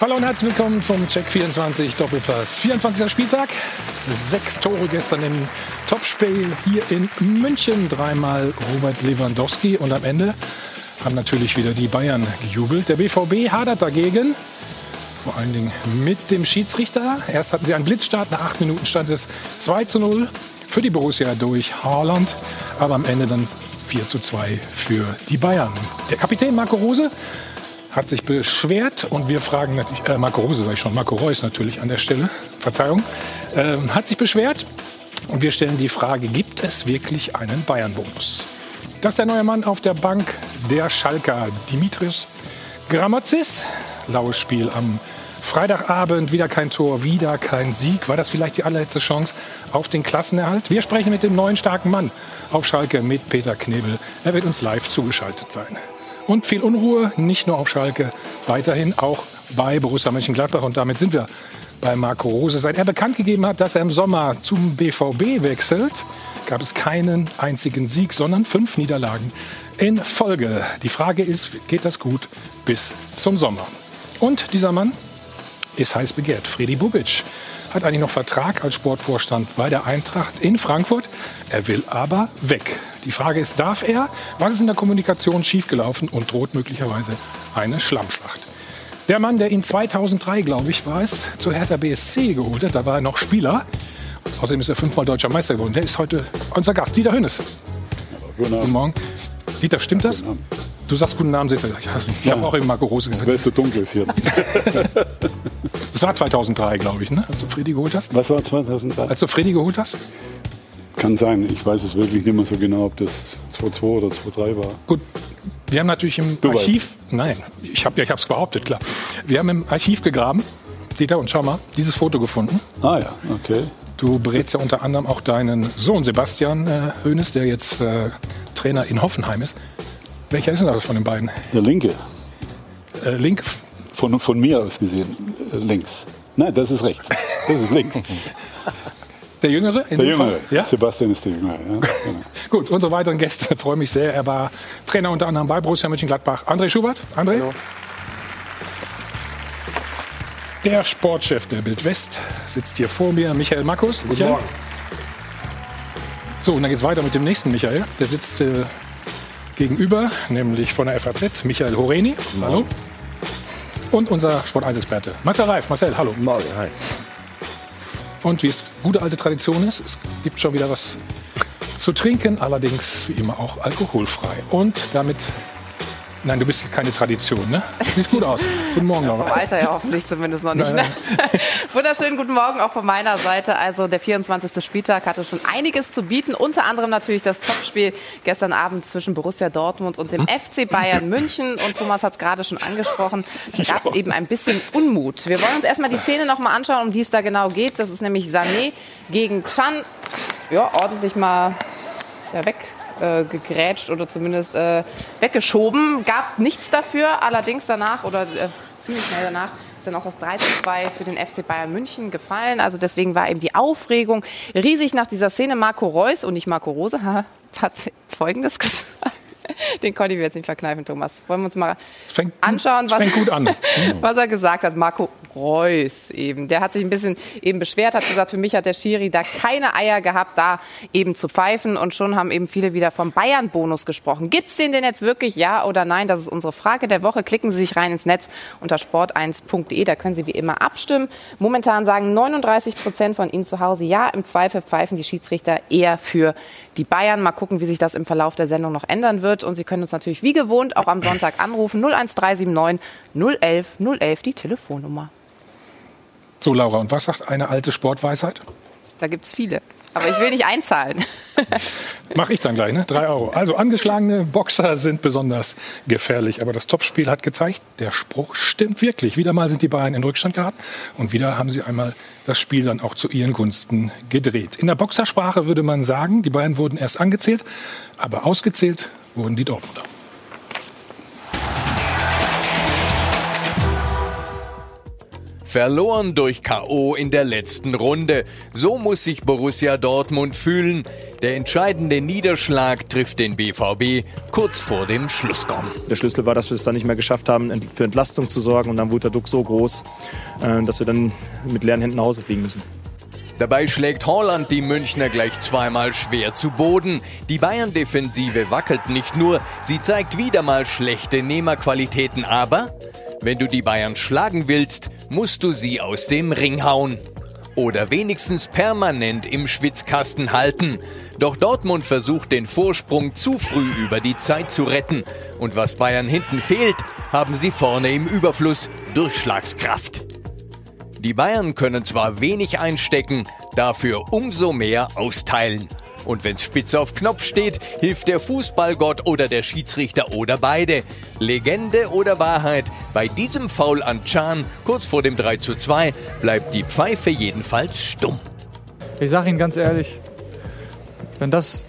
Hallo und herzlich willkommen zum Check 24 Doppelpass. 24. Spieltag, sechs Tore gestern im Topspiel hier in München. Dreimal Robert Lewandowski und am Ende haben natürlich wieder die Bayern gejubelt. Der BVB hadert dagegen, vor allen Dingen mit dem Schiedsrichter. Erst hatten sie einen Blitzstart, nach acht Minuten stand es 2 zu 0 für die Borussia durch Haaland, aber am Ende dann 4 zu 2 für die Bayern. Der Kapitän Marco Rose hat sich beschwert und wir fragen natürlich, äh, Marco Rose sage ich schon, Marco Reus natürlich an der Stelle, Verzeihung, äh, hat sich beschwert und wir stellen die Frage, gibt es wirklich einen Bayern-Bonus? Das ist der neue Mann auf der Bank, der Schalker Dimitrios Gramotzis. Laues Spiel am Freitagabend, wieder kein Tor, wieder kein Sieg. War das vielleicht die allerletzte Chance auf den Klassenerhalt? Wir sprechen mit dem neuen starken Mann auf Schalke, mit Peter Knebel. Er wird uns live zugeschaltet sein. Und viel Unruhe, nicht nur auf Schalke, weiterhin auch bei Borussia Mönchengladbach. Und damit sind wir bei Marco Rose. Seit er bekannt gegeben hat, dass er im Sommer zum BVB wechselt, gab es keinen einzigen Sieg, sondern fünf Niederlagen in Folge. Die Frage ist, geht das gut bis zum Sommer? Und dieser Mann ist heiß begehrt. Freddy Bubic hat eigentlich noch Vertrag als Sportvorstand bei der Eintracht in Frankfurt. Er will aber weg. Die Frage ist, darf er? Was ist in der Kommunikation schiefgelaufen und droht möglicherweise eine Schlammschlacht? Der Mann, der ihn 2003, glaube ich, war es, zu Hertha BSC geholt hat, da war er noch Spieler. Außerdem ist er fünfmal deutscher Meister geworden. Der ist heute unser Gast, Dieter Hönes. Guten, Guten Morgen. Dieter, stimmt das? Du sagst guten Namen, siehst du. Ich, ich ja. habe auch eben Marco Rose gesagt. Weil es so dunkel ist hier. Das war 2003, glaube ich, ne? als du Freddy geholt hast. Was war 2003? Als du Freddy geholt hast? Kann sein. Ich weiß es wirklich nicht mehr so genau, ob das 2-2 oder 2-3 war. Gut, wir haben natürlich im Du Archiv, nein, ich habe es behauptet, klar. Wir haben im Archiv gegraben, Dieter, und schau mal, dieses Foto gefunden. Ah ja, okay. Du berätst ja unter anderem auch deinen Sohn Sebastian äh, Hoeneß, der jetzt äh, Trainer in Hoffenheim ist. Welcher ist denn das von den beiden? Der linke. Äh, Link? Von, von mir aus gesehen. Äh, links. Nein, das ist rechts. Das ist links. Der Jüngere? in Der? Jüngere. Ja? Sebastian ist der Jüngere. Ja, genau. Gut, unsere weiteren Gäste, freue mich sehr. Er war Trainer unter anderem bei Borussia Mönchengladbach. André Schubert. André? Der Sportchef der Bild West sitzt hier vor mir, Michael Markus. Michael. So, und dann geht es weiter mit dem nächsten Michael. Der sitzt äh, gegenüber, nämlich von der FAZ, Michael Horeni. Hallo. Und unser Sport 1-Experte, Marcel Reif. Marcel, hallo. Morgen, hi. Und wie es gute alte Tradition ist, es gibt schon wieder was zu trinken, allerdings wie immer auch alkoholfrei. Und damit, nein, du bist keine Tradition, ne? Sieht gut aus. Guten Morgen, Vom Laura. Alter ja hoffentlich zumindest noch nicht. Ne? Wunderschönen guten Morgen auch von meiner Seite. Also der 24. Spieltag hatte schon einiges zu bieten. Unter anderem natürlich das Topspiel gestern Abend zwischen Borussia Dortmund und dem FC Bayern München. Und Thomas hat es gerade schon angesprochen. Da gab es eben ein bisschen Unmut. Wir wollen uns erstmal die Szene noch mal anschauen, um die es da genau geht. Das ist nämlich Sané gegen Chan. Ja, ordentlich mal ja, weg äh, gegrätscht oder zumindest äh, weggeschoben. Gab nichts dafür, allerdings danach oder äh, ziemlich schnell danach ist dann auch das 3 zu 2 für den FC Bayern München gefallen. Also deswegen war eben die Aufregung riesig nach dieser Szene. Marco Reus und nicht Marco Rose ha, hat Folgendes gesagt. Den konnte ich mir jetzt nicht verkneifen, Thomas. Wollen wir uns mal Es fängt, anschauen, es was, an. was er gesagt hat. Marco Reus eben. Der hat sich ein bisschen eben beschwert, hat gesagt, für mich hat der Schiri da keine Eier gehabt, da eben zu pfeifen. Und schon haben eben viele wieder vom Bayern-Bonus gesprochen. Gibt's den denn jetzt wirklich, ja oder nein? Das ist unsere Frage der Woche. Klicken Sie sich rein ins Netz unter sport1.de. Da können Sie wie immer abstimmen. Momentan sagen 39 Prozent von Ihnen zu Hause ja. Im Zweifel pfeifen die Schiedsrichter eher für die Bayern. Mal gucken, wie sich das im Verlauf der Sendung noch ändern wird. Und Sie können uns natürlich wie gewohnt auch am Sonntag anrufen. 01379 011 011 die Telefonnummer. So, Laura, und was sagt eine alte Sportweisheit? Da gibt's viele. Aber ich will nicht einzahlen. Mach ich dann gleich, ne? Drei Euro. Also angeschlagene Boxer sind besonders gefährlich. Aber das Topspiel hat gezeigt, der Spruch stimmt wirklich. Wieder mal sind die Bayern in Rückstand geraten und wieder haben sie einmal das Spiel dann auch zu ihren Gunsten gedreht. In der Boxersprache würde man sagen, die Bayern wurden erst angezählt, aber ausgezählt wurden die Dortmunder. Verloren durch K.O. in der letzten Runde. So muss sich Borussia Dortmund fühlen. Der entscheidende Niederschlag trifft den BVB kurz vor dem Schlussgong. Der Schlüssel war, dass wir es dann nicht mehr geschafft haben, für Entlastung zu sorgen. Und dann wurde der Druck so groß, äh, dass wir dann mit leeren Händen nach Hause fliegen müssen. Dabei schlägt Holland die Münchner gleich zweimal schwer zu Boden. Die Bayern-Defensive wackelt nicht nur, sie zeigt wieder mal schlechte Nehmerqualitäten, aber wenn du die Bayern schlagen willst, musst du sie aus dem Ring hauen. Oder wenigstens permanent im Schwitzkasten halten. Doch Dortmund versucht den Vorsprung zu früh über die Zeit zu retten. Und was Bayern hinten fehlt, haben sie vorne im Überfluss Durchschlagskraft. Die Bayern können zwar wenig einstecken, dafür umso mehr austeilen. Und wenn's spitz auf Knopf steht, hilft der Fußballgott oder der Schiedsrichter oder beide. Legende oder Wahrheit, bei diesem Foul an Chan kurz vor dem 3 zu 2 bleibt die Pfeife jedenfalls stumm. Ich sage Ihnen ganz ehrlich, wenn das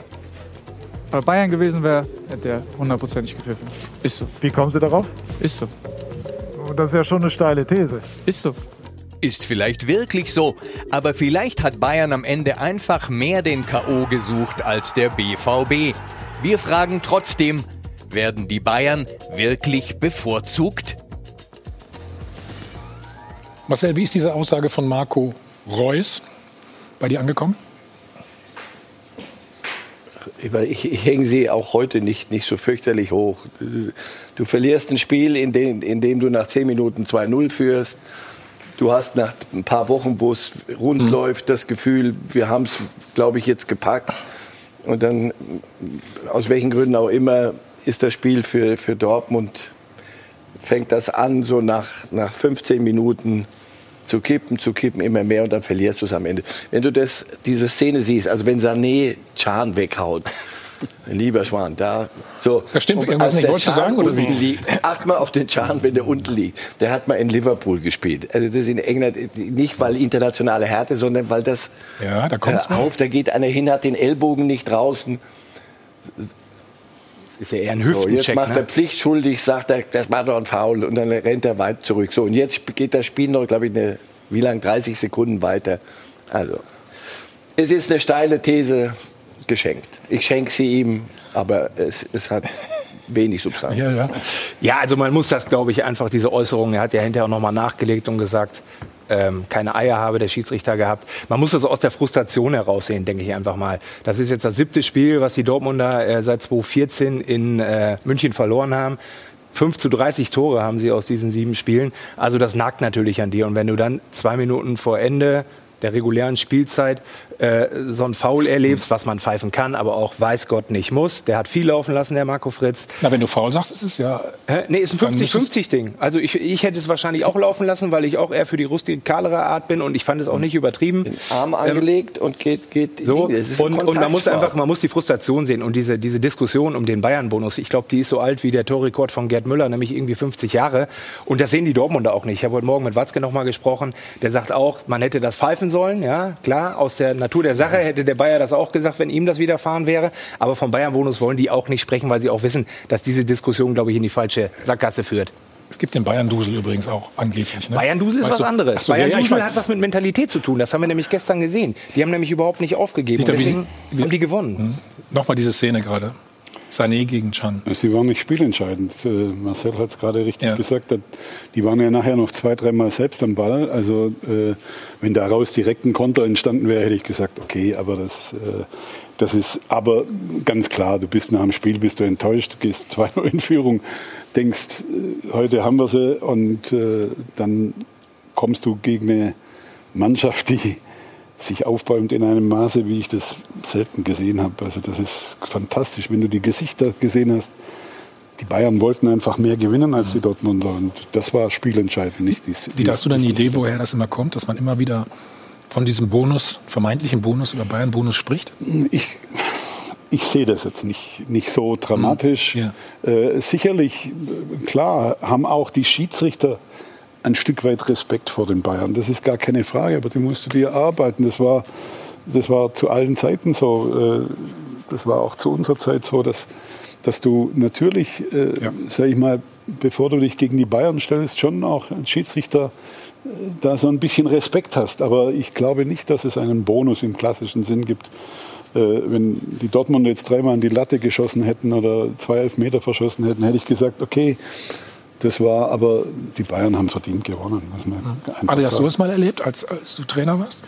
bei Bayern gewesen wäre, hätte er hundertprozentig gepfiffen. Ist so. Wie kommen Sie darauf? Ist so. Das ist ja schon eine steile These. Ist so. Ist vielleicht wirklich so, aber vielleicht hat Bayern am Ende einfach mehr den KO gesucht als der BVB. Wir fragen trotzdem, werden die Bayern wirklich bevorzugt? Marcel, wie ist diese Aussage von Marco Reus bei dir angekommen? Ich, ich hänge sie auch heute nicht, nicht so fürchterlich hoch. Du verlierst ein Spiel, in dem, in dem du nach 10 Minuten 2-0 führst. Du hast nach ein paar Wochen, wo es rund mhm. läuft, das Gefühl, wir haben es, glaube ich, jetzt gepackt. Und dann, aus welchen Gründen auch immer, ist das Spiel für, für Dortmund, fängt das an, so nach, nach 15 Minuten zu kippen, zu kippen, immer mehr und dann verlierst du es am Ende. Wenn du das, diese Szene siehst, also wenn Sané Chan weghaut, Lieber Schwan, da so. Das stimmt, irgendwas nicht. Wolltest du sagen oder wie? Liegt, acht mal auf den Chan, wenn der unten liegt. Der hat mal in Liverpool gespielt. Also das ist in England nicht weil internationale Härte, sondern weil das ja, da kommt's äh, auf. Da geht einer hin, hat den Ellbogen nicht draußen. Das ist ja eher ein Hüftencheck. So, jetzt macht ne? er pflichtschuldig, sagt er, das war doch ein Foul und dann rennt er weit zurück. So und jetzt geht das Spiel noch, glaube ich, eine, wie lang? 30 Sekunden weiter. Also es ist eine steile These geschenkt. Ich schenke sie ihm, aber es, es hat wenig Substanz. Ja, ja. ja, also man muss das, glaube ich, einfach diese Äußerung, er hat ja hinterher auch nochmal nachgelegt und gesagt, ähm, keine Eier habe der Schiedsrichter gehabt. Man muss das aus der Frustration heraussehen, denke ich einfach mal. Das ist jetzt das siebte Spiel, was die Dortmunder äh, seit 2014 in äh, München verloren haben. 5 zu 30 Tore haben sie aus diesen sieben Spielen. Also das nagt natürlich an dir. Und wenn du dann zwei Minuten vor Ende der regulären Spielzeit äh, so ein Foul erlebst, was man pfeifen kann, aber auch weiß Gott nicht muss. Der hat viel laufen lassen, der Marco Fritz. Na, wenn du faul sagst, ist es ja. Hä? Nee, ist ein 50-50-Ding. Also ich, ich hätte es wahrscheinlich auch laufen lassen, weil ich auch eher für die rustikalere Art bin und ich fand es auch nicht übertrieben. Den Arm angelegt ähm, und geht, geht so. Und, und, man muss einfach, man muss die Frustration sehen und diese, diese Diskussion um den Bayern-Bonus. Ich glaube, die ist so alt wie der Torrekord von Gerd Müller, nämlich irgendwie 50 Jahre. Und das sehen die Dortmunder auch nicht. Ich habe heute Morgen mit Watzke noch mal gesprochen. Der sagt auch, man hätte das pfeifen sollen. Ja, klar, aus der Natur der Sache hätte der Bayer das auch gesagt, wenn ihm das widerfahren wäre. Aber vom Bayern-Bonus wollen die auch nicht sprechen, weil sie auch wissen, dass diese Diskussion, glaube ich, in die falsche Sackgasse führt. Es gibt den Bayern-Dusel übrigens auch angeblich. Ne? Bayern-Dusel ist weißt was anderes. So, Bayern-Dusel ja, hat was mit Mentalität zu tun. Das haben wir nämlich gestern gesehen. Die haben nämlich überhaupt nicht aufgegeben. Dieter, deswegen wie, haben die gewonnen. Hm. Nochmal diese Szene gerade. Sané gegen Chan. Sie waren nicht spielentscheidend. Äh, Marcel hat es gerade richtig ja. gesagt. Die waren ja nachher noch zwei, dreimal selbst am Ball. Also äh, wenn daraus direkt ein Konter entstanden wäre, hätte ich gesagt, okay, aber das, äh, das ist aber ganz klar, du bist nach dem Spiel, bist du enttäuscht, du gehst 2-0 in Führung, denkst, heute haben wir sie und dann kommst du gegen eine Mannschaft, die sich aufbäumt in einem Maße, wie ich das selten gesehen habe. Also das ist fantastisch, wenn du die Gesichter gesehen hast. Die Bayern wollten einfach mehr gewinnen als die Dortmunder und das war spielentscheidend. Nicht dies, Wie hast du denn eine Idee, woher das immer kommt, dass man immer wieder von diesem Bonus, vermeintlichen Bonus oder Bayern-Bonus spricht? Ich, ich sehe das jetzt nicht, nicht so dramatisch. Mhm. Ja. Äh, sicherlich, klar, haben auch die Schiedsrichter ein Stück weit Respekt vor den Bayern. Das ist gar keine Frage, aber die musst du dir erarbeiten. Das war, das war zu allen Zeiten so. Äh, das war auch zu unserer Zeit so, dass, dass du natürlich, äh, ja. sage ich mal, bevor du dich gegen die Bayern stellst, schon auch als Schiedsrichter äh, da so ein bisschen Respekt hast. Aber ich glaube nicht, dass es einen Bonus im klassischen Sinn gibt. Wenn die Dortmunder jetzt dreimal an die Latte geschossen hätten oder zwei Elfmeter verschossen hätten, hätte ich gesagt, okay, das war, aber die Bayern haben verdient gewonnen. Man Adi, hast du das mal erlebt, als, als du Trainer warst?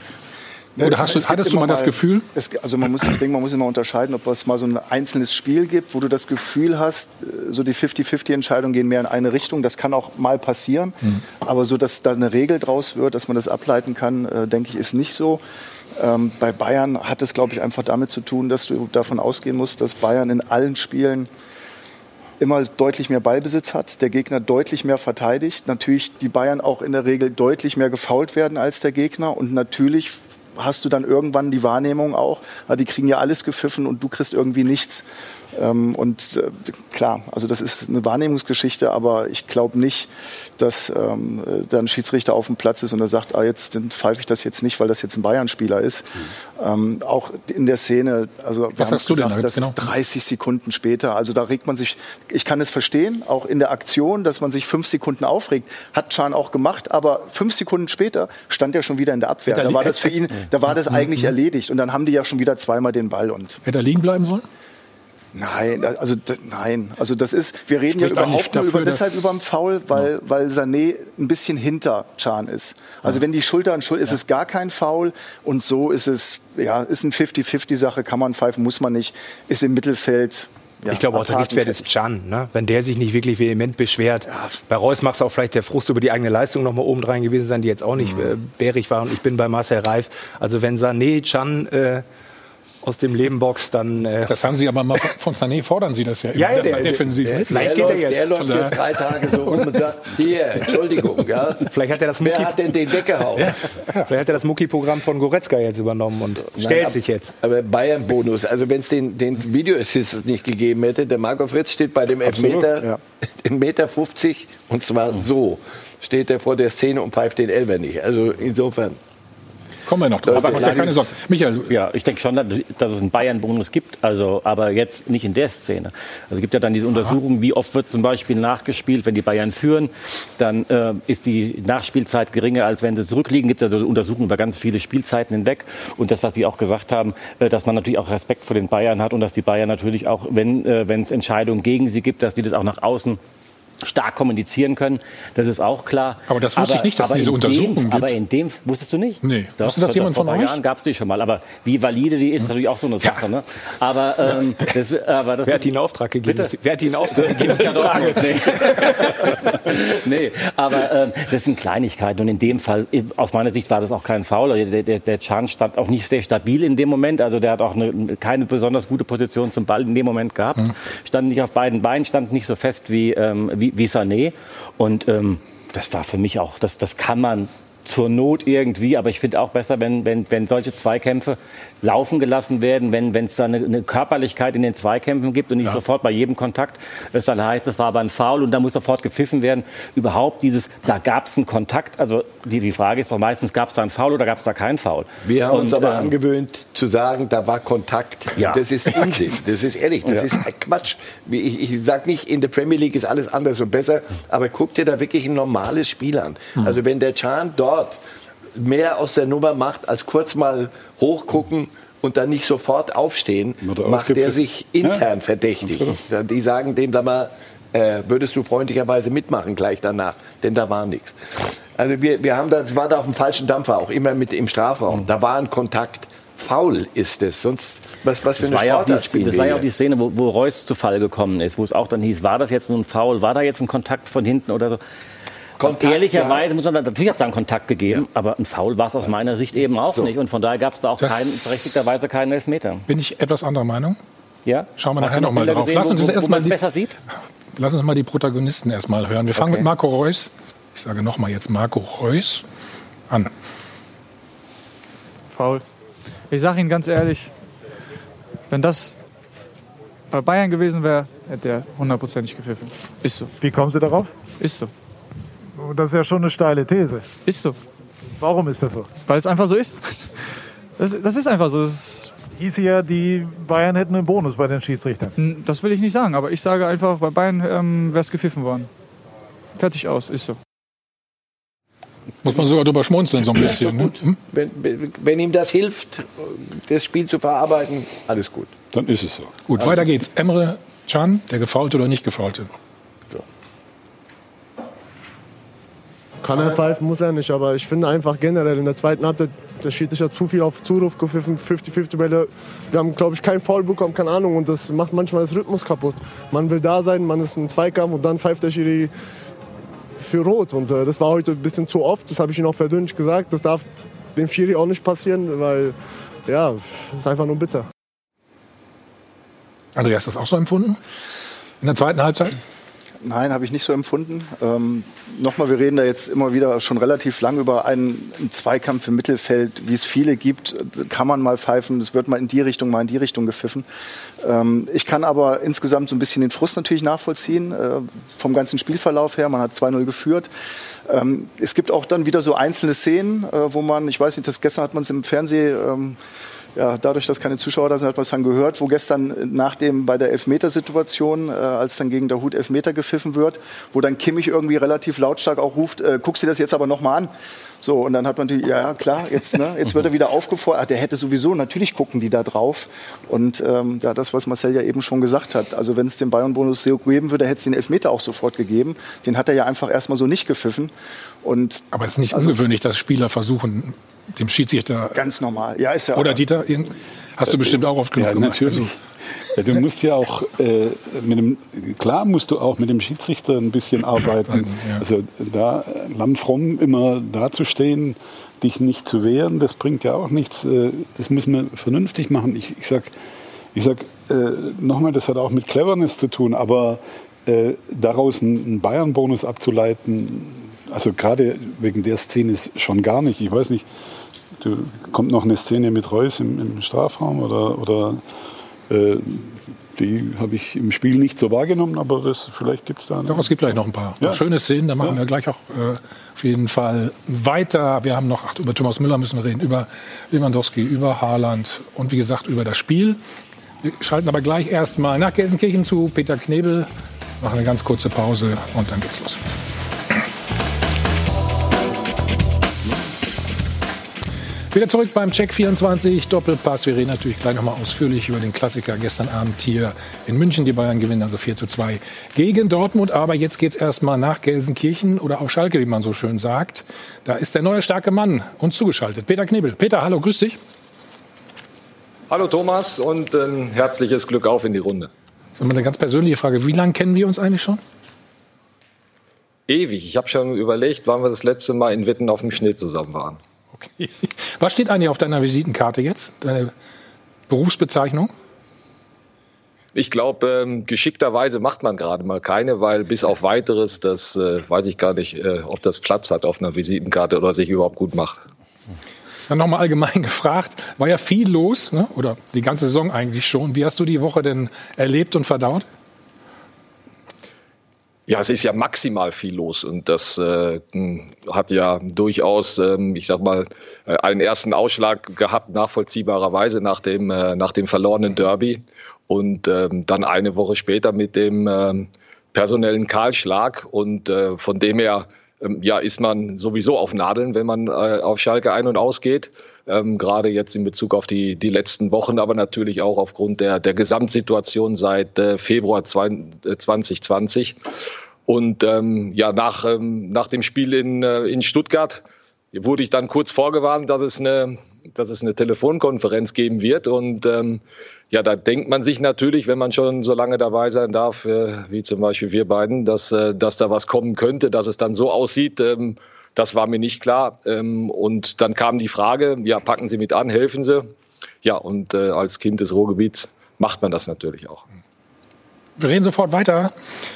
Oder hast du, hattest du mal das Gefühl? Es, also man muss, ich denke, man muss immer unterscheiden, ob es mal so ein einzelnes Spiel gibt, wo du das Gefühl hast, so die 50-50-Entscheidungen gehen mehr in eine Richtung. Das kann auch mal passieren. Mhm. Aber so, dass da eine Regel draus wird, dass man das ableiten kann, äh, denke ich, ist nicht so. Ähm, bei Bayern hat es, glaube ich, einfach damit zu tun, dass du davon ausgehen musst, dass Bayern in allen Spielen immer deutlich mehr Ballbesitz hat, der Gegner deutlich mehr verteidigt, natürlich die Bayern auch in der Regel deutlich mehr gefault werden als der Gegner und natürlich hast du dann irgendwann die Wahrnehmung auch, die kriegen ja alles gepfiffen und du kriegst irgendwie nichts. Ähm, und äh, klar, also das ist eine Wahrnehmungsgeschichte, aber ich glaube nicht, dass ähm, da ein Schiedsrichter auf dem Platz ist und er sagt, ah, jetzt pfeife ich das jetzt nicht, weil das jetzt ein Bayern-Spieler ist. Mhm. Ähm, auch in der Szene, also wir Was haben gesagt, denn das genau? ist 30 Sekunden später. Also da regt man sich, ich kann es verstehen, auch in der Aktion, dass man sich fünf Sekunden aufregt, hat Chan auch gemacht, aber fünf Sekunden später stand er schon wieder in der Abwehr. Da war das für ihn, da war das Mhm. eigentlich erledigt und dann haben die ja schon wieder zweimal den Ball und Hätte er liegen bleiben sollen? Nein, also d- nein, also das ist, wir reden ja Spricht eigentlich überhaupt nur dafür, über, deshalb über den Foul, weil, weil Sané ein bisschen hinter Chan ist. Also wenn die Schulter an Schulter, ist es gar kein Foul und so ist es, ja, ist ein 50-50-Sache, kann man pfeifen, muss man nicht, ist im Mittelfeld. Ja, ich glaube auch, der Richtwert ist. Can. Ne? Wenn der sich nicht wirklich vehement beschwert. Bei Reus macht es auch vielleicht der Frust über die eigene Leistung noch mal obendrein gewesen sein, die jetzt auch nicht äh, bärig war. Und ich bin bei Marcel Reif. Also wenn Sané Can äh, aus dem Leben boxt, dann... Äh, Das haben Sie aber mal von Sané fordern Sie das ja immer. Ja, ja, der- defensiv. der- vielleicht Der geht er läuft, jetzt. der läuft jetzt drei Tage so rum und sagt, hier, Entschuldigung, ja. Vielleicht hat er das Wer Mucki, hat denn den weggehauen? vielleicht hat er das Mucki-Programm von Goretzka jetzt übernommen und stellt ab- sich jetzt. Aber Bayern-Bonus, also wenn es den, den Video-Assist nicht gegeben hätte, der Marco Fritz steht bei dem Elfmeter, ja. im Meter 50 und zwar so, steht er vor der Szene und pfeift den Elber nicht. Also insofern. Kommen wir noch drauf. Aber ja klar, keine Sorgen. Michael, Ja, ich denke schon, dass es einen Bayern-Bonus gibt, also, aber jetzt nicht in der Szene. Also es gibt ja dann diese Untersuchung, wie oft wird zum Beispiel nachgespielt, wenn die Bayern führen, dann äh, ist die Nachspielzeit geringer, als wenn sie zurückliegen. Gibt es ja so Untersuchungen über ganz viele Spielzeiten hinweg. Und das, was Sie auch gesagt haben, äh, dass man natürlich auch Respekt vor den Bayern hat und dass die Bayern natürlich auch, wenn äh, wenn es Entscheidungen gegen sie gibt, dass die das auch nach außen stark kommunizieren können. Das ist auch klar. Aber das wusste ich nicht, dass es diese in Untersuchung dem, gibt. Aber in dem wusstest du nicht? Nee. Doch, Wusste das vor- jemand vor von ein paar euch? Jahren gab es die schon mal. Aber wie valide die ist, ist natürlich auch so eine Sache. Ne? Aber, ähm, das, aber das Wer hat Ihnen einen Auftrag gegeben? Bitte? Wer hat Ihnen einen Auftrag gegeben? das ist ja Dortmund. Nee. nee, aber ähm, das sind Kleinigkeiten. Und in dem Fall, aus meiner Sicht war das auch kein Foul. Der, der, der Chan stand auch nicht sehr stabil in dem Moment. Also der hat auch eine, keine besonders gute Position zum Ball in dem Moment gehabt. Stand nicht auf beiden Beinen, stand nicht so fest wie, ähm, wie, wie Sané. Und ähm, das war für mich auch, das, das kann man zur Not irgendwie, aber ich finde auch besser, wenn, wenn, wenn solche Zweikämpfe laufen gelassen werden, wenn es da eine, eine Körperlichkeit in den Zweikämpfen gibt und nicht sofort bei jedem Kontakt es dann heißt, das war aber ein Foul und da muss sofort gepfiffen werden. Überhaupt dieses, da gab es einen Kontakt, also die, die Frage ist doch meistens, gab es da einen Foul oder gab es da keinen Foul? Wir haben uns Und, aber ähm, angewöhnt zu sagen, da war Kontakt. Ja. Das ist Unsinn. Das ist ehrlich, das ist Quatsch. Ich, ich sage nicht, in der Premier League ist alles anders und besser, aber guck dir da wirklich ein normales Spiel an. Also wenn der Chan dort mehr aus der Nummer macht, als kurz mal hochgucken und dann nicht sofort aufstehen, er macht der sich intern verdächtig. Die sagen dem da mal, äh, würdest du freundlicherweise mitmachen gleich danach, denn da war nichts. Also wir, wir haben da, das war da auf dem falschen Dampfer, auch immer mit im Strafraum. Da war ein Kontakt. Faul ist es. Sonst, was, was für Das eine war, ja auch Sportart die, spielen das war ja auch die Szene, wo, wo Reus zu Fall gekommen ist, wo es auch dann hieß, war das jetzt nun ein Foul, war da jetzt ein Kontakt von hinten oder so. Kontakt, Ehrlicherweise muss man natürlich hat es einen Kontakt gegeben, aber ein Foul war es aus meiner Sicht eben auch nicht. Und von daher gab es da auch keinen, berechtigterweise keinen Elfmeter. bin ich etwas anderer Meinung. Ja? Schauen wir Hast nachher du noch mal Bilder drauf. Gesehen, Lass uns wo, das wo, erst wo mal man es die- besser sieht? Lass uns mal die Protagonisten erstmal hören. Wir fangen Okay. mit Marco Reus, ich sage nochmal jetzt Marco Reus, an. Faul. Ich sage Ihnen ganz ehrlich, wenn das bei Bayern gewesen wäre, hätte er hundertprozentig gepfiffen. Ist so. Wie kommen Sie darauf? Ist so. Das ist ja schon eine steile These. Ist so. Warum ist das so? Weil es einfach so ist. Das, das ist einfach so. Das, ist, Hieß ja, die Bayern hätten einen Bonus bei den Schiedsrichtern. das will ich nicht sagen, aber ich sage einfach, bei Bayern ähm, wäre es gepfiffen worden. fertig aus, ist so. Muss man sogar drüber schmunzeln, so ein bisschen. Ne? Hm? Wenn, wenn, ihm das hilft, das Spiel zu verarbeiten, alles gut. Dann ist es so. Gut, weiter geht's. Emre Can, der gefaulte oder nicht gefaulte? Kann er pfeifen, muss er nicht. Aber ich finde einfach generell in der zweiten Halbzeit, der Schiedsrichter hat zu viel auf Zuruf gepfiffen, 50-50 Bälle. Wir haben, glaube ich, keinen Foul bekommen, keine Ahnung. Und das macht manchmal das Rhythmus kaputt. Man will da sein, man ist im Zweikampf und dann pfeift der Schiri für Rot. Und äh, das war heute ein bisschen zu oft. Das habe ich ihm auch persönlich gesagt. Das darf dem Schiri auch nicht passieren, weil, ja, das ist einfach nur bitter. Andreas, hast du das auch so empfunden? In der zweiten Halbzeit? Nein, habe ich nicht so empfunden. Ähm, Nochmal, wir reden da jetzt immer wieder schon relativ lang über einen, einen, Zweikampf im Mittelfeld, wie es viele gibt. Kann man mal pfeifen, es wird mal in die Richtung, mal in die Richtung gepfiffen. Ähm, ich kann aber insgesamt so ein bisschen den Frust natürlich nachvollziehen, äh, vom ganzen Spielverlauf her. Man hat 2-0 geführt. Ähm, es gibt auch dann wieder so einzelne Szenen, äh, wo man, ich weiß nicht, das gestern hat man es im Fernsehen ähm, ja, dadurch, dass keine Zuschauer da sind, hat man es dann gehört, wo gestern nach dem bei der Elfmetersituation, äh, als dann gegen der Hut Elfmeter gepfiffen wird, wo dann Kimmich irgendwie relativ lautstark auch ruft, äh, guck sie das jetzt aber nochmal an. So, und dann hat man natürlich, ja klar, jetzt, ne, jetzt wird er wieder aufgefordert. Der hätte sowieso, natürlich gucken die da drauf. Und ähm, ja, das, was Marcel ja eben schon gesagt hat. Also wenn es den Bayern-Bonus geben würde, hätte es den Elfmeter auch sofort gegeben. Den hat er ja einfach erstmal so nicht gepfiffen. Und, Aber es ist nicht also, ungewöhnlich, dass Spieler versuchen, dem Schiedsrichter. Ganz normal, ja, ist ja. Oder Dieter, hast du bestimmt auch oft genug ja, natürlich. Also, ja, du musst ja auch äh, mit dem, klar musst du auch mit dem Schiedsrichter ein bisschen arbeiten. Ja. Also da lammfromm immer dazustehen, dich nicht zu wehren, das bringt ja auch nichts. Äh, das müssen wir vernünftig machen. Ich, ich sag, ich sag äh, nochmal, das hat auch mit Cleverness zu tun, aber äh, daraus einen Bayern-Bonus abzuleiten, also gerade wegen der Szene ist schon gar nicht. Ich weiß nicht, du, kommt noch eine Szene mit Reus im, im Strafraum oder, oder äh, die habe ich im Spiel nicht so wahrgenommen, aber das, vielleicht gibt es da. Doch, es gibt gleich noch ein paar ja. schöne Szenen. Da machen ja. wir gleich auch äh, auf jeden Fall weiter. Wir haben noch, ach, über Thomas Müller müssen wir reden, über Lewandowski, über Haaland und wie gesagt über das Spiel. Wir schalten aber gleich erstmal nach Gelsenkirchen zu Peter Knebel, machen eine ganz kurze Pause und dann geht's los. Wieder zurück beim Check 24 Doppelpass. Wir reden natürlich gleich nochmal ausführlich über den Klassiker gestern Abend hier in München. Die Bayern gewinnen also 4 zu 2 gegen Dortmund. Aber jetzt geht es erstmal nach Gelsenkirchen oder auf Schalke, wie man so schön sagt. Da ist der neue starke Mann uns zugeschaltet. Peter Knebel. Peter, hallo, grüß dich. Hallo Thomas und ein herzliches Glück auf in die Runde. Das ist eine ganz persönliche Frage. Wie lange kennen wir uns eigentlich schon? Ewig. Ich habe schon überlegt, wann wir das letzte Mal in Witten auf dem Schnee zusammen waren. Okay. Was steht eigentlich auf deiner Visitenkarte jetzt? Deine Berufsbezeichnung? Ich glaube, ähm, geschickterweise macht man gerade mal keine, weil bis auf weiteres, das äh, weiß ich gar nicht, äh, ob das Platz hat auf einer Visitenkarte oder sich überhaupt gut macht. Dann nochmal allgemein gefragt, war ja viel los, ne? oder die ganze Saison eigentlich schon. Wie hast du die Woche denn erlebt und verdaut? Ja, es ist ja maximal viel los und das äh, hat ja durchaus, ähm, ich sag mal, äh, einen ersten Ausschlag gehabt, nachvollziehbarerweise nach dem, äh, nach dem verlorenen Derby. Und ähm, dann eine Woche später mit dem ähm, personellen Kahlschlag und äh, von dem her ähm, ja, ist man sowieso auf Nadeln, wenn man äh, auf Schalke ein- und ausgeht ähm, gerade jetzt in Bezug auf die, die letzten Wochen, aber natürlich auch aufgrund der, der Gesamtsituation seit äh, Februar 2020. Äh, Und ähm, ja, nach, ähm, nach dem Spiel in, äh, in Stuttgart wurde ich dann kurz vorgewarnt, dass es eine, dass es eine Telefonkonferenz geben wird. Und ähm, ja, da denkt man sich natürlich, wenn man schon so lange dabei sein darf, äh, wie zum Beispiel wir beiden, dass, äh, dass da was kommen könnte, dass es dann so aussieht, ähm, das war mir nicht klar. Ähm, und dann kam die Frage, ja, packen Sie mit an, helfen Sie. Ja, und äh, als Kind des Ruhrgebiets macht man das natürlich auch. Wir reden sofort weiter,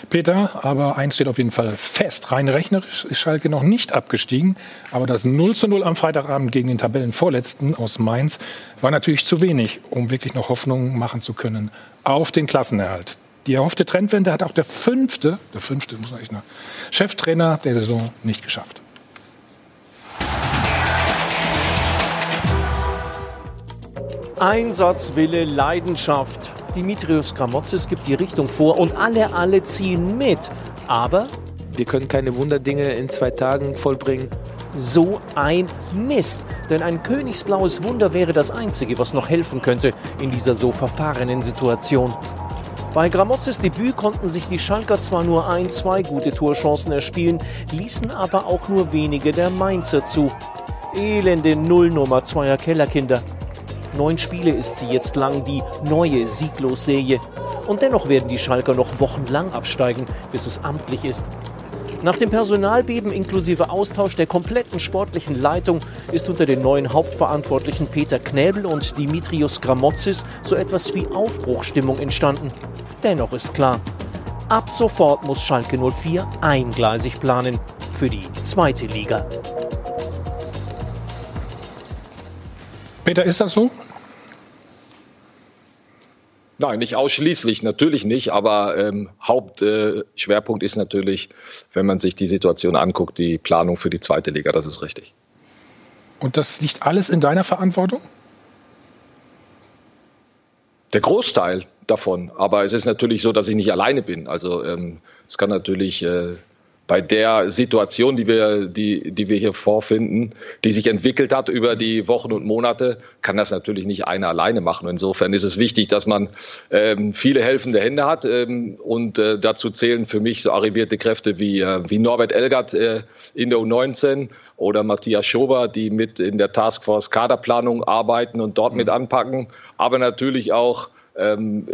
Peter, aber eins steht auf jeden Fall fest. Rein rechnerisch ist Schalke noch nicht abgestiegen, aber das 0 zu 0 am Freitagabend gegen den Tabellenvorletzten aus Mainz war natürlich zu wenig, um wirklich noch Hoffnung machen zu können auf den Klassenerhalt. Die erhoffte Trendwende hat auch der fünfte, der fünfte, muss echt noch, Cheftrainer der Saison nicht geschafft. Einsatzwille, Leidenschaft. Dimitrios Gramotzes gibt die Richtung vor und alle, alle ziehen mit. Aber wir können keine Wunderdinge in zwei Tagen vollbringen. So ein Mist. Denn ein königsblaues Wunder wäre das Einzige, was noch helfen könnte in dieser so verfahrenen Situation. Bei Gramotzes Debüt konnten sich die Schalker zwar nur ein, zwei gute Torchancen erspielen, ließen aber auch nur wenige der Mainzer zu. Elende Nullnummer zweier Kellerkinder. Neun Spiele ist sie jetzt lang, die neue Sieglos-Serie. Und dennoch werden die Schalker noch wochenlang absteigen, bis es amtlich ist. Nach dem Personalbeben inklusive Austausch der kompletten sportlichen Leitung ist unter den neuen Hauptverantwortlichen Peter Knäbel und Dimitrios Gramotzis so etwas wie Aufbruchstimmung entstanden. Dennoch ist klar, ab sofort muss Schalke 04 eingleisig planen für die zweite Liga. Peter, ist das so? Nein, nicht ausschließlich, natürlich nicht, aber ähm, Hauptschwerpunkt äh, ist natürlich, wenn man sich die Situation anguckt, die Planung für die zweite Liga, das ist richtig. Und das liegt alles in deiner Verantwortung? Der Großteil davon, aber es ist natürlich so, dass ich nicht alleine bin. Also ähm, es kann natürlich äh, bei der Situation, die wir, die, die wir hier vorfinden, die sich entwickelt hat über die Wochen und Monate, kann das natürlich nicht einer alleine machen. Insofern ist es wichtig, dass man ähm, viele helfende Hände hat ähm, und äh, dazu zählen für mich so arrivierte Kräfte wie, äh, wie Norbert Elgert äh, in der U19 oder Matthias Schober, die mit in der Taskforce Kaderplanung arbeiten und dort mhm. mit anpacken, aber natürlich auch ähm,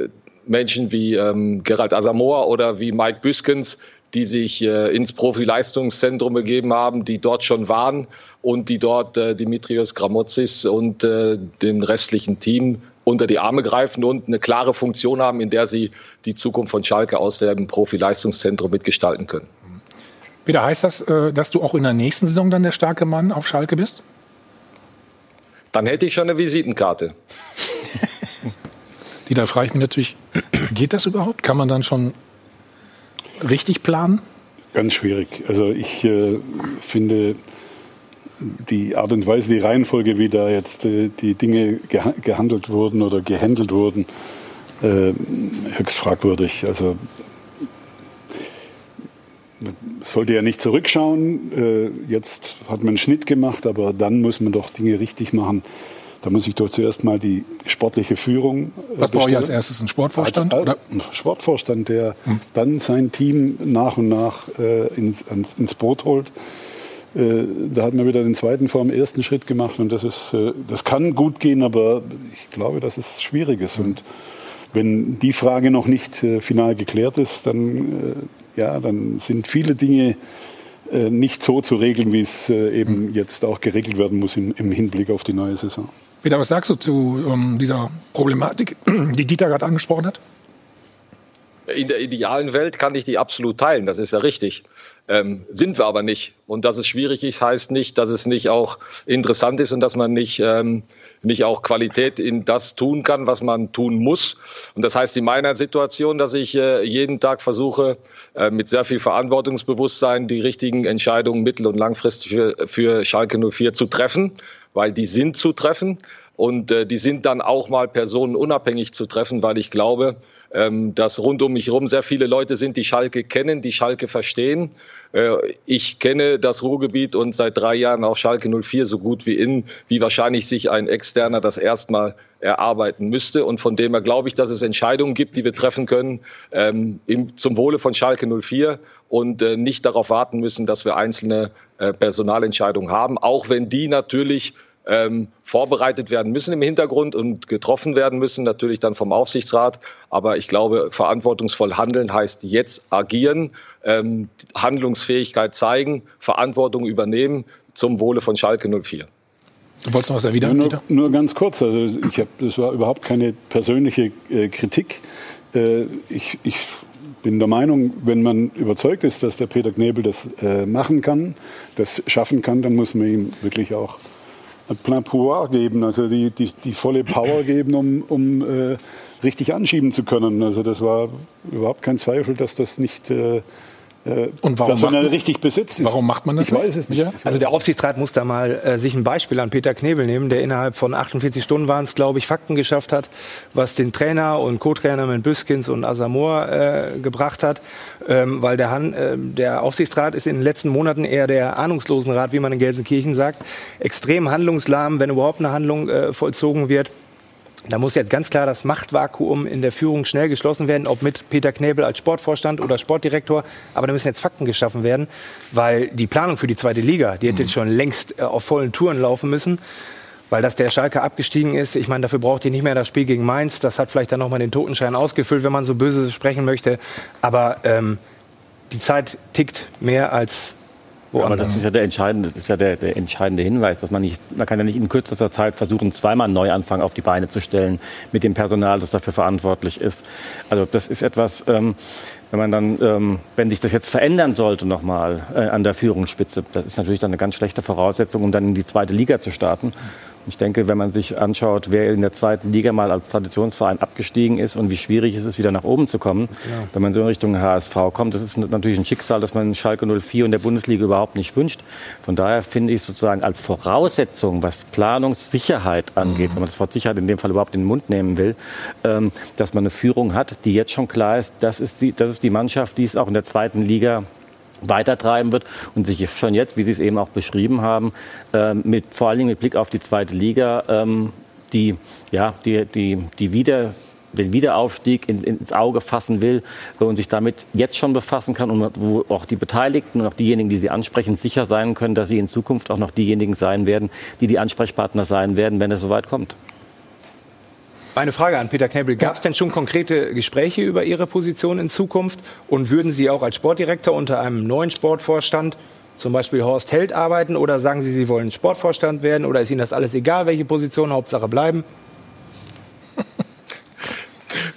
Menschen wie ähm, Gerald Asamoah oder wie Mike Büskens, die sich äh, ins Profileistungszentrum begeben haben, die dort schon waren und die dort äh, Dimitrios Gramotzis und äh, dem restlichen Team unter die Arme greifen und eine klare Funktion haben, in der sie die Zukunft von Schalke aus dem Profileistungszentrum mitgestalten können. Peter, heißt das, äh, dass du auch in der nächsten Saison dann der starke Mann auf Schalke bist? Dann hätte ich schon eine Visitenkarte. Die, da frage ich mich natürlich, geht das überhaupt? Kann man dann schon richtig planen? Ganz schwierig. Also ich äh, finde die Art und Weise, die Reihenfolge, wie da jetzt äh, die Dinge geha gehandelt wurden oder gehandelt wurden, äh, höchst fragwürdig. Also man sollte ja nicht zurückschauen. Äh, jetzt hat man einen Schnitt gemacht, aber dann muss man doch Dinge richtig machen. Da muss ich doch zuerst mal die sportliche Führung. Äh, Was brauche ich als erstes? Ein Sportvorstand? Als, ein Sportvorstand, der hm. dann sein Team nach und nach äh, ins, ins Boot holt. Äh, da hat man wieder den zweiten vor dem ersten Schritt gemacht und das ist, äh, das kann gut gehen, aber ich glaube, dass es schwierig ist. Hm. Und wenn die Frage noch nicht äh, final geklärt ist, dann, äh, ja, dann sind viele Dinge nicht so zu regeln, wie es eben hm. jetzt auch geregelt werden muss im Hinblick auf die neue Saison. Peter, was sagst du zu um, dieser Problematik, die Dieter gerade angesprochen hat? In der idealen Welt kann ich die absolut teilen, das ist ja richtig. Ähm, sind wir aber nicht. Und dass es schwierig ist, heißt nicht, dass es nicht auch interessant ist und dass man nicht, ähm, nicht auch Qualität in das tun kann, was man tun muss. Und das heißt in meiner Situation, dass ich äh, jeden Tag versuche, äh, mit sehr viel Verantwortungsbewusstsein die richtigen Entscheidungen mittel- und langfristig für, für Schalke 04 zu treffen weil die sind zu treffen und äh, die sind dann auch mal personenunabhängig zu treffen, weil ich glaube, ähm, dass rund um mich herum sehr viele Leute sind, die Schalke kennen, die Schalke verstehen. Äh, ich kenne das Ruhrgebiet und seit drei Jahren auch Schalke 04 so gut wie in, wie wahrscheinlich sich ein Externer das erstmal erarbeiten müsste. Und von dem her glaube ich, dass es Entscheidungen gibt, die wir treffen können ähm, zum Wohle von Schalke 04 und äh, nicht darauf warten müssen, dass wir einzelne äh, Personalentscheidungen haben, auch wenn die natürlich ähm, vorbereitet werden müssen im Hintergrund und getroffen werden müssen, natürlich dann vom Aufsichtsrat. Aber ich glaube, verantwortungsvoll handeln heißt jetzt agieren, ähm, Handlungsfähigkeit zeigen, Verantwortung übernehmen zum Wohle von Schalke 04. Du wolltest noch was erwidern, nur, nur ganz kurz. Also ich hab, das war überhaupt keine persönliche äh, Kritik. Äh, ich, ich bin der Meinung, wenn man überzeugt ist, dass der Peter Knebel das äh, machen kann, das schaffen kann, dann muss man ihm wirklich auch plein pouvoir geben, also die, die, die volle Power geben, um, um äh, richtig anschieben zu können. Also das war überhaupt kein Zweifel, dass das nicht äh, äh, Und warum macht man- richtig besetzt ist. Warum macht man das Ich weiß es nicht. Also der Aufsichtsrat muss da mal äh, sich ein Beispiel an Peter Knebel nehmen, der innerhalb von 48 Stunden waren es, glaube ich, Fakten geschafft hat, was den Trainer und Co-Trainer mit Büskins und Asamoah äh, gebracht hat. Ähm, weil der, Han, äh, der Aufsichtsrat ist in den letzten Monaten eher der Ahnungslosenrat, wie man in Gelsenkirchen sagt. Extrem handlungslahm, wenn überhaupt eine Handlung äh, vollzogen wird. Da muss jetzt ganz klar das Machtvakuum in der Führung schnell geschlossen werden, ob mit Peter Knebel als Sportvorstand oder Sportdirektor. Aber da müssen jetzt Fakten geschaffen werden, weil die Planung für die zweite Liga, die hätte jetzt schon längst äh, auf vollen Touren laufen müssen. Weil dass der Schalke abgestiegen ist, ich meine, dafür braucht ihr nicht mehr das Spiel gegen Mainz. Das hat vielleicht dann nochmal den Totenschein ausgefüllt, wenn man so böse sprechen möchte. Aber ähm, die Zeit tickt mehr als Aber das ist ja der entscheidende, das ist ja der, der entscheidende Hinweis, dass man nicht, man kann ja nicht in kürzester Zeit versuchen, zweimal einen Neuanfang auf die Beine zu stellen mit dem Personal, das dafür verantwortlich ist. Also das ist etwas, ähm, wenn man dann, ähm, wenn sich das jetzt verändern sollte nochmal äh, an der Führungsspitze, das ist natürlich dann eine ganz schlechte Voraussetzung, um dann in die zweite Liga zu starten. Ich denke, wenn man sich anschaut, wer in der zweiten Liga mal als Traditionsverein abgestiegen ist und wie schwierig es ist, wieder nach oben zu kommen, wenn man so in Richtung HSV kommt, das ist natürlich ein Schicksal, das man Schalke 04 und der Bundesliga überhaupt nicht wünscht. Von daher finde ich sozusagen als Voraussetzung, was Planungssicherheit angeht, wenn man das Wort Sicherheit in dem Fall überhaupt in den Mund nehmen will, ähm, dass man eine Führung hat, die jetzt schon klar ist, das ist die, das ist die Mannschaft, die es auch in der zweiten Liga weitertreiben wird und sich schon jetzt, wie Sie es eben auch beschrieben haben, ähm, mit, vor allen Dingen mit Blick auf die zweite Liga, ähm, die, ja, die, die, die wieder den Wiederaufstieg in, ins Auge fassen will äh, und sich damit jetzt schon befassen kann und wo auch die Beteiligten und auch diejenigen, die Sie ansprechen, sicher sein können, dass sie in Zukunft auch noch diejenigen sein werden, die die Ansprechpartner sein werden, wenn es soweit kommt. Eine Frage an Peter Knebel. Gab es denn schon konkrete Gespräche über Ihre Position in Zukunft? Und würden Sie auch als Sportdirektor unter einem neuen Sportvorstand, zum Beispiel Horst Held, arbeiten? Oder sagen Sie, Sie wollen Sportvorstand werden? Oder ist Ihnen das alles egal, welche Position, Hauptsache bleiben?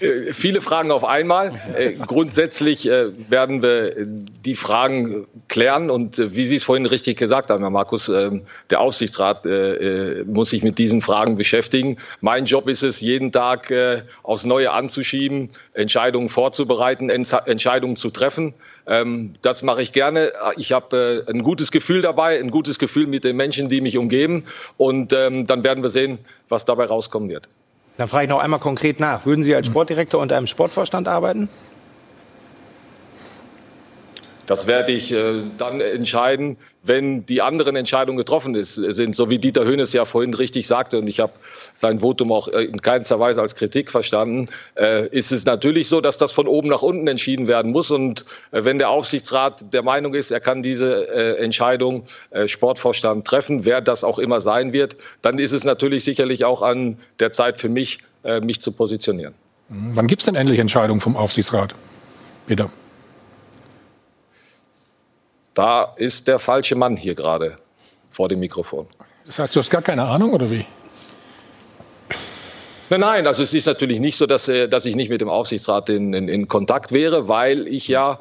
Äh, Viele Fragen auf einmal. Äh, grundsätzlich äh, werden wir die Fragen klären und wie Sie es vorhin richtig gesagt haben, Herr Markus, der Aufsichtsrat muss sich mit diesen Fragen beschäftigen. Mein Job ist es, jeden Tag aufs Neue anzuschieben, Entscheidungen vorzubereiten, Entscheidungen zu treffen. Ähm, das mache ich gerne. Ich habe ein gutes Gefühl dabei, ein gutes Gefühl mit den Menschen, die mich umgeben. Und ähm, dann werden wir sehen, was dabei rauskommen wird. Dann frage ich noch einmal konkret nach. Würden Sie als Sportdirektor unter einem Sportvorstand arbeiten? Das werde ich äh, dann entscheiden, wenn die anderen Entscheidungen getroffen ist, sind, so wie Dieter Höhnes ja vorhin richtig sagte, und ich habe sein Votum auch äh, in keinster Weise als Kritik verstanden, äh, ist es natürlich so, dass das von oben nach unten entschieden werden muss. Und äh, wenn der Aufsichtsrat der Meinung ist, er kann diese äh, Entscheidung äh, Sportvorstand treffen, wer das auch immer sein wird, dann ist es natürlich sicherlich auch an der Zeit für mich, äh, mich zu positionieren. Wann gibt es denn endlich Entscheidungen vom Aufsichtsrat? Peter. Da ist der falsche Mann hier gerade vor dem Mikrofon. Das heißt, du hast gar keine Ahnung, oder wie? Nein, nein, also es ist natürlich nicht so, dass, äh, dass ich nicht mit dem Aufsichtsrat in, in, in Kontakt wäre, weil ich ja,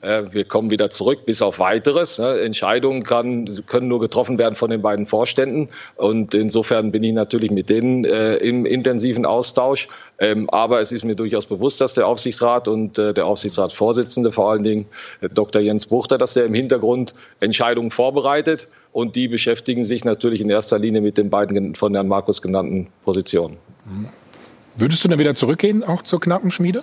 wir kommen wieder zurück, bis auf weiteres. Ne, Entscheidungen kann, können nur getroffen werden von den beiden Vorständen und insofern bin ich natürlich mit denen äh, im intensiven Austausch. Ähm, aber es ist mir durchaus bewusst, dass der Aufsichtsrat und äh, der Aufsichtsratsvorsitzende, vor allen Dingen äh, Dr. Jens Buchter, dass der im Hintergrund Entscheidungen vorbereitet und die beschäftigen sich natürlich in erster Linie mit den beiden von Herrn Markus genannten Positionen. Würdest du dann wieder zurückgehen, auch zur knappen Schmiede?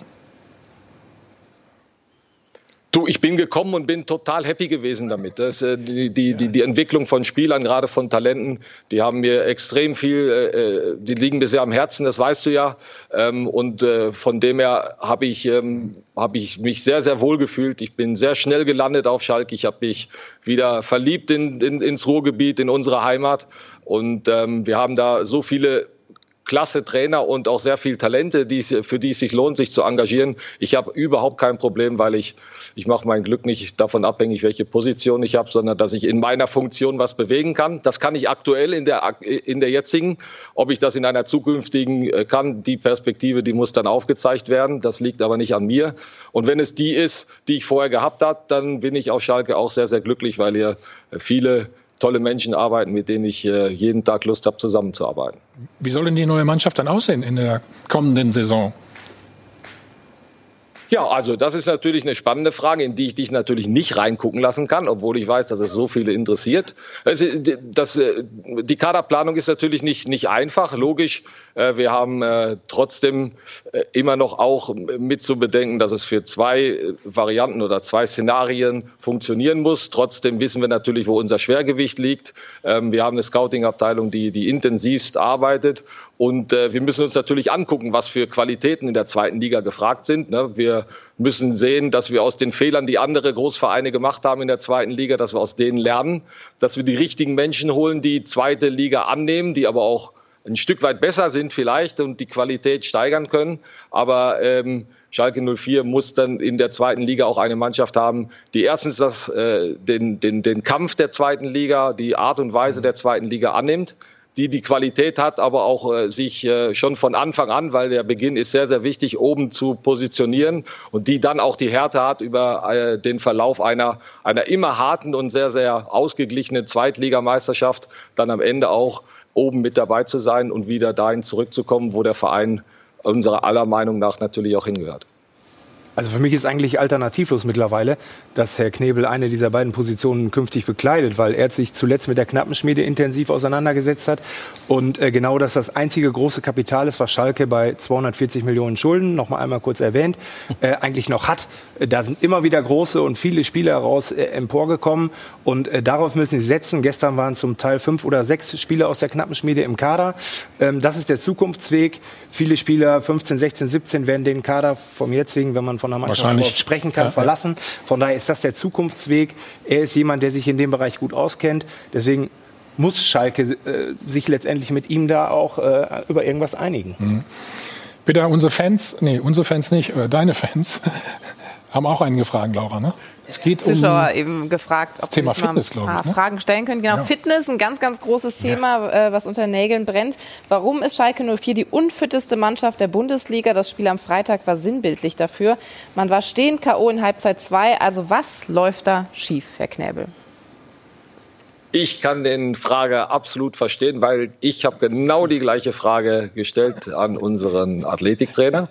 Du, ich bin gekommen und bin total happy gewesen damit. Das, äh, die, die, die, Entwicklung von Spielern, gerade von Talenten, die haben mir extrem viel, äh, die liegen mir sehr am Herzen, das weißt du ja. Ähm, und äh, von dem her habe ich, ähm, hab ich mich sehr, sehr wohl gefühlt. Ich bin sehr schnell gelandet auf Schalke. Ich habe mich wieder verliebt in, in, ins Ruhrgebiet, in unsere Heimat. Und ähm, wir haben da so viele klasse Trainer und auch sehr viel Talente, die, für die es sich lohnt, sich zu engagieren. Ich habe überhaupt kein Problem, weil ich, ich mache mein Glück nicht davon abhängig, welche Position ich habe, sondern dass ich in meiner Funktion was bewegen kann. Das kann ich aktuell in der, in der jetzigen. Ob ich das in einer zukünftigen äh, kann, die Perspektive, die muss dann aufgezeigt werden. Das liegt aber nicht an mir. Und wenn es die ist, die ich vorher gehabt habe, dann bin ich auf Schalke auch sehr, sehr glücklich, weil hier viele tolle Menschen arbeiten, mit denen ich äh, jeden Tag Lust habe, zusammenzuarbeiten. Wie soll denn die neue Mannschaft dann aussehen in der kommenden Saison? Ja, also das ist natürlich eine spannende Frage, in die ich dich natürlich nicht reingucken lassen kann, obwohl ich weiß, dass es so viele interessiert. Das, das, die Kaderplanung ist natürlich nicht, nicht einfach, logisch. Äh, wir haben äh, trotzdem äh, immer noch auch mit zu bedenken, dass es für zwei Varianten oder zwei Szenarien funktionieren muss. Trotzdem wissen wir natürlich, wo unser Schwergewicht liegt. Ähm, wir haben eine Scouting-Abteilung, die, die intensivst arbeitet und äh, wir müssen uns natürlich angucken, was für Qualitäten in der zweiten Liga gefragt sind. Ne? Wir müssen sehen, dass wir aus den Fehlern, die andere Großvereine gemacht haben in der zweiten Liga, dass wir aus denen lernen, dass wir die richtigen Menschen holen, die zweite Liga annehmen, die aber auch ein Stück weit besser sind vielleicht und die Qualität steigern können. Aber ähm, Schalke 04 muss dann in der zweiten Liga auch eine Mannschaft haben, die erstens das, äh, den, den, den Kampf der zweiten Liga, die Art und Weise der zweiten Liga annimmt die die Qualität hat, aber auch äh, sich äh, schon von Anfang an, weil der Beginn ist sehr, sehr wichtig, oben zu positionieren und die dann auch die Härte hat über äh, den Verlauf einer, einer immer harten und sehr, sehr ausgeglichenen Zweitligameisterschaft, dann am Ende auch oben mit dabei zu sein und wieder dahin zurückzukommen, wo der Verein unserer aller Meinung nach natürlich auch hingehört. Also für mich ist eigentlich alternativlos mittlerweile, dass Herr Knebel eine dieser beiden Positionen künftig bekleidet, weil er sich zuletzt mit der Knappenschmiede intensiv auseinandergesetzt hat und äh, genau das das einzige große Kapital ist, was Schalke bei 240 Millionen Schulden, noch mal einmal kurz erwähnt, äh, eigentlich noch hat. Da sind immer wieder große und viele Spieler heraus äh, emporgekommen und äh, darauf müssen sie setzen. Gestern waren zum Teil fünf oder sechs Spieler aus der Knappenschmiede im Kader. Ähm, das ist der Zukunftsweg. Viele Spieler, 15, 16, 17, werden den Kader vom jetzigen, wenn man von einer Mannschaft sprechen kann, ja, verlassen. Von daher ist das der Zukunftsweg. Er ist jemand, der sich in dem Bereich gut auskennt. Deswegen muss Schalke äh, sich letztendlich mit ihm da auch äh, über irgendwas einigen. Mhm. Bitte unsere Fans, nee, unsere Fans nicht, äh, deine Fans, haben auch einen gefragt, Laura, ne? Es geht Zuschauer um eben gefragt, das Thema Fitness, glaube ich. Ne? Fragen stellen können. Genau, ja. Fitness, ein ganz, ganz großes Thema, ja. äh, was unter Nägeln brennt. Warum ist Schalke 04 die unfitteste Mannschaft der Bundesliga? Das Spiel am Freitag war sinnbildlich dafür. Man war stehend K.O. in Halbzeit 2. Also was läuft da schief, Herr Knäbel? Ich kann den Frage absolut verstehen, weil ich habe genau die gleiche Frage gestellt an unseren Athletiktrainer.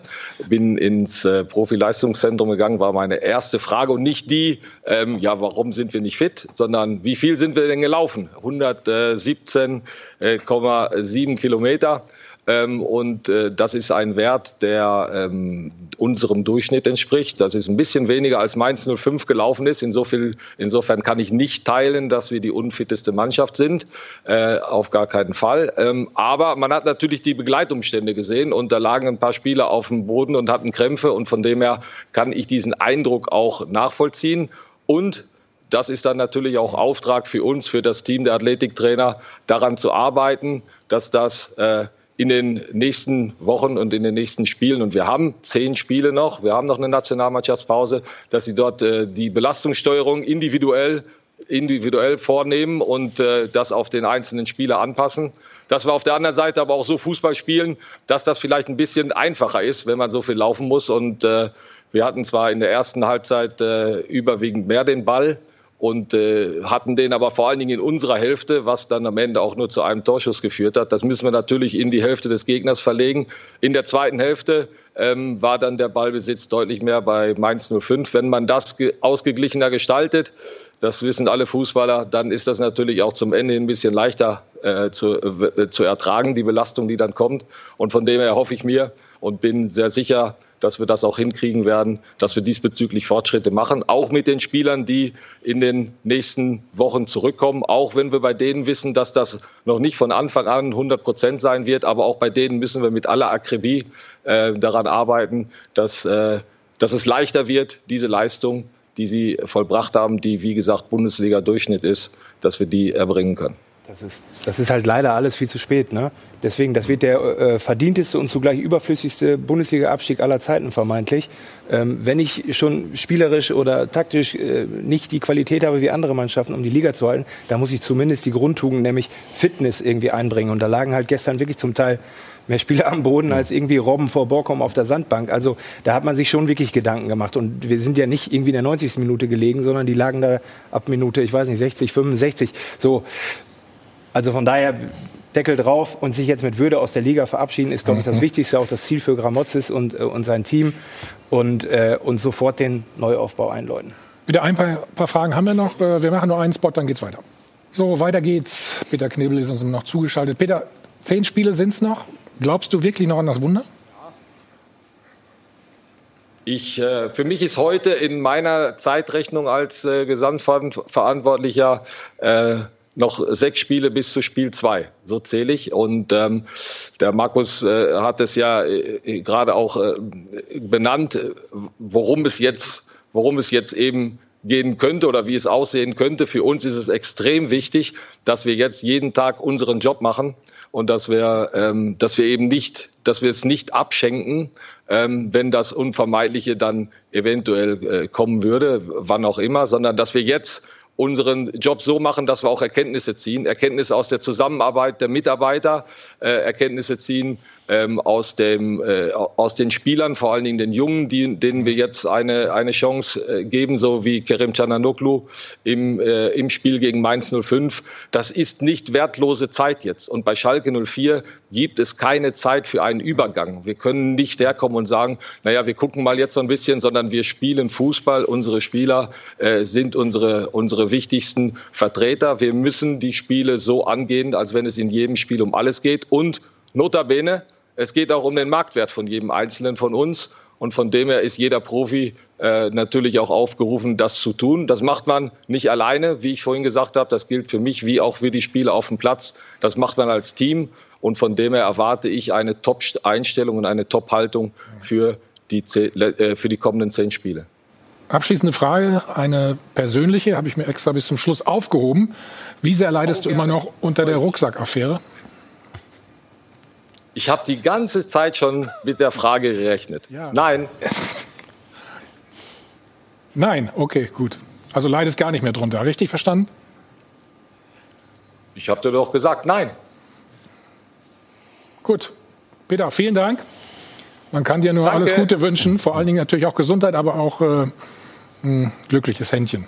Bin ins äh, Profileistungszentrum gegangen, war meine erste Frage und nicht die, ähm, ja, warum sind wir nicht fit, sondern wie viel sind wir denn gelaufen? 117,7 äh, Kilometer. Ähm, und äh, das ist ein Wert, der ähm, unserem Durchschnitt entspricht. Das ist ein bisschen weniger als Mainz 05 gelaufen ist. Insofern, insofern kann ich nicht teilen, dass wir die unfitteste Mannschaft sind. Äh, auf gar keinen Fall. Ähm, aber man hat natürlich die Begleitumstände gesehen und da lagen ein paar Spieler auf dem Boden und hatten Krämpfe und von dem her kann ich diesen Eindruck auch nachvollziehen. Und das ist dann natürlich auch Auftrag für uns, für das Team der Athletiktrainer, daran zu arbeiten, dass das äh, in den nächsten Wochen und in den nächsten Spielen. Und wir haben zehn Spiele noch. Wir haben noch eine Nationalmannschaftspause, dass sie dort äh, die Belastungssteuerung individuell individuell vornehmen und äh, das auf den einzelnen Spieler anpassen. Dass wir auf der anderen Seite aber auch so Fußball spielen, dass das vielleicht ein bisschen einfacher ist, wenn man so viel laufen muss. Und äh, wir hatten zwar in der ersten Halbzeit äh, überwiegend mehr den Ball, und äh, hatten den aber vor allen Dingen in unserer Hälfte, was dann am Ende auch nur zu einem Torschuss geführt hat. Das müssen wir natürlich in die Hälfte des Gegners verlegen. In der zweiten Hälfte ähm, war dann der Ballbesitz deutlich mehr bei Mainz 05. Wenn man das ge ausgeglichener gestaltet, das wissen alle Fußballer, dann ist das natürlich auch zum Ende ein bisschen leichter äh, zu, äh, zu ertragen, die Belastung, die dann kommt. Und von dem her hoffe ich mir und bin sehr sicher, dass wir das auch hinkriegen werden, dass wir diesbezüglich Fortschritte machen, auch mit den Spielern, die in den nächsten Wochen zurückkommen, auch wenn wir bei denen wissen, dass das noch nicht von Anfang an 100 Prozent sein wird, aber auch bei denen müssen wir mit aller Akribie äh, daran arbeiten, dass, äh, dass es leichter wird, diese Leistung, die sie vollbracht haben, die wie gesagt Bundesliga-Durchschnitt ist, dass wir die erbringen können. Das ist, das ist halt leider alles viel zu spät. Ne? Deswegen, das wird der äh, verdienteste und zugleich überflüssigste Bundesliga-Abstieg aller Zeiten vermeintlich. Ähm, wenn ich schon spielerisch oder taktisch äh, nicht die Qualität habe wie andere Mannschaften, um die Liga zu halten, dann muss ich zumindest die Grundtugend, nämlich Fitness, irgendwie einbringen. Und da lagen halt gestern wirklich zum Teil mehr Spieler am Boden als irgendwie Robben vor Borkum auf der Sandbank. Also da hat man sich schon wirklich Gedanken gemacht. Und wir sind ja nicht irgendwie in der 90. Minute gelegen, sondern die lagen da ab Minute, ich weiß nicht, 60, 65. So, also von daher Deckel drauf und sich jetzt mit Würde aus der Liga verabschieden, ist, glaube ich, das Mhm. Wichtigste, auch das Ziel für Gramozis und, äh, und sein Team und, äh, und sofort den Neuaufbau einläuten. Wieder ein paar, paar Fragen haben wir noch. Äh, Wir machen nur einen Spot, dann geht's weiter. So, weiter geht's. Peter Knebel ist uns noch zugeschaltet. Peter, zehn Spiele sind's noch. Glaubst du wirklich noch an das Wunder? Ich, äh, für mich ist heute in meiner Zeitrechnung als äh, Gesamtverantwortlicher äh, noch sechs Spiele bis zu Spiel zwei. So zähle ich. Und ähm, der Markus äh, hat es ja äh, gerade auch äh, benannt, äh, worum es jetzt, worum es jetzt eben gehen könnte oder wie es aussehen könnte. Für uns ist es extrem wichtig, dass wir jetzt jeden Tag unseren Job machen und dass wir, ähm, dass wir eben nicht, dass wir es nicht abschenken, ähm, wenn das Unvermeidliche dann eventuell äh, kommen würde, wann auch immer, sondern dass wir jetzt unseren Job so machen, dass wir auch Erkenntnisse ziehen, Erkenntnisse aus der Zusammenarbeit der Mitarbeiter, äh, Erkenntnisse ziehen ähm, aus, dem, äh, aus den Spielern, vor allen Dingen den Jungen, die, denen wir jetzt eine, eine Chance äh, geben, so wie Kerem Cananoglu im, äh, im Spiel gegen Mainz 05. Das ist nicht wertlose Zeit jetzt. Und bei Schalke 04 gibt es keine Zeit für einen Übergang. Wir können nicht herkommen und sagen, naja, wir gucken mal jetzt so ein bisschen, sondern wir spielen Fußball. Unsere Spieler äh, sind unsere, unsere wichtigsten Vertreter. Wir müssen die Spiele so angehen, als wenn es in jedem Spiel um alles geht. Und notabene, es geht auch um den Marktwert von jedem Einzelnen von uns. Und von dem her ist jeder Profi äh, natürlich auch aufgerufen, das zu tun. Das macht man nicht alleine, wie ich vorhin gesagt habe. Das gilt für mich wie auch für die Spieler auf dem Platz. Das macht man als Team. Und von dem her erwarte ich eine Top-Einstellung und eine Top-Haltung für die, äh, für die kommenden zehn Spiele. Abschließende Frage, eine persönliche, habe ich mir extra bis zum Schluss aufgehoben. Wie sehr leidest du immer noch unter der Rucksackaffäre? Ich habe die ganze Zeit schon mit der Frage gerechnet. Nein, Nein, okay, gut. Also leidest gar nicht mehr drunter. Richtig verstanden? ich habe dir doch gesagt, nein. Gut. Peter, vielen Dank. Man kann dir nur Danke. alles Gute wünschen, vor allen Dingen natürlich auch Gesundheit, aber auch äh, ein glückliches Händchen.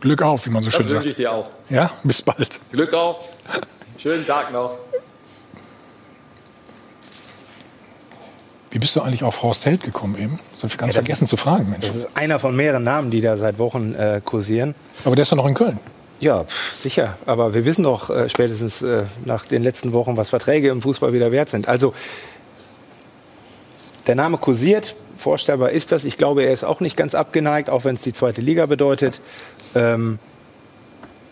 Glück auf, wie man so Das schön wünsche sagt. ich dir auch. Ja, bis bald. Glück auf. Schönen Tag noch. Wie bist du eigentlich auf Horst Held gekommen eben? Das habe ich ganz Ja, vergessen zu fragen, Mensch. Das ist einer von mehreren Namen, die da seit Wochen äh, kursieren. Aber der ist doch noch in Köln. Ja, pf, sicher. Aber wir wissen doch äh, spätestens äh, nach den letzten Wochen, was Verträge im Fußball wieder wert sind. Also der Name kursiert. Vorstellbar ist das. Ich glaube, er ist auch nicht ganz abgeneigt, auch wenn es die zweite Liga bedeutet. Ähm,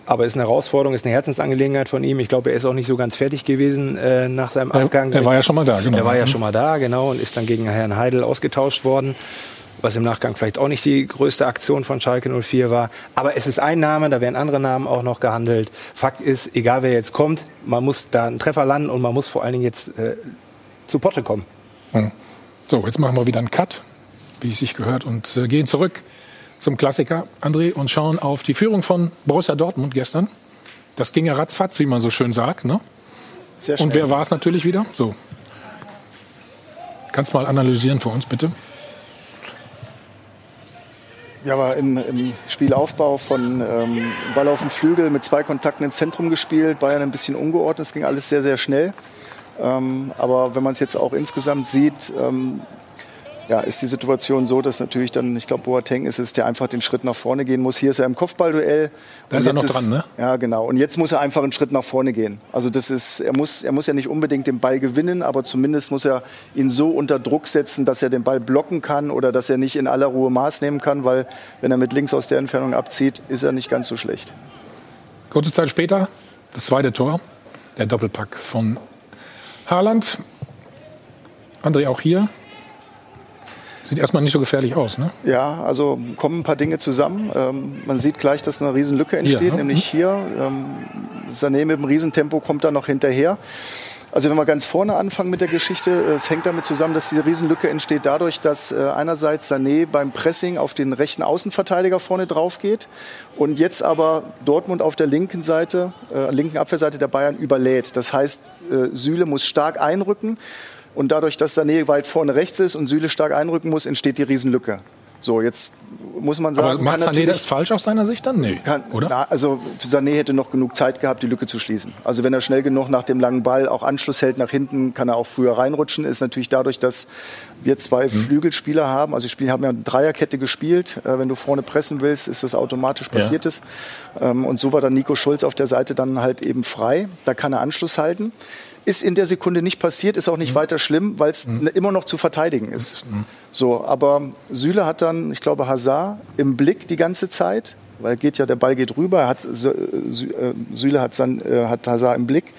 aber ist eine Herausforderung, ist eine Herzensangelegenheit von ihm. Ich glaube, er ist auch nicht so ganz fertig gewesen äh, nach seinem Er- Abgang. er war ja schon mal da, genau. Er war ja schon mal da, genau, und ist dann gegen Herrn Heidel ausgetauscht worden. Was im Nachgang vielleicht auch nicht die größte Aktion von Schalke 04 war. Aber es ist ein Name, da werden andere Namen auch noch gehandelt. Fakt ist, egal wer jetzt kommt, man muss da einen Treffer landen und man muss vor allen Dingen jetzt äh, zu Potte kommen. Hm. So, jetzt machen wir wieder einen Cut, wie es sich gehört, und äh, gehen zurück zum Klassiker, André, und schauen auf die Führung von Borussia Dortmund gestern. Das ging ja ratzfatz, wie man so schön sagt. Ne? Und wer war es natürlich wieder? So. Kannst mal analysieren für uns, bitte? Ja, aber im, im Spielaufbau von ähm, Ball auf dem Flügel mit zwei Kontakten ins Zentrum gespielt, Bayern ein bisschen ungeordnet, es ging alles sehr, sehr schnell. Ähm, aber wenn man es jetzt auch insgesamt sieht, ähm, ja, ist die Situation so, dass natürlich dann, ich glaube, Boateng ist es, der einfach den Schritt nach vorne gehen muss. Hier ist er im Kopfballduell. Da ist er noch dran, ne? Ja, genau. Und jetzt muss er einfach einen Schritt nach vorne gehen. Also das ist, er muss, er muss ja nicht unbedingt den Ball gewinnen, aber zumindest muss er ihn so unter Druck setzen, dass er den Ball blocken kann oder dass er nicht in aller Ruhe Maß nehmen kann, weil wenn er mit links aus der Entfernung abzieht, ist er nicht ganz so schlecht. Kurze Zeit später, das zweite Tor, der Doppelpack von Haaland. André, auch hier. Sieht erstmal nicht so gefährlich aus, ne? Ja, also kommen ein paar Dinge zusammen. Ähm, man sieht gleich, dass eine Riesenlücke entsteht, Hier, ne? nämlich hier. Ähm, Sané mit dem Riesentempo kommt da noch hinterher. Also wenn wir ganz vorne anfangen mit der Geschichte, es hängt damit zusammen, dass diese Riesenlücke entsteht dadurch, dass äh, einerseits Sané beim Pressing auf den rechten Außenverteidiger vorne drauf geht und jetzt aber Dortmund auf der linken Seite, äh, linken Abwehrseite der Bayern überlädt. Das heißt, äh, Süle muss stark einrücken und dadurch, dass Sané weit vorne rechts ist und Süle stark einrücken muss, entsteht die Riesenlücke. So, jetzt muss man sagen. Aber macht Sané das falsch aus deiner Sicht dann? Nee, kann, oder? Na, also Sané hätte noch genug Zeit gehabt, die Lücke zu schließen. Also wenn er schnell genug nach dem langen Ball auch Anschluss hält nach hinten, kann er auch früher reinrutschen. Ist natürlich dadurch, dass wir zwei Flügelspieler haben. Also die Spiel haben ja eine Dreierkette gespielt. Äh, wenn du vorne pressen willst, ist das automatisch Ja. passiert. ist. Ähm, und so war dann Nico Schulz auf der Seite dann halt eben frei. Da kann er Anschluss halten. Ist in der Sekunde nicht passiert, ist auch nicht weiter schlimm, weil es immer noch zu verteidigen ist. So, aber Süle hat dann, ich glaube, Hazard im Blick die ganze Zeit, weil geht ja, der Ball geht rüber, er hat, äh, Süle hat, dann, äh, hat Hazard im Blick.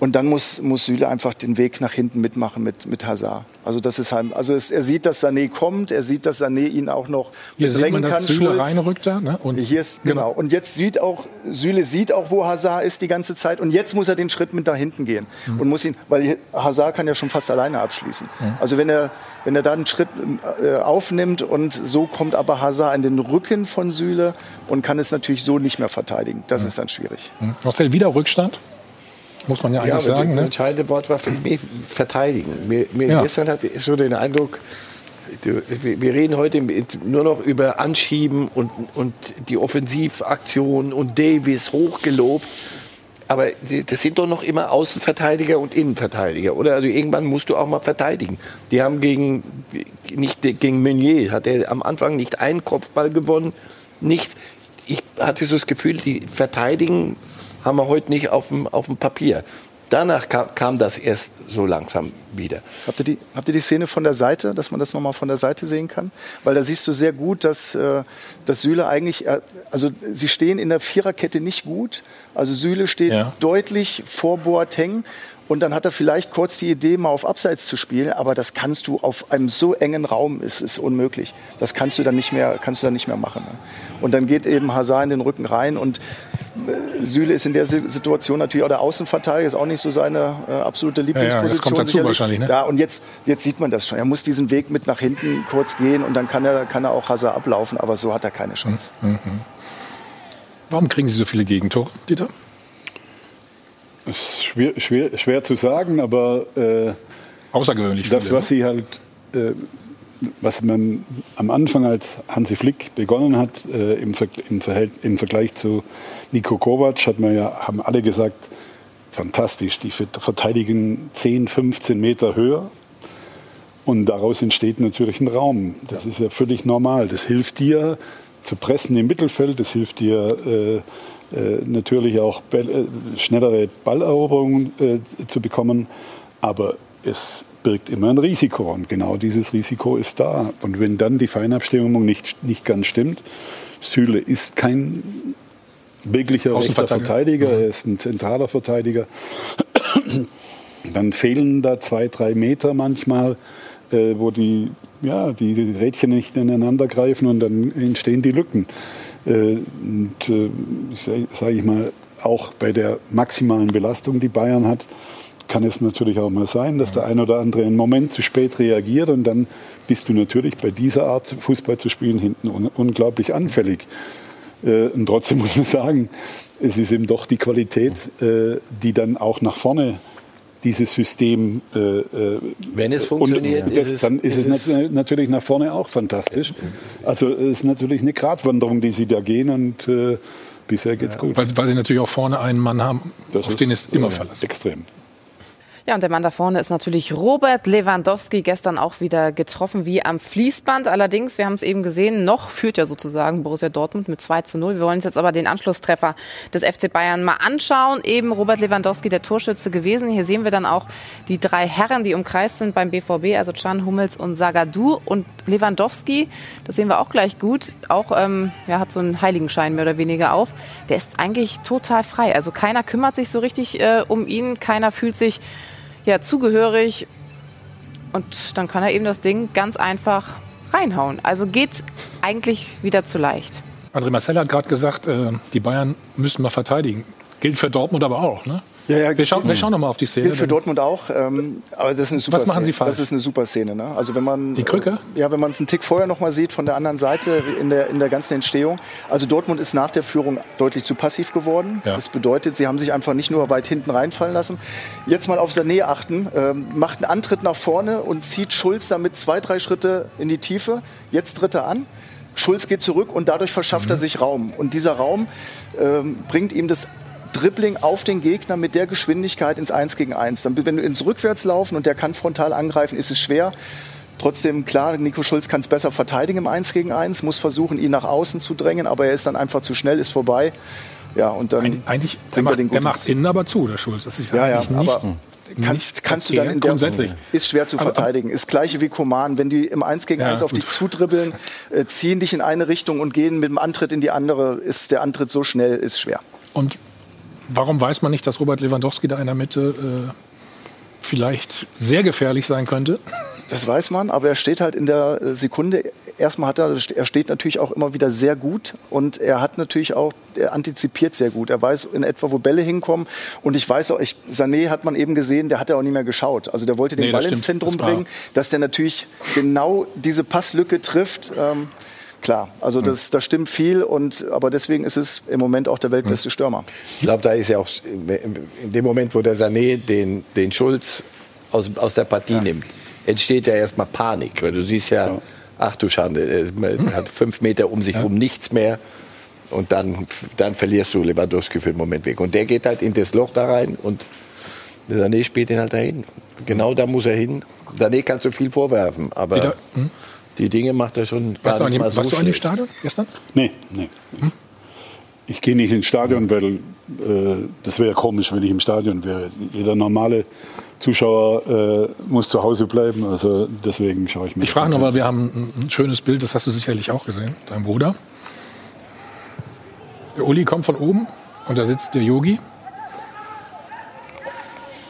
Und dann muss, muss Süle einfach den Weg nach hinten mitmachen mit, mit Hazard. Also das ist halt, also es, er sieht, dass Sané kommt, er sieht, dass Sané ihn auch noch Hier sieht man, bedrängen kann. Süle Schulz. reinrückt da. Ne? Und Hier ist, genau. Und jetzt sieht auch, Süle sieht auch, wo Hazard ist die ganze Zeit. Und jetzt muss er den Schritt mit da hinten gehen. Mhm. Und muss ihn, weil Hazard kann ja schon fast alleine abschließen. Mhm. Also wenn er, wenn er da einen Schritt äh, aufnimmt und so kommt aber Hazard in den Rücken von Süle und kann es natürlich so nicht mehr verteidigen. Das ist dann schwierig. Hm. Marcel, wieder Rückstand? Muss man ja eigentlich aber sagen. Das Ne? entscheidende Wort war für mich verteidigen. Mir, mir Ja. Gestern hatte ich so den Eindruck, wir reden heute nur noch über Anschieben und, und die Offensivaktion und Davis hochgelobt. Aber das sind doch noch immer Außenverteidiger und Innenverteidiger, oder? Also irgendwann musst du auch mal verteidigen. Die haben gegen, nicht gegen Meunier, hat er am Anfang nicht einen Kopfball gewonnen, nichts. Ich hatte so das Gefühl, die verteidigen haben wir heute nicht auf dem, auf dem Papier. Danach kam, kam das erst so langsam wieder. Habt ihr, die, habt ihr die Szene von der Seite, dass man das nochmal von der Seite sehen kann? Weil da siehst du sehr gut, dass, äh, dass Süle eigentlich, äh, also sie stehen in der Viererkette nicht gut. Also Süle steht Ja. deutlich vor Boateng. Und dann hat er vielleicht kurz die Idee, mal auf Abseits zu spielen, aber das kannst du auf einem so engen Raum, ist ist unmöglich. Das kannst du dann nicht mehr, kannst du dann nicht mehr machen. Ne? Und dann geht eben Hazard in den Rücken rein und Süle ist in der Si- Situation natürlich auch der Außenverteidiger, ist auch nicht so seine äh, absolute ja, Lieblingsposition. das kommt dazu sicherlich. wahrscheinlich, ne? Ja, und jetzt, jetzt sieht man das schon. Er muss diesen Weg mit nach hinten kurz gehen und dann kann er, kann er auch Hazard ablaufen, aber so hat er keine Chance. Mhm. Warum kriegen Sie so viele Gegentore, Dieter? Ist schwer, schwer, schwer zu sagen, aber äh, außergewöhnlich. Das, viele, was sie halt, äh, was man am Anfang als Hansi Flick begonnen hat, äh, im, Ver im, im Vergleich zu Niko Kovac, hat man ja, haben alle gesagt, fantastisch, die verteidigen 10, 15 Meter höher. Und daraus entsteht natürlich ein Raum. Das ist ja völlig normal. Das hilft dir zu pressen im Mittelfeld, das hilft dir äh, äh, natürlich auch äh, schnellere Balleroberungen äh, zu bekommen. Aber es birgt immer ein Risiko und genau dieses Risiko ist da. Und wenn dann die Feinabstimmung nicht, nicht ganz stimmt, Süle ist kein wirklicher rechter. Verteidiger, er ist ein zentraler Verteidiger. Dann fehlen da zwei, drei Meter manchmal, äh, wo die, ja, die Rädchen nicht ineinander greifen und dann entstehen die Lücken. Äh, und äh, sage ich mal, auch bei der maximalen Belastung, die Bayern hat, kann es natürlich auch mal sein, dass der ein oder andere einen Moment zu spät reagiert und dann bist du natürlich bei dieser Art Fußball zu spielen hinten un unglaublich anfällig. Äh, und trotzdem muss man sagen, es ist eben doch die Qualität, äh, die dann auch nach vorne dieses System. Äh, Wenn es funktioniert, und das, ist es- dann ist, ist es, nat- natürlich nach vorne auch fantastisch. Also es ist natürlich eine Gratwanderung, die sie da gehen und äh, bisher geht's gut. Weil, weil Sie natürlich auch vorne einen Mann haben, auf den es immer verlassen. Extrem. Ja, und der Mann da vorne ist natürlich Robert Lewandowski, gestern auch wieder getroffen wie am Fließband. Allerdings, wir haben es eben gesehen, noch führt ja sozusagen Borussia Dortmund mit 2 zu 0. Wir wollen uns jetzt aber den Anschlusstreffer des FC Bayern mal anschauen. Eben Robert Lewandowski, der Torschütze gewesen. Hier sehen wir dann auch die drei Herren, die umkreist sind beim BVB, also Can Hummels und Sagadou. Und Lewandowski, das sehen wir auch gleich gut, auch ähm, ja, hat so einen Heiligenschein mehr oder weniger auf. Der ist eigentlich total frei. Also keiner kümmert sich so richtig äh, um ihn, keiner fühlt sich ja, zugehörig. Und dann kann er eben das Ding ganz einfach reinhauen. Also geht eigentlich wieder zu leicht. André Marcel hat gerade gesagt, äh, die Bayern müssen mal verteidigen. Gilt für Dortmund aber auch, ne? Ja, ja, wir, schauen, wir schauen noch mal auf die Szene. Gilt für Dortmund auch, ähm, aber das ist eine super Was machen Szene. Sie falsch? Das ist eine super Szene. Ne? Also wenn man Die Krücke? Ja, wenn man es einen Tick vorher noch mal sieht von der anderen Seite in der in der ganzen Entstehung. Also Dortmund ist nach der Führung deutlich zu passiv geworden. Ja. Das bedeutet, sie haben sich einfach nicht nur weit hinten reinfallen lassen. Jetzt mal auf Sané achten. Ähm, macht einen Antritt nach vorne und zieht Schulz damit zwei drei Schritte in die Tiefe. Jetzt tritt er an. Schulz geht zurück und dadurch verschafft er sich Raum. Und dieser Raum ähm, bringt ihm das Dribbling auf den Gegner mit der Geschwindigkeit ins 1 gegen 1. Dann, wenn du ins Rückwärtslaufen und der kann frontal angreifen, ist es schwer. Trotzdem, klar, Nico Schulz kann es besser verteidigen im 1 gegen 1, muss versuchen, ihn nach außen zu drängen, aber er ist dann einfach zu schnell, ist vorbei. Ja, und dann Eigentlich, der bringt er macht, den der gut macht innen aber zu, der Schulz. Das ist Ja, ja, eigentlich nicht, aber kannst, kannst du dann in der grundsätzlich. ist schwer zu Aber- verteidigen. Ist gleiche wie Koman, wenn die im 1 gegen Ja, 1 auf gut. dich zudribbeln, äh, ziehen dich in eine Richtung und gehen mit dem Antritt in die andere, ist der Antritt so schnell, ist schwer. Und warum weiß man nicht, dass Robert Lewandowski da in der Mitte äh, vielleicht sehr gefährlich sein könnte? Das weiß man, aber er steht halt in der äh, Sekunde. Erstmal hat er, er steht natürlich auch immer wieder sehr gut und er hat natürlich auch, er antizipiert sehr gut. Er weiß in etwa, wo Bälle hinkommen. Und ich weiß auch, ich, Sané hat man eben gesehen, der hat ja auch nie mehr geschaut. Also der wollte den Nee, Ball ins. Zentrum Das bringen, dass der natürlich genau diese Passlücke trifft. Ähm, klar, also das, da stimmt viel und aber deswegen ist es im Moment auch der weltbeste Stürmer. Ich glaube, da ist ja auch in dem Moment, wo der Sané den, den Schulz aus, aus der Partie nimmt, entsteht ja erstmal Panik. Weil du siehst ja, ach du Schande, er man hat fünf Meter um sich rum nichts mehr. Und dann, dann verlierst du Lewandowski für den Moment weg. Und der geht halt in das Loch da rein und der Sané spielt ihn halt dahin. Genau da muss er hin. Sané kannst du viel vorwerfen, aber Wieder- hm? Die Dinge macht er schon gar Warst du, an dem, so warst du an dem. Stadion gestern? Nee, nee. Ich gehe nicht ins Stadion, weil äh, das wäre komisch, wenn ich im Stadion wäre. Jeder normale Zuschauer äh, muss zu Hause bleiben, also deswegen schaue ich mir Ich das frage nur, weil wir haben ein, ein schönes Bild, das hast du sicherlich auch gesehen, dein Bruder. Der Uli kommt von oben und da sitzt der Yogi.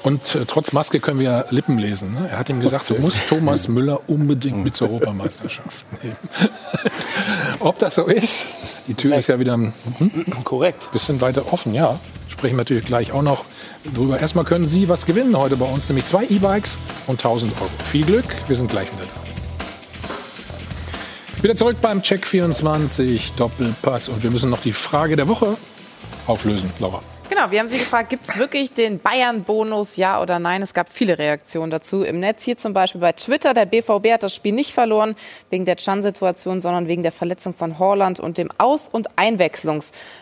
Und äh, trotz Maske können wir Lippen lesen. Ne? Er hat ihm gesagt, du musst Thomas Müller unbedingt mit zur Europameisterschaft nehmen. Ob das so ist, die Tür ist ja wieder ein Korrekt. bisschen weiter offen, ja. Sprechen wir natürlich gleich auch noch drüber. Erstmal können Sie was gewinnen heute bei uns, nämlich zwei E-Bikes und 1000 Euro. Viel Glück, wir sind gleich wieder da. Wieder zurück beim Check 24 Doppelpass und wir müssen noch die Frage der Woche auflösen, Laura. Genau, wir haben Sie gefragt, gibt es wirklich den Bayern-Bonus, ja oder nein? Es gab viele Reaktionen dazu im Netz. Hier zum Beispiel bei Twitter. Der BVB hat das Spiel nicht verloren wegen der Chan-Situation, sondern wegen der Verletzung von Horland und dem Aus- und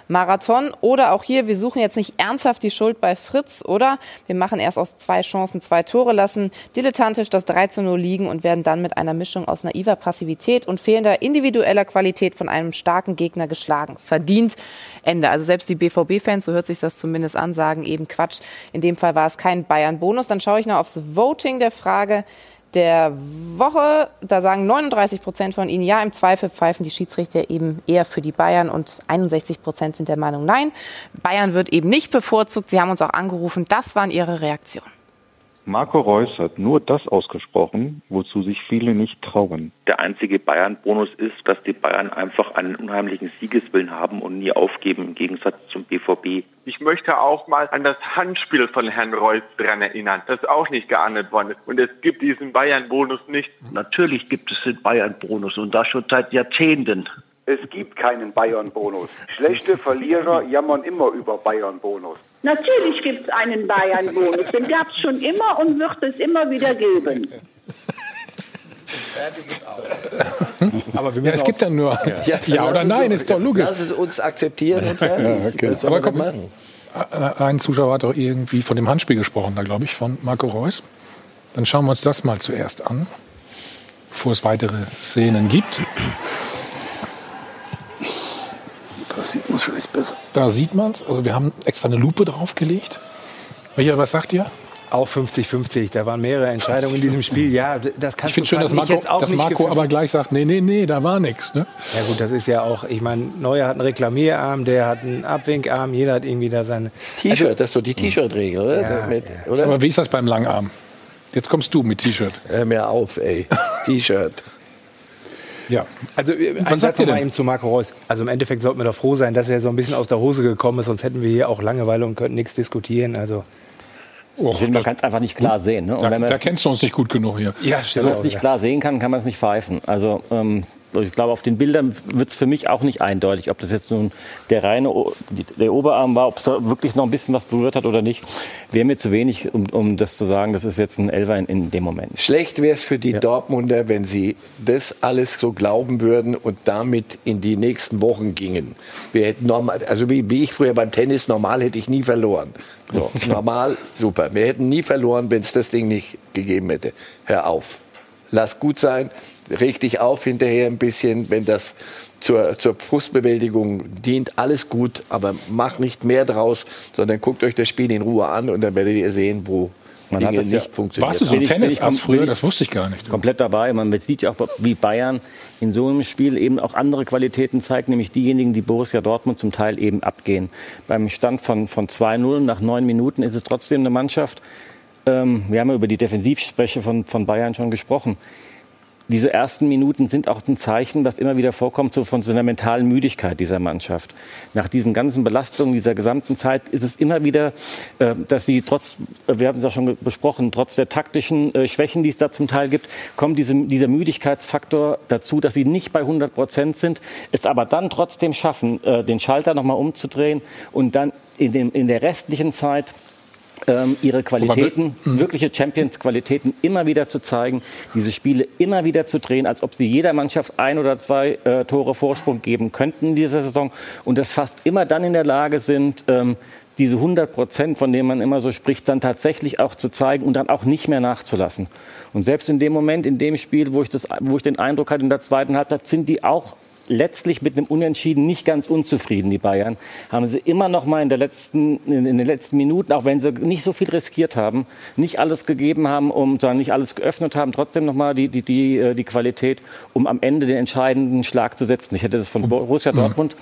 Einwechslungsmarathon. Oder auch hier, wir suchen jetzt nicht ernsthaft die Schuld bei Fritz, oder? Wir machen erst aus zwei Chancen zwei Tore, lassen dilettantisch das 3 zu 0 liegen und werden dann mit einer Mischung aus naiver Passivität und fehlender individueller Qualität von einem starken Gegner geschlagen. Verdient. Ende. Also selbst die BVB-Fans, so hört sich das zumindest an, sagen eben Quatsch. In dem Fall war es kein Bayern-Bonus. Dann schaue ich noch aufs Voting der Frage der Woche. Da sagen 39 Prozent von Ihnen ja. Im Zweifel pfeifen die Schiedsrichter eben eher für die Bayern und 61 Prozent sind der Meinung nein. Bayern wird eben nicht bevorzugt. Sie haben uns auch angerufen. Das waren Ihre Reaktionen. Marco Reus hat nur das ausgesprochen, wozu sich viele nicht trauen. Der einzige Bayern-Bonus ist, dass die Bayern einfach einen unheimlichen Siegeswillen haben und nie aufgeben, im Gegensatz zum BVB. Ich möchte auch mal an das Handspiel von Herrn Reus dran erinnern, das auch nicht geahndet worden ist. Und es gibt diesen Bayern-Bonus nicht. Natürlich gibt es den Bayern-Bonus und das schon seit Jahrzehnten. Es gibt keinen Bayern-Bonus. Schlechte Verlierer jammern immer über Bayern-Bonus. Natürlich gibt es einen Bayern-Bonus. Den gab es schon immer und wird es immer wieder geben. Aber wir es gibt ja nur ja, dann oder lass es nein, uns- ist doch logisch. Lass es uns akzeptieren und fertig. Ja, okay. Aber komm, machen? Äh, Ein Zuschauer hat doch irgendwie von dem Handspiel gesprochen, da glaube ich, von Marco Reus. Dann schauen wir uns das mal zuerst an, bevor es weitere Szenen gibt. Da sieht man es vielleicht besser. Da sieht man es. Also wir haben extra eine Lupe draufgelegt. Michael, was sagt ihr? Auch 50-50. Da waren mehrere Entscheidungen in diesem Spiel. Ja, das Ich kannst finde du schön, dass Marco, jetzt auch dass Marco aber gleich sagt, nee, nee, nee, da war nichts. Ne? Ja gut, das ist ja auch, ich meine, Neuer hat einen Reklamierarm, der hat einen Abwinkarm, jeder hat irgendwie da seine... T-Shirt, das ist doch die T-Shirt-Regel, oder? Ja, Mit, oder? Aber wie ist das beim Langarm? Jetzt kommst du mit T-Shirt. Hör mir auf, ey. T-Shirt. Ja. Also äh, ein Satz noch mal eben zu Marco Reus. Also im Endeffekt sollten wir doch froh sein, dass er so ein bisschen aus der Hose gekommen ist, sonst hätten wir hier auch Langeweile und könnten nichts diskutieren. Also Ich finde, man kann es einfach nicht klar sehen. Ne? Und Da, da das- kennst du uns nicht gut genug hier. ja, wenn man es nicht klar sehen kann, kann man es nicht pfeifen. Also ähm, ich glaube, auf den Bildern wird es für mich auch nicht eindeutig, ob das jetzt nun der reine der Oberarm war, ob es da wirklich noch ein bisschen was berührt hat oder nicht. Wäre mir zu wenig, um, um das zu sagen, das ist jetzt ein Elfer in, in dem Moment. Schlecht wäre es für die Ja. Dortmunder, wenn sie das alles so glauben würden und damit in die nächsten Wochen gingen. Wir hätten normal, also wie, wie ich früher beim Tennis, normal hätte ich nie verloren. So, normal, super. Wir hätten nie verloren, wenn es das Ding nicht gegeben hätte. Hör auf. Lass gut sein. Reg dich auf hinterher ein bisschen, wenn das zur, zur Frustbewältigung dient. Alles gut, aber mach nicht mehr draus, sondern guckt euch das Spiel in Ruhe an und dann werdet ihr sehen, wo Man hat Dinge das ja- nicht funktionieren. Warst du so ein Tennisass früher? Das wusste ich gar nicht. Komplett dabei. Man sieht ja auch, wie Bayern in so einem Spiel eben auch andere Qualitäten zeigt, nämlich diejenigen, die Borussia Dortmund zum Teil eben abgehen. Beim Stand von, von 2-0 nach neun Minuten ist es trotzdem eine Mannschaft. Ähm, wir haben ja über die Defensivspreche von, von Bayern schon gesprochen. Diese ersten Minuten sind auch ein Zeichen, das immer wieder vorkommt, so von so einer mentalen Müdigkeit dieser Mannschaft. Nach diesen ganzen Belastungen dieser gesamten Zeit ist es immer wieder, äh, dass sie trotz, äh, wir hatten es auch schon besprochen, trotz der taktischen äh, Schwächen, die es da zum Teil gibt, kommt diese, dieser Müdigkeitsfaktor dazu, dass sie nicht bei 100 Prozent sind, es aber dann trotzdem schaffen, den Schalter nochmal umzudrehen und dann in, dem, in der restlichen Zeit ähm, ihre Qualitäten, wirkliche Champions-Qualitäten immer wieder zu zeigen, diese Spiele immer wieder zu drehen, als ob sie jeder Mannschaft ein oder zwei äh, Tore Vorsprung geben könnten in dieser Saison und das fast immer dann in der Lage sind, ähm, diese 100 Prozent, von denen man immer so spricht, dann tatsächlich auch zu zeigen und dann auch nicht mehr nachzulassen. Und selbst in dem Moment, in dem Spiel, wo ich, das, wo ich den Eindruck hatte, in der zweiten Halbzeit sind die auch letztlich mit einem Unentschieden nicht ganz unzufrieden, die Bayern. Haben sie immer noch mal in, der letzten, in, den letzten Minuten, auch wenn sie nicht so viel riskiert haben, nicht alles gegeben haben, um, sondern nicht alles geöffnet haben, trotzdem noch mal die, die, die, äh, die Qualität, um am Ende den entscheidenden Schlag zu setzen. Ich hätte das von Borussia Dortmund,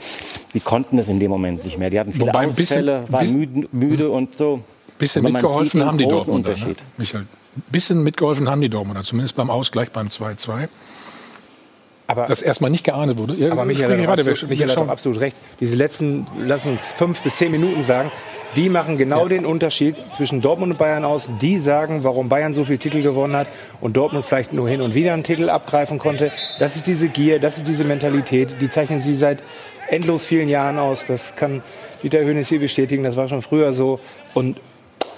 die konnten das in dem Moment nicht mehr. Die hatten viele Wobei ein bisschen- Ausfälle, waren müde, müde und so. bisschen mitgeholfen haben die Dortmunder. Ne? Michael, ein bisschen mitgeholfen haben die Dortmunder, zumindest beim Ausgleich beim 2-2. Aber das erstmal nicht geahndet wurde. Ja, Aber Michael sprich hat, absolut, Michael hat absolut recht. Diese letzten, lass uns fünf bis zehn Minuten sagen, die machen genau den Unterschied zwischen Dortmund und Bayern aus. Die sagen, warum Bayern so viele Titel gewonnen hat und Dortmund vielleicht nur hin und wieder einen Titel abgreifen konnte. Das ist diese Gier, das ist diese Mentalität. Die zeichnen sie seit endlos vielen Jahren aus. Das kann Dieter Hönes hier bestätigen. Das war schon früher so. Und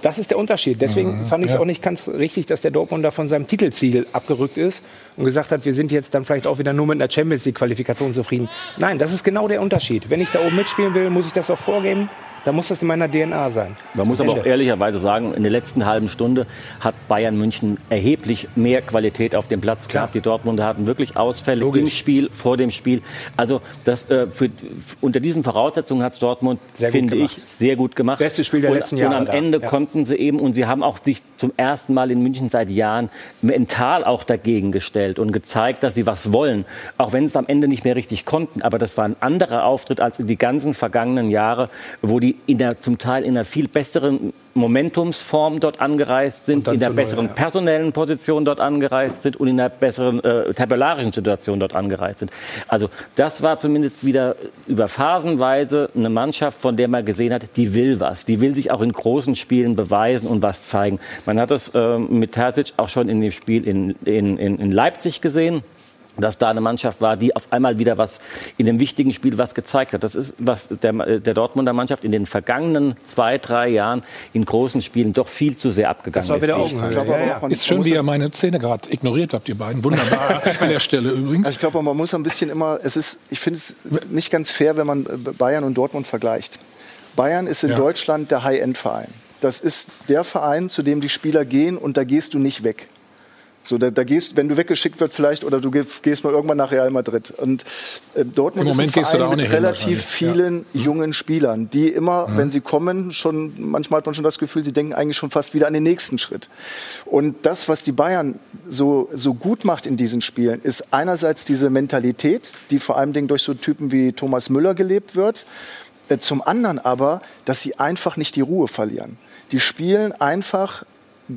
das ist der Unterschied. Deswegen Mhm, fand ich es ja. auch nicht ganz richtig, dass der Dortmunder von seinem Titelziel abgerückt ist und gesagt hat, wir sind jetzt dann vielleicht auch wieder nur mit einer Champions League Qualifikation zufrieden. Nein, das ist genau der Unterschied. Wenn ich da oben mitspielen will, muss ich das auch vorgeben. Dann muss das in meiner DNA sein. Man muss aber auch ehrlicherweise sagen, in der letzten halben Stunde hat Bayern München erheblich mehr Qualität auf dem Platz gehabt. Die Dortmunder hatten wirklich Ausfälle im Spiel, vor dem Spiel. Also das, äh, für, unter diesen Voraussetzungen hat es Dortmund, finde ich, sehr gut gemacht. Bestes Spiel der und, letzten Und Jahre am da. Ende Ja. konnten sie eben, und sie haben auch sich zum ersten Mal in München seit Jahren mental auch dagegen gestellt und gezeigt, dass sie was wollen. Auch wenn es am Ende nicht mehr richtig konnten. Aber das war ein anderer Auftritt als in die ganzen vergangenen Jahre, wo die in der, zum Teil in einer viel besseren Momentumsform dort angereist sind, in einer besseren ja. personellen Position dort angereist sind und in einer besseren äh, tabellarischen Situation dort angereist sind. Also das war zumindest wieder über phasenweise eine Mannschaft, von der man gesehen hat, die will was. Die will sich auch in großen Spielen beweisen und was zeigen. Man hat das ähm, mit Terzic auch schon in dem Spiel in, in, in, in Leipzig gesehen dass da eine Mannschaft war, die auf einmal wieder was in dem wichtigen Spiel was gezeigt hat. Das ist, was der, der Dortmunder Mannschaft in den vergangenen zwei, drei Jahren in großen Spielen doch viel zu sehr abgegangen Das war wieder ist. Augenhöhe. fand. Ja, ja. Ist schön, wie ihr meine Szene gerade ignoriert habt, ihr beiden. Wunderbar an der Stelle übrigens. Also ich glaube, man muss ein bisschen immer, es ist, ich finde es nicht ganz fair, wenn man äh, Bayern und Dortmund vergleicht. Bayern ist in Ja. Deutschland der High-End-Verein. Das ist der Verein, zu dem die Spieler gehen und da gehst du nicht weg. So, da, da gehst, wenn du weggeschickt wird vielleicht oder du gehst, mal irgendwann nach Real Madrid. Und äh, Dortmund ist ein Verein mit relativ vielen jungen Spielern, die immer, wenn sie kommen, schon manchmal hat man schon das Gefühl, sie denken eigentlich schon fast wieder an den nächsten Schritt. Und das, was die Bayern so, so gut macht in diesen Spielen, ist einerseits diese Mentalität, die vor allem durch so Typen wie Thomas Müller gelebt wird. Äh, Zum anderen aber, dass sie einfach nicht die Ruhe verlieren. Die spielen einfach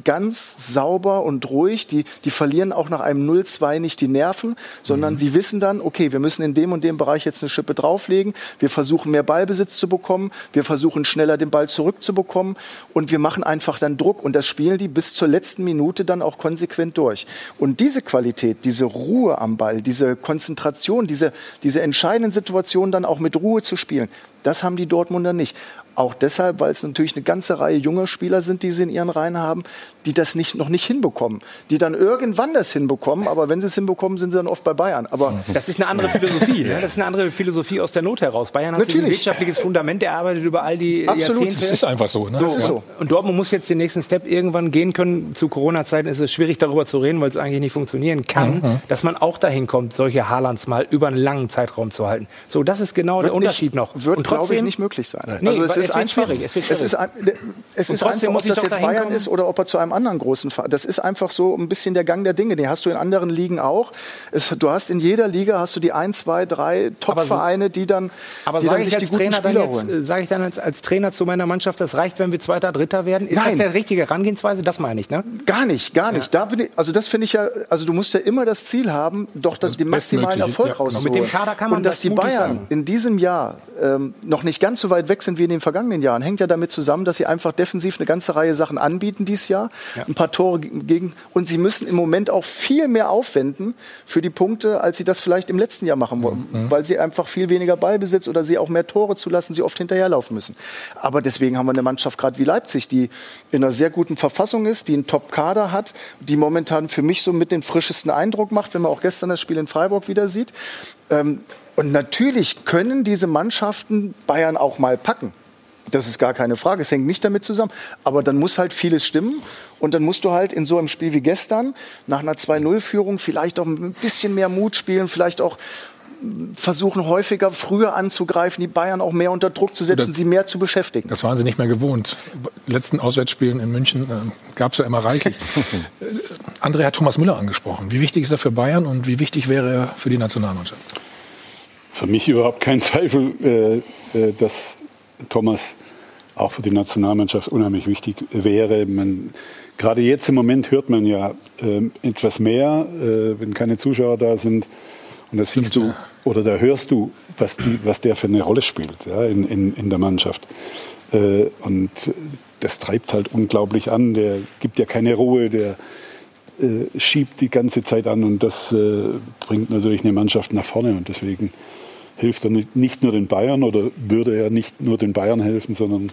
ganz sauber und ruhig. Die, die verlieren auch nach einem 0-2 nicht die Nerven, sondern die wissen dann, okay, wir müssen in dem und dem Bereich jetzt eine Schippe drauflegen. Wir versuchen mehr Ballbesitz zu bekommen. Wir versuchen schneller den Ball zurückzubekommen. Und wir machen einfach dann Druck. Und das spielen die bis zur letzten Minute dann auch konsequent durch. Und diese Qualität, diese Ruhe am Ball, diese Konzentration, diese, diese entscheidenden Situationen dann auch mit Ruhe zu spielen, das haben die Dortmunder nicht. Auch deshalb, weil es natürlich eine ganze Reihe junger Spieler sind, die sie in ihren Reihen haben, die das nicht, noch nicht hinbekommen. Die dann irgendwann das hinbekommen, aber wenn sie es hinbekommen, sind sie dann oft bei Bayern. Aber Das ist eine andere Philosophie. Ne? Das ist eine andere Philosophie aus der Not heraus. Bayern hat ein wirtschaftliches Fundament erarbeitet über all die Absolut. Jahrzehnte. Das ist einfach so, ne? Das ist so. Und Dortmund muss jetzt den nächsten Step irgendwann gehen können. Zu Corona-Zeiten ist es schwierig, darüber zu reden, weil es eigentlich nicht funktionieren kann, Mhm. dass man auch dahin kommt, solche Haalands mal über einen langen Zeitraum zu halten. So, das ist genau der Wird nicht- Unterschied noch. Wird, Und glaube ich, trotzdem- nicht möglich sein. Nee, also es ist wird einfach, schwierig. Es, wird es ist, schwierig. ein- es Und ist trotzdem einfach, muss ob das jetzt Bayern kommen. ist oder ob er zu einem anderen großen Verein. Das ist einfach so ein bisschen der Gang der Dinge. Den hast du in anderen Ligen auch. Es, du hast in jeder Liga hast du die ein, zwei, drei Top-Vereine, die dann, Aber die dann ich sich die als guten Trainer dann Spieler jetzt, holen. äh, sage ich dann als, als Trainer zu meiner Mannschaft, das reicht, wenn wir Zweiter, Dritter werden? Ist Nein. das der richtige Herangehensweise? Das meine ich, ne? Gar nicht, gar nicht. Da bin ich, also das finde ich ja, also du musst ja immer das Ziel haben, doch das, den maximalen Erfolg ja, genau. rauszuholen. Mit dem Kader kann man Und dass das die Bayern sagen. in diesem Jahr ähm, noch nicht ganz so weit weg sind wie in den vergangenen Jahren, hängt ja damit zusammen, dass sie einfach defensiv eine ganze Reihe Sachen anbieten dieses Jahr, ein paar Tore ge- gegen und sie müssen im Moment auch viel mehr aufwenden für die Punkte, als sie das vielleicht im letzten Jahr machen wollen, Mhm. weil sie einfach viel weniger Ballbesitz oder sie auch mehr Tore zulassen, sie oft hinterherlaufen müssen. Aber deswegen haben wir eine Mannschaft gerade wie Leipzig, die in einer sehr guten Verfassung ist, die einen Top-Kader hat, die momentan für mich so mit den frischesten Eindruck macht, wenn man auch gestern das Spiel in Freiburg wieder sieht. Ähm, und natürlich können diese Mannschaften Bayern auch mal packen. Das ist gar keine Frage. Es hängt nicht damit zusammen. Aber dann muss halt vieles stimmen. Und dann musst du halt in so einem Spiel wie gestern, nach einer 2-0-Führung, vielleicht auch ein bisschen mehr Mut spielen, vielleicht auch versuchen, häufiger früher anzugreifen, die Bayern auch mehr unter Druck zu setzen, Das- sie mehr zu beschäftigen. Das waren sie nicht mehr gewohnt. Letzten Auswärtsspielen in München äh, gab es ja immer reichlich. André hat Thomas Müller angesprochen. Wie wichtig ist er für Bayern und wie wichtig wäre er für die Nationalmannschaft? Für mich überhaupt kein Zweifel, äh, äh, dass Thomas auch für die Nationalmannschaft unheimlich wichtig wäre. Man, gerade jetzt im Moment hört man ja ähm, etwas mehr, äh, wenn keine Zuschauer da sind. Und da siehst du oder da hörst du, was, die, was der für eine Rolle spielt ja, in, in, in der Mannschaft. Äh, und das treibt halt unglaublich an. Der gibt ja keine Ruhe, der äh, schiebt die ganze Zeit an und das äh, bringt natürlich eine Mannschaft nach vorne. Und deswegen hilft er nicht, nur den Bayern oder würde er nicht nur den Bayern helfen, sondern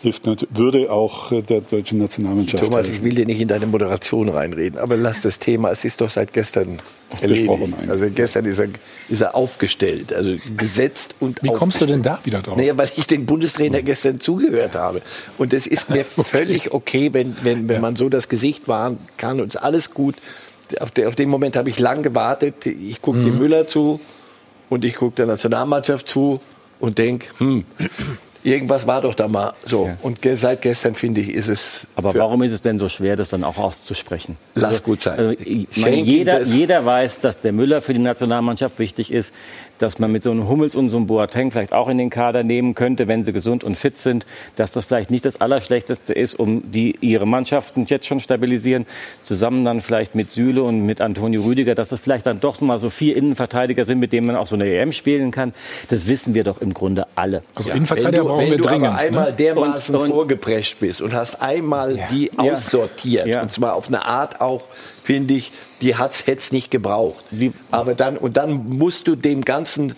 hilft, würde auch äh, der deutschen Nationalmannschaft Thomas, helfen. ich will dir nicht in deine Moderation reinreden, aber lass das Thema, es ist doch seit gestern erledigt. Also gestern ist er, ist er aufgestellt, also gesetzt und Wie kommst du denn da wieder drauf? Naja, weil ich den Bundestrainer gestern zugehört habe. Und es ist mir völlig okay, wenn, wenn, wenn man so das Gesicht wahren kann und alles gut. Auf, der, auf den Moment habe ich lang gewartet. Ich gucke Mhm. dem Müller zu und ich gucke der Nationalmannschaft zu und denke, hm, irgendwas war doch da mal so. Und ge seit gestern, finde ich, ist es... Aber warum ist es denn so schwer, das dann auch auszusprechen? Lass gut sein. Also, meine, jeder, jeder weiß, dass der Müller für die Nationalmannschaft wichtig ist, dass man mit so einem Hummels und so einem Boateng vielleicht auch in den Kader nehmen könnte, wenn sie gesund und fit sind, dass das vielleicht nicht das Allerschlechteste ist, um die ihre Mannschaften jetzt schon stabilisieren, zusammen dann vielleicht mit Süle und mit Antonio Rüdiger, dass das vielleicht dann doch mal so vier Innenverteidiger sind, mit denen man auch so eine EM spielen kann. Das wissen wir doch im Grunde alle. Also wenn du, wenn du aber einmal ne? dermaßen Und- und- vorgeprescht bist und hast einmal die Ja. aussortiert und zwar auf eine Art auch, finde ich, die hat's hätt's nicht gebraucht. Aber dann und dann musst du dem Ganzen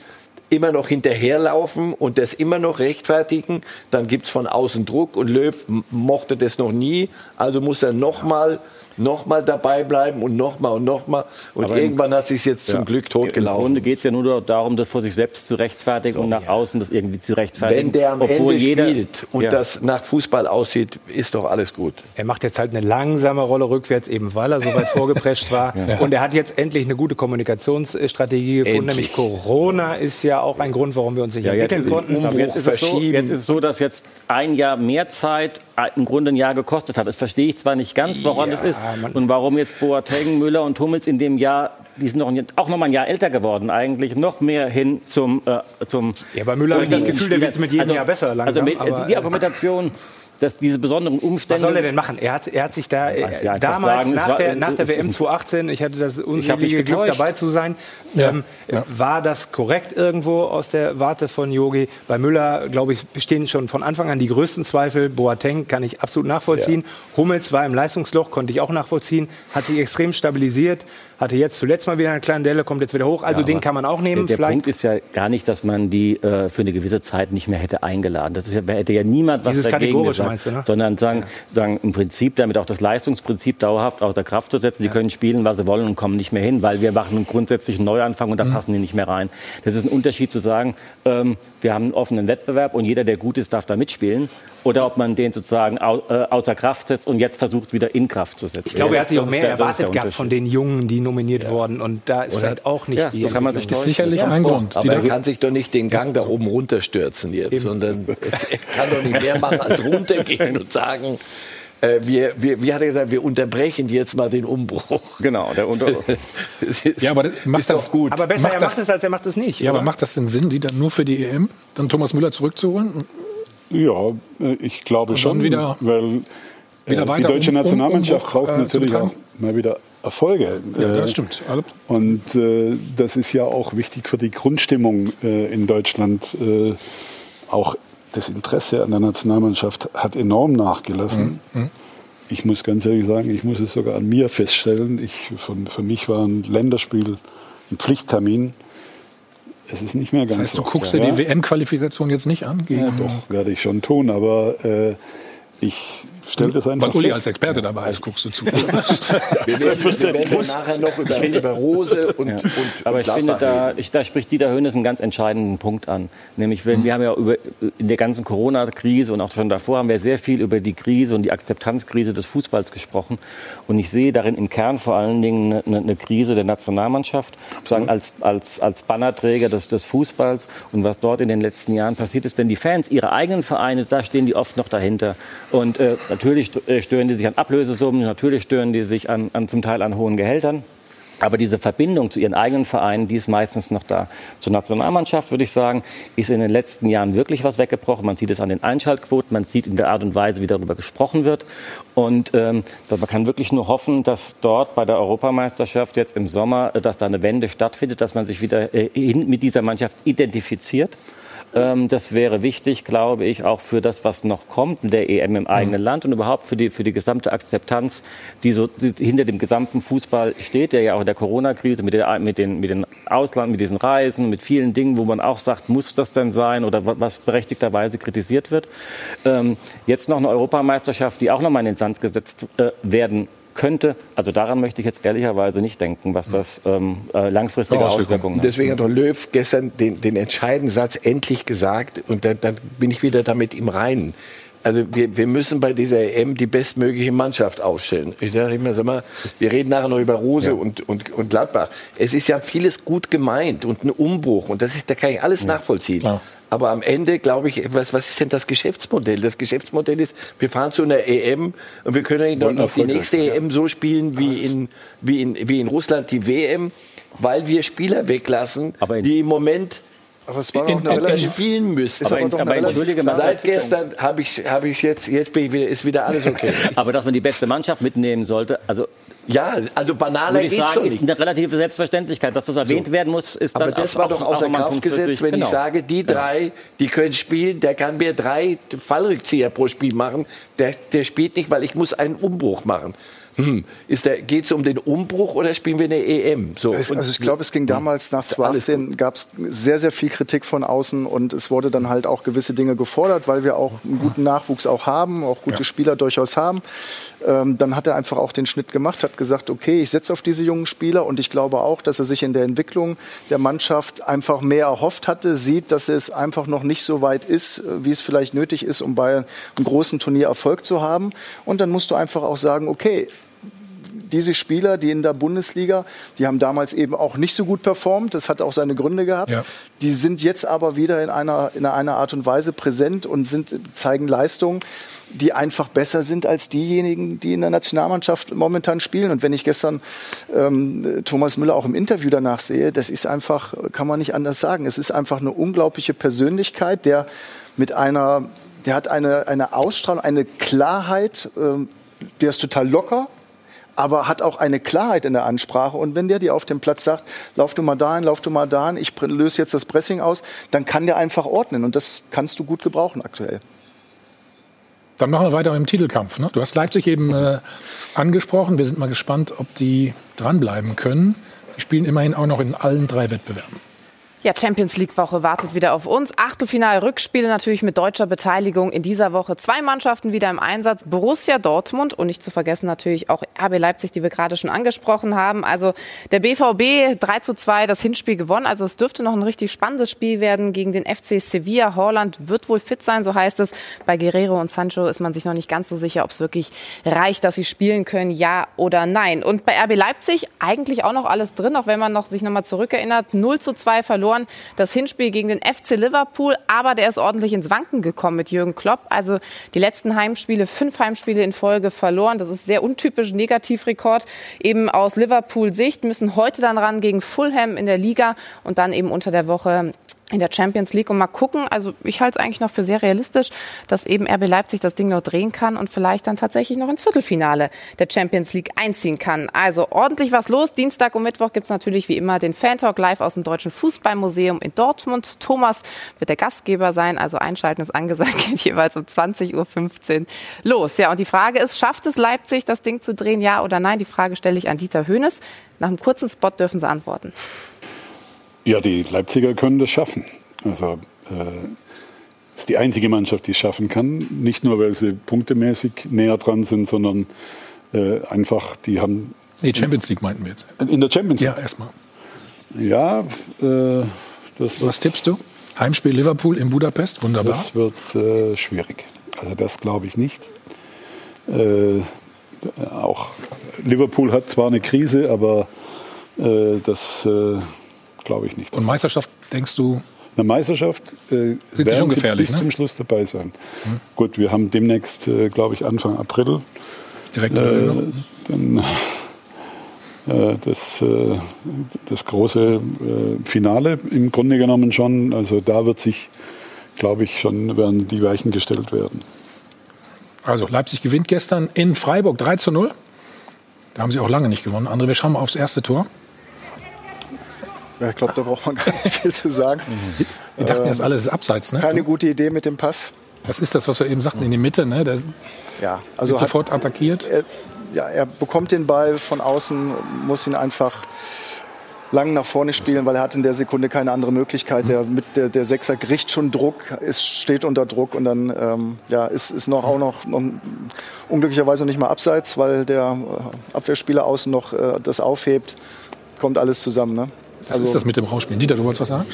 immer noch hinterherlaufen und das immer noch rechtfertigen, dann gibt's von außen Druck und Löw mochte das noch nie, also muss er nochmal noch mal dabei bleiben und nochmal und nochmal und Aber im- irgendwann hat sich's jetzt Ja. zum Glück Im totgelaufen. Grunde geht es ja nur darum, das vor sich selbst zu rechtfertigen und nach außen das irgendwie zu rechtfertigen. Wenn der am Ende jeder, spielt und Ja. das nach Fußball aussieht, ist doch alles gut. Er macht jetzt halt eine langsame Rolle rückwärts, eben weil er so weit vorgeprescht war. Ja. Und er hat jetzt endlich eine gute Kommunikationsstrategie gefunden. Endlich. Nämlich Corona ist ja auch ein Grund, warum wir uns nicht Ja, jetzt, entwickeln konnten. aber jetzt, ist es so, jetzt ist es so, dass jetzt ein Jahr mehr Zeit im Grunde ein Jahr gekostet hat. Das verstehe ich zwar nicht ganz, warum Ja, das ist und warum jetzt Boateng, Müller und Hummels in dem Jahr, die sind noch ein, auch noch mal ein Jahr älter geworden eigentlich, noch mehr hin zum... Äh, zum Ja, bei Müller habe ich das Gefühl, der wird mit jedem Jahr besser langsam, Also mit, aber, die äh, Argumentation dass diese besonderen Umstände. Was soll er denn machen? Er hat, er hat sich da äh, Ja, damals sagen, nach, war- der, nach der WM ein- 2018, ich hatte das unselige Glück dabei zu sein, Ja, ähm, war das korrekt irgendwo aus der Warte von Yogi? Bei Müller, glaube ich, bestehen schon von Anfang an die größten Zweifel. Boateng kann ich absolut nachvollziehen. Hummels war im Leistungsloch, konnte ich auch nachvollziehen, hat sich extrem stabilisiert, hatte jetzt zuletzt mal wieder eine kleine Delle, kommt jetzt wieder hoch. Also Ja, den kann man auch nehmen. Der, der Punkt ist ja gar nicht, dass man die äh, für eine gewisse Zeit nicht mehr hätte eingeladen. Das ist ja, hätte ja niemand was Dieses dagegen gesagt, meinst du, ne? sondern sagen, sagen im Prinzip damit auch das Leistungsprinzip dauerhaft außer Kraft zu setzen. Die können spielen, was sie wollen und kommen nicht mehr hin, weil wir machen einen grundsätzlichen Neuanfang und da passen die nicht mehr rein. Das ist ein Unterschied zu sagen, ähm, wir haben einen offenen Wettbewerb und jeder, der gut ist, darf da mitspielen. Oder ob man den sozusagen au, äh, außer Kraft setzt und jetzt versucht, wieder in Kraft zu setzen. Ich glaube, er hat sich Das auch ist mehr der- das ist erwartet gehabt von den Jungen, die nominiert wurden. Und da ist Oder- vielleicht auch nicht Ja, die so kann man sich Entwicklung. sicherlich ein Grund. Aber er kann sich doch nicht den Gang da oben runterstürzen jetzt, sondern es, er kann doch nicht mehr machen als runtergehen und sagen, äh, wir, wir, wie hat er gesagt, wir unterbrechen jetzt mal den Umbruch. Genau, der Umbruch. Ja, aber das macht das gut. Aber besser, macht er das, macht es, als er macht es nicht. ja, aber oder? macht das denn Sinn, die dann nur für die EM, dann Thomas Müller zurückzuholen? Ja, äh, ich glaube schon, wieder- weil äh, wieder die weiter deutsche um- um- Nationalmannschaft Umbruch, braucht äh, natürlich auch mal wieder Erfolge. Ja, Äh, das stimmt. Also, Und äh, das ist ja auch wichtig für die Grundstimmung äh, in Deutschland. Äh, auch das Interesse an der Nationalmannschaft hat enorm nachgelassen. Mhm. Ich muss ganz ehrlich sagen, ich muss es sogar an mir feststellen. Ich, für, für mich war ein Länderspiel ein Pflichttermin. Es ist nicht mehr ganz das heißt, du so. guckst dir Ja. die WM-Qualifikation jetzt nicht an? Gegen, Ja, doch, werde ich schon tun, aber äh, ich stelle das einfach Weil Uli fest. als Experte dabei ist, guckst du zu. Wir werden, wir werden dann nachher noch über, über Rose und, Ja. und Aber ich finde, da, ich, da spricht Dieter Höhnes einen ganz entscheidenden Punkt an. Nämlich, wenn, wir haben ja über, in der ganzen Corona-Krise und auch schon davor haben wir sehr viel über die Krise und die Akzeptanzkrise des Fußballs gesprochen. Und ich sehe darin im Kern vor allen Dingen eine, eine Krise der Nationalmannschaft, sozusagen als, als, als Bannerträger des, des Fußballs und was dort in den letzten Jahren passiert ist. Denn die Fans, ihre eigenen Vereine, da stehen die oft noch dahinter. Und äh, natürlich äh, stören die sich an Ablösesummen, natürlich stören die sich an, an zum Teil an hohen Gehältern. Aber diese Verbindung zu ihren eigenen Vereinen, die ist meistens noch da. Zur Nationalmannschaft würde ich sagen, ist in den letzten Jahren wirklich was weggebrochen. Man sieht es an den Einschaltquoten, man sieht in der Art und Weise, wie darüber gesprochen wird. Und ähm, man kann wirklich nur hoffen, dass dort bei der Europameisterschaft jetzt im Sommer, äh, dass da eine Wende stattfindet, dass man sich wieder äh, mit dieser Mannschaft identifiziert. Ähm, das wäre wichtig, glaube ich, auch für das, was noch kommt, mit der EM im eigenen Land und überhaupt für die, für die gesamte Akzeptanz, die so hinter dem gesamten Fußball steht, der ja auch in der Corona-Krise mit, der, mit, den, mit den Ausland, mit diesen Reisen, mit vielen Dingen, wo man auch sagt, muss das denn sein oder wa- was berechtigterweise kritisiert wird. Ähm, jetzt noch eine Europameisterschaft, die auch noch mal in den Sand gesetzt äh, werden könnte. Also daran möchte ich jetzt ehrlicherweise nicht denken, was das ähm, äh, langfristige Auswirkungen hat. Deswegen hat doch Löw gestern den, den entscheidenden Satz endlich gesagt und dann, dann bin ich wieder damit im Reinen. Also wir, wir müssen bei dieser EM die bestmögliche Mannschaft aufstellen. Ich dachte immer, sag mal, wir reden nachher noch über Rose und, und, und Gladbach. Es ist ja vieles gut gemeint und ein Umbruch und das ist, da kann ich alles nachvollziehen. Aber am Ende glaube ich, was, was ist denn das Geschäftsmodell? Das Geschäftsmodell ist, wir fahren zu einer EM und wir können Wollen noch die nächste EM so spielen wie in, wie in, wie in Russland die WM, weil wir Spieler weglassen, die im Moment aber es war doch eine relativ- spielen müssen. Ist aber aber relativ entschuldige mal. Seit gestern habe ich habe ich jetzt jetzt bin ich wieder, ist wieder alles okay. Aber dass man die beste Mannschaft mitnehmen sollte, also ja, also banaler geht's sagen, doch ist nicht. eine relative Selbstverständlichkeit, dass das erwähnt werden muss, ist Aber dann das auch- war doch auch- außer Kraft gesetzt, wenn Genau. ich sage, die drei, die können spielen, der kann mir drei Fallrückzieher pro Spiel machen. Der, der spielt nicht, weil ich muss einen Umbruch machen. Hm, geht es um den Umbruch oder spielen wir eine EM? So. Also ich glaube, es ging damals nach 2018 gab es sehr, sehr viel Kritik von außen und es wurde dann halt auch gewisse Dinge gefordert, weil wir auch einen guten Nachwuchs auch haben, auch gute Spieler durchaus haben. Ähm, dann hat er einfach auch den Schnitt gemacht, hat gesagt, okay, ich setze auf diese jungen Spieler und ich glaube auch, dass er sich in der Entwicklung der Mannschaft einfach mehr erhofft hatte, sieht, dass es einfach noch nicht so weit ist, wie es vielleicht nötig ist, um bei einem großen Turnier Erfolg zu haben. Und dann musst du einfach auch sagen, okay, diese Spieler, die in der Bundesliga, die haben damals eben auch nicht so gut performt. Das hat auch seine Gründe gehabt. Ja. Die sind jetzt aber wieder in einer, in einer Art und Weise präsent und sind, zeigen Leistungen, die einfach besser sind als diejenigen, die in der Nationalmannschaft momentan spielen. Und wenn ich gestern ähm, Thomas Müller auch im Interview danach sehe, das ist einfach, kann man nicht anders sagen. Es ist einfach eine unglaubliche Persönlichkeit, der mit einer der hat eine, eine Ausstrahlung, eine Klarheit, ähm, der ist total locker, aber hat auch eine Klarheit in der Ansprache. Und wenn der dir auf dem Platz sagt, lauf du mal dahin, lauf du mal dahin, ich löse jetzt das Pressing aus, dann kann der einfach ordnen. Und das kannst du gut gebrauchen aktuell. Dann machen wir weiter im Titelkampf. Ne? Du hast Leipzig eben äh, angesprochen. Wir sind mal gespannt, ob die dranbleiben können. Sie spielen immerhin auch noch in allen drei Wettbewerben. Ja, Champions League Woche wartet wieder auf uns. Achtelfinal Rückspiele natürlich mit deutscher Beteiligung in dieser Woche. Zwei Mannschaften wieder im Einsatz. Borussia Dortmund und nicht zu vergessen natürlich auch RB Leipzig, die wir gerade schon angesprochen haben. Also der BVB 3 zu 2 das Hinspiel gewonnen. Also es dürfte noch ein richtig spannendes Spiel werden gegen den FC Sevilla. Holland wird wohl fit sein, so heißt es. Bei Guerrero und Sancho ist man sich noch nicht ganz so sicher, ob es wirklich reicht, dass sie spielen können, ja oder nein. Und bei RB Leipzig eigentlich auch noch alles drin, auch wenn man noch sich noch mal zurückerinnert. 0 zu 2 verloren. Das Hinspiel gegen den FC Liverpool, aber der ist ordentlich ins Wanken gekommen mit Jürgen Klopp. Also die letzten Heimspiele, fünf Heimspiele in Folge verloren. Das ist sehr untypisch, Negativrekord. Eben aus Liverpool-Sicht müssen heute dann ran gegen Fulham in der Liga und dann eben unter der Woche in der Champions League und mal gucken. Also ich halte es eigentlich noch für sehr realistisch, dass eben RB Leipzig das Ding noch drehen kann und vielleicht dann tatsächlich noch ins Viertelfinale der Champions League einziehen kann. Also ordentlich was los. Dienstag und Mittwoch gibt es natürlich wie immer den Fan-Talk live aus dem Deutschen Fußballmuseum in Dortmund. Thomas wird der Gastgeber sein, also einschalten ist angesagt, geht jeweils um 20.15 Uhr los. Ja, und die Frage ist, schafft es Leipzig, das Ding zu drehen, ja oder nein? Die Frage stelle ich an Dieter Höhnes. Nach einem kurzen Spot dürfen Sie antworten. Ja, die Leipziger können das schaffen. Also äh, ist die einzige Mannschaft, die es schaffen kann. Nicht nur, weil sie punktemäßig näher dran sind, sondern äh, einfach, die haben. Nee, Champions League meinten wir jetzt. In der Champions League? Ja, erstmal. Ja, äh, das Was tippst du? Heimspiel Liverpool in Budapest, wunderbar. Das wird äh, schwierig. Also das glaube ich nicht. Äh, auch Liverpool hat zwar eine Krise, aber äh, das äh, glaube ich nicht. Und Meisterschaft, denkst du? Eine Meisterschaft äh, sie werden schon sie gefährlich, bis ne? zum Schluss dabei sein. Gut, wir haben demnächst, äh, glaube ich, Anfang April. Direkte äh, dann, äh, das, äh, das große äh, Finale im Grunde genommen schon. Also da wird sich, glaube ich, schon werden die Weichen gestellt werden. Also Leipzig gewinnt gestern in Freiburg 3 zu 0. Da haben sie auch lange nicht gewonnen. André, wir schauen mal aufs erste Tor. Ja, ich glaube, da braucht man gar nicht viel zu sagen. Wir dachten Ähm, erst alles ist abseits, ne? Keine gute Idee mit dem Pass. Das ist das, was wir eben sagten, in die Mitte, ne? Der Ja, also wird sofort attackiert. Er, ja, er bekommt den Ball von außen, muss ihn einfach lang nach vorne spielen, weil er hat in der Sekunde keine andere Möglichkeit. Der, mit der, der Sechser kriegt schon Druck, ist, steht unter Druck und dann ähm, ja, ist, ist noch auch noch, noch unglücklicherweise nicht mal abseits, weil der äh, Abwehrspieler außen noch äh, das aufhebt. Kommt alles zusammen. Ne? Was ist das mit dem Rausspielen? Dieter, du wolltest was sagen?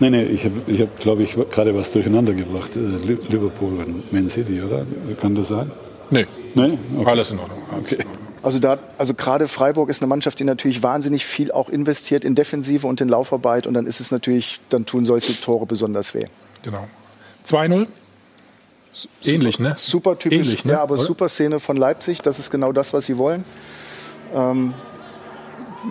Nee, nee, ich habe, ich hab, glaube ich, gerade was durcheinander gebracht. Äh, Li- Liverpool und Man City, oder? Kann das sein? Nee. Nee? Okay. Alles in Ordnung. Okay. Also da, also gerade Freiburg ist eine Mannschaft, die natürlich wahnsinnig viel auch investiert in Defensive und in Laufarbeit und dann ist es natürlich, dann tun solche Tore besonders weh. Genau. 2-0. Ähnlich, ne? Super typisch, Ähnlich, ne? ja, aber Oder? super Szene von Leipzig. Das ist genau das, was sie wollen. Ähm,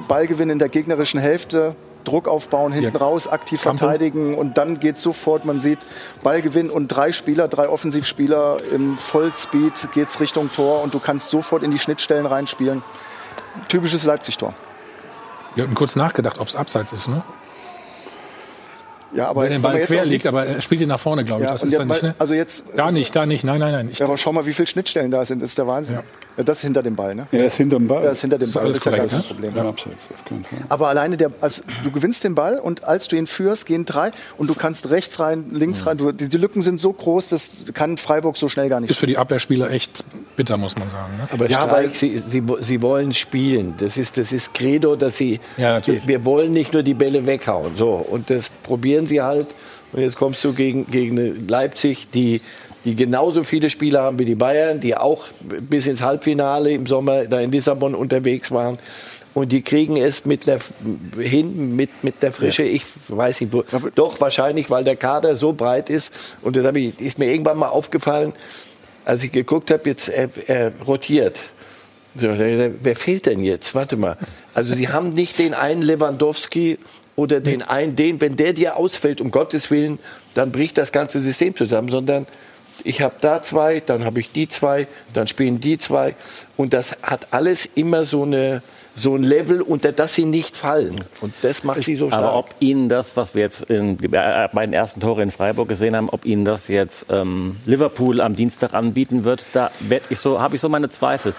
Ballgewinn in der gegnerischen Hälfte, Druck aufbauen, hinten Ja. raus, aktiv Campo. verteidigen und dann geht sofort, man sieht Ballgewinn und drei Spieler, drei Offensivspieler im Vollspeed geht's Richtung Tor und du kannst sofort in die Schnittstellen reinspielen. Typisches Leipzig-Tor. Wir hatten kurz nachgedacht, ob es abseits ist, ne? Ja, aber Weil der wenn Ball quer liegt, aber er spielt ihn nach vorne, glaube ich. Ja, das ist dann nicht, ne? also jetzt, Da nicht, da nicht, nein, nein, nein. Ja, aber schau mal, wie viele Schnittstellen da sind. Das ist der Wahnsinn. Ja. Das ist hinter dem Ball, ne? Er ist hinterm Ball. Er ist hinter dem Ist Ball. alles Das ist ja gar kein ne? Problem. Ja, Ja. abseits. Aber alleine der, als du gewinnst den Ball und als du ihn führst, gehen drei und du kannst rechts rein, links rein. Du, die, die Lücken sind so groß, das kann Freiburg so schnell gar nicht. ist für die Abwehrspieler echt bitter, muss man sagen. Ne? Aber Ja, Streich, weil- sie, sie, sie wollen spielen. Das ist, das ist Credo, dass sie. Ja, natürlich. Wir, wollen nicht nur die Bälle weghauen. So, und das probieren sie halt. Und jetzt kommst du gegen, gegen Leipzig, die, die genauso viele Spieler haben wie die Bayern, die auch bis ins Halbfinale im Sommer da in Lissabon unterwegs waren. Und die kriegen es mit der, hin mit, mit der Frische. Ich weiß nicht, wo, doch wahrscheinlich, weil der Kader so breit ist. Und das ich, ist mir irgendwann mal aufgefallen, als ich geguckt habe, jetzt er, er rotiert. So, wer fehlt denn jetzt? Warte mal. Also sie haben nicht den einen Lewandowski oder den einen, den, wenn der dir ausfällt, um Gottes Willen, dann bricht das ganze System zusammen, sondern ich habe da zwei, dann habe ich die zwei, dann spielen die zwei. Und das hat alles immer so, eine, so ein Level, unter das sie nicht fallen. Und das macht sie so stark. Aber ob Ihnen das, was wir jetzt in, äh, bei den ersten Tore in Freiburg gesehen haben, ob Ihnen das jetzt ähm, Liverpool am Dienstag anbieten wird, da so, habe ich so meine Zweifel.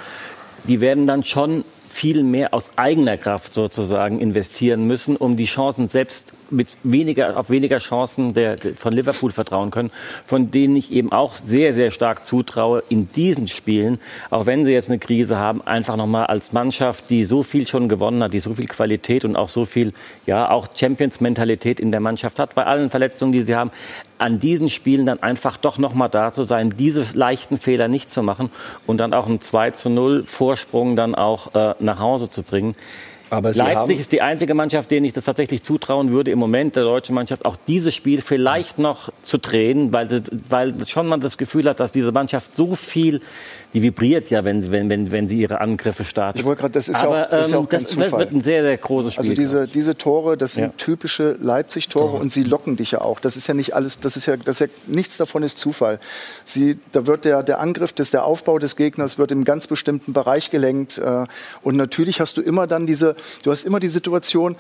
Die werden dann schon viel mehr aus eigener Kraft sozusagen investieren müssen, um die Chancen selbst mit weniger, auf weniger Chancen der, von Liverpool vertrauen können, von denen ich eben auch sehr, sehr stark zutraue, in diesen Spielen, auch wenn sie jetzt eine Krise haben, einfach nochmal als Mannschaft, die so viel schon gewonnen hat, die so viel Qualität und auch so viel, ja, auch Champions-Mentalität in der Mannschaft hat, bei allen Verletzungen, die sie haben, an diesen Spielen dann einfach doch nochmal da zu sein, diese leichten Fehler nicht zu machen und dann auch einen 2 zu 0 Vorsprung dann auch äh, nach Hause zu bringen. Leipzig ist die einzige Mannschaft, denen ich das tatsächlich zutrauen würde, im Moment der deutschen Mannschaft auch dieses Spiel vielleicht noch zu drehen, weil, sie, weil schon man das Gefühl hat, dass diese Mannschaft so viel, die vibriert ja, wenn, wenn, wenn, wenn sie ihre Angriffe startet. Ich wollte gerade, das ist Aber, ja auch, das ist ja auch ähm, das Zufall. wird ein sehr, sehr großes Spiel. Also diese, diese Tore, das sind Ja. typische Leipzig-Tore und sie locken dich ja auch. Das ist ja nicht alles, das ist ja, das ist ja nichts davon ist Zufall. Sie, da wird der, der Angriff, das, der Aufbau des Gegners wird im ganz bestimmten Bereich gelenkt. Äh, und natürlich hast du immer dann diese, du hast immer die Situation,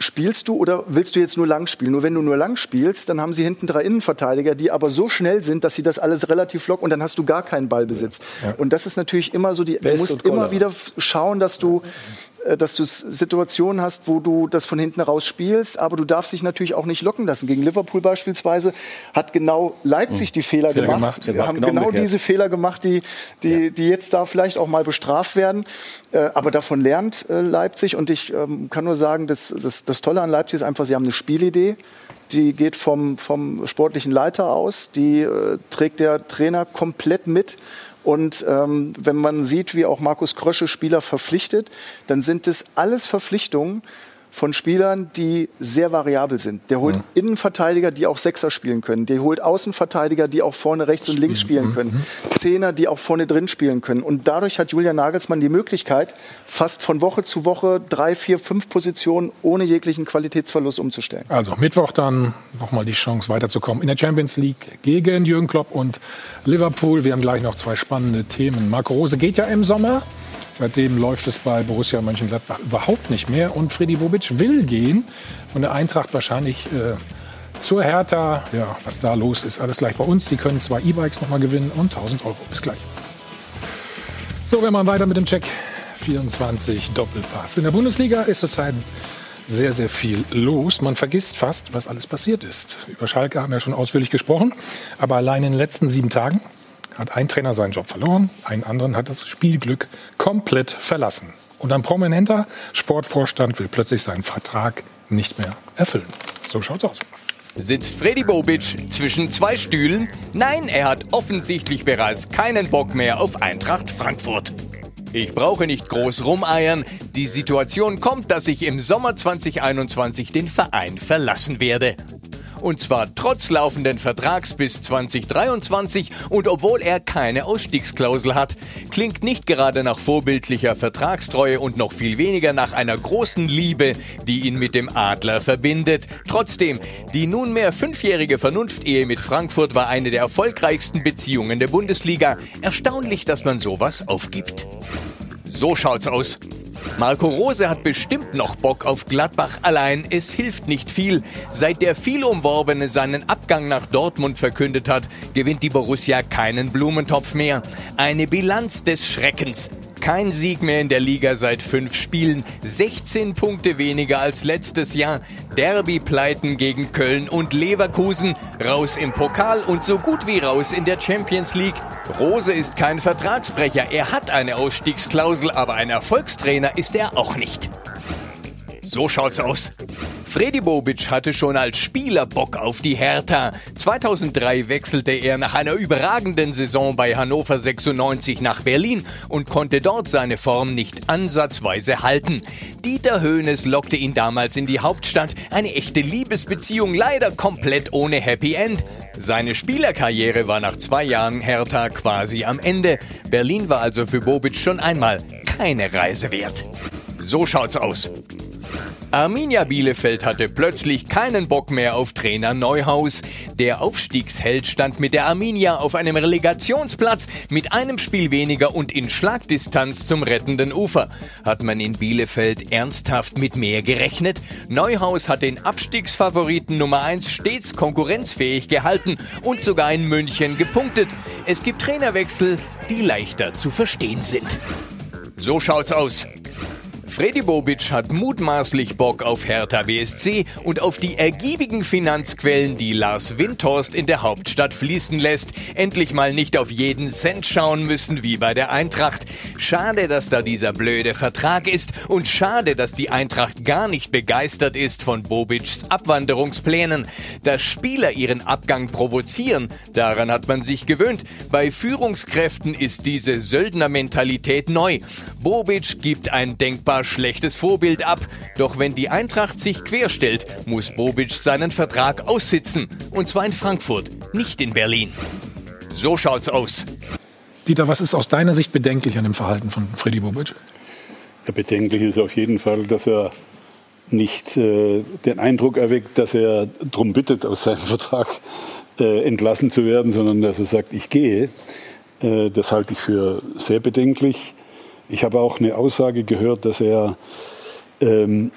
Spielst du oder willst du jetzt nur lang spielen? Nur wenn du nur lang spielst, dann haben sie hinten drei Innenverteidiger, die aber so schnell sind, dass sie das alles relativ locken und dann hast du gar keinen Ballbesitz. Und das ist natürlich immer so, die, du musst immer wieder schauen, dass du dass du Situationen hast, wo du das von hinten raus spielst, aber du darfst dich natürlich auch nicht locken lassen. Gegen Liverpool beispielsweise hat genau Leipzig die Fehler, Fehler gemacht. gemacht. Wir Ja, haben genau genau umgekehrt. diese Fehler gemacht, die, die, die jetzt da vielleicht auch mal bestraft werden. Äh, aber davon lernt äh, Leipzig und ich ähm, kann nur sagen, das, das, das Tolle an Leipzig ist einfach, sie haben eine Spielidee. Die geht vom, vom sportlichen Leiter aus, die äh, trägt der Trainer komplett mit. Und ähm, wenn man sieht, wie auch Markus Krösche Spieler verpflichtet, dann sind es alles Verpflichtungen von Spielern, die sehr variabel sind. Der holt Innenverteidiger, die auch Sechser spielen können. Der holt Außenverteidiger, die auch vorne rechts und links spielen können. Zehner, die auch vorne drin spielen können. Und dadurch hat Julian Nagelsmann die Möglichkeit, fast von Woche zu Woche drei, vier, fünf Positionen ohne jeglichen Qualitätsverlust umzustellen. Also Mittwoch dann nochmal die Chance weiterzukommen in der Champions League gegen Jürgen Klopp und Liverpool. Wir haben gleich noch zwei spannende Themen. Marco Rose geht ja im Sommer. Seitdem läuft es bei Borussia Mönchengladbach überhaupt nicht mehr. Und Freddy Bobic will gehen. Von der Eintracht wahrscheinlich äh, zur Hertha. Ja, was da los ist, alles gleich bei uns. Sie können zwei E-Bikes nochmal gewinnen und 1000 Euro. Bis gleich. So, wir machen weiter mit dem Check 24 Doppelpass. In der Bundesliga ist zurzeit sehr, sehr viel los. Man vergisst fast, was alles passiert ist. Über Schalke haben wir schon ausführlich gesprochen. Aber allein in den letzten sieben Tagen hat ein Trainer seinen Job verloren, ein anderen hat das Spielglück komplett verlassen. Und ein prominenter Sportvorstand will plötzlich seinen Vertrag nicht mehr erfüllen. So schaut's aus. Sitzt Freddy Bobic zwischen zwei Stühlen? Nein, er hat offensichtlich bereits keinen Bock mehr auf Eintracht Frankfurt. Ich brauche nicht groß rumeiern. Die Situation kommt, dass ich im Sommer 2021 den Verein verlassen werde. Und zwar trotz laufenden Vertrags bis 2023 und obwohl er keine Ausstiegsklausel hat. Klingt nicht gerade nach vorbildlicher Vertragstreue und noch viel weniger nach einer großen Liebe, die ihn mit dem Adler verbindet. Trotzdem, die nunmehr fünfjährige Vernunftehe mit Frankfurt war eine der erfolgreichsten Beziehungen der Bundesliga. Erstaunlich, dass man sowas aufgibt. So schaut's aus. Marco Rose hat bestimmt noch Bock auf Gladbach, allein es hilft nicht viel. Seit der viel umworbene seinen Abgang nach Dortmund verkündet hat, gewinnt die Borussia keinen Blumentopf mehr. Eine Bilanz des Schreckens. Kein Sieg mehr in der Liga seit fünf Spielen, 16 Punkte weniger als letztes Jahr, Derby-Pleiten gegen Köln und Leverkusen, raus im Pokal und so gut wie raus in der Champions League. Rose ist kein Vertragsbrecher, er hat eine Ausstiegsklausel, aber ein Erfolgstrainer ist er auch nicht. So schaut's aus. Freddy Bobic hatte schon als Spieler Bock auf die Hertha. 2003 wechselte er nach einer überragenden Saison bei Hannover 96 nach Berlin und konnte dort seine Form nicht ansatzweise halten. Dieter Höhnes lockte ihn damals in die Hauptstadt. Eine echte Liebesbeziehung, leider komplett ohne Happy End. Seine Spielerkarriere war nach zwei Jahren Hertha quasi am Ende. Berlin war also für Bobic schon einmal keine Reise wert. So schaut's aus. Arminia Bielefeld hatte plötzlich keinen Bock mehr auf Trainer Neuhaus. Der Aufstiegsheld stand mit der Arminia auf einem Relegationsplatz mit einem Spiel weniger und in Schlagdistanz zum rettenden Ufer. Hat man in Bielefeld ernsthaft mit mehr gerechnet? Neuhaus hat den Abstiegsfavoriten Nummer 1 stets konkurrenzfähig gehalten und sogar in München gepunktet. Es gibt Trainerwechsel, die leichter zu verstehen sind. So schaut's aus. Freddy Bobic hat mutmaßlich Bock auf Hertha BSC und auf die ergiebigen Finanzquellen, die Lars Windhorst in der Hauptstadt fließen lässt. Endlich mal nicht auf jeden Cent schauen müssen wie bei der Eintracht. Schade, dass da dieser blöde Vertrag ist und schade, dass die Eintracht gar nicht begeistert ist von Bobics Abwanderungsplänen. Dass Spieler ihren Abgang provozieren, daran hat man sich gewöhnt. Bei Führungskräften ist diese Söldnermentalität neu. Bobic gibt ein denkbar schlechtes Vorbild ab. Doch wenn die Eintracht sich querstellt, muss Bobic seinen Vertrag aussitzen. Und zwar in Frankfurt, nicht in Berlin. So schaut's aus. Dieter, was ist aus deiner Sicht bedenklich an dem Verhalten von Freddy Bobic? Ja, bedenklich ist auf jeden Fall, dass er nicht äh, den Eindruck erweckt, dass er darum bittet, aus seinem Vertrag äh, entlassen zu werden, sondern dass er sagt, ich gehe. Äh, das halte ich für sehr bedenklich. Ich habe auch eine Aussage gehört, dass er ähm,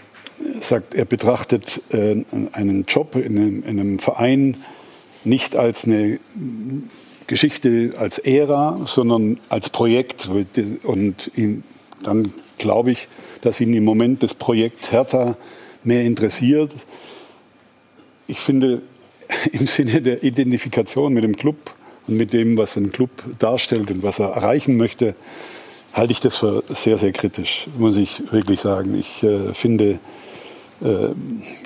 sagt, er betrachtet äh, einen Job in einem, in einem, Verein nicht als eine Geschichte, als Ära, sondern als Projekt. Und ihn, dann glaube ich, dass ihn im Moment das Projekt Hertha mehr interessiert. Ich finde, im Sinne der Identifikation mit dem Club und mit dem, was ein Club darstellt und was er erreichen möchte, halte ich das für sehr, sehr kritisch, muss ich wirklich sagen. Ich äh, finde, äh,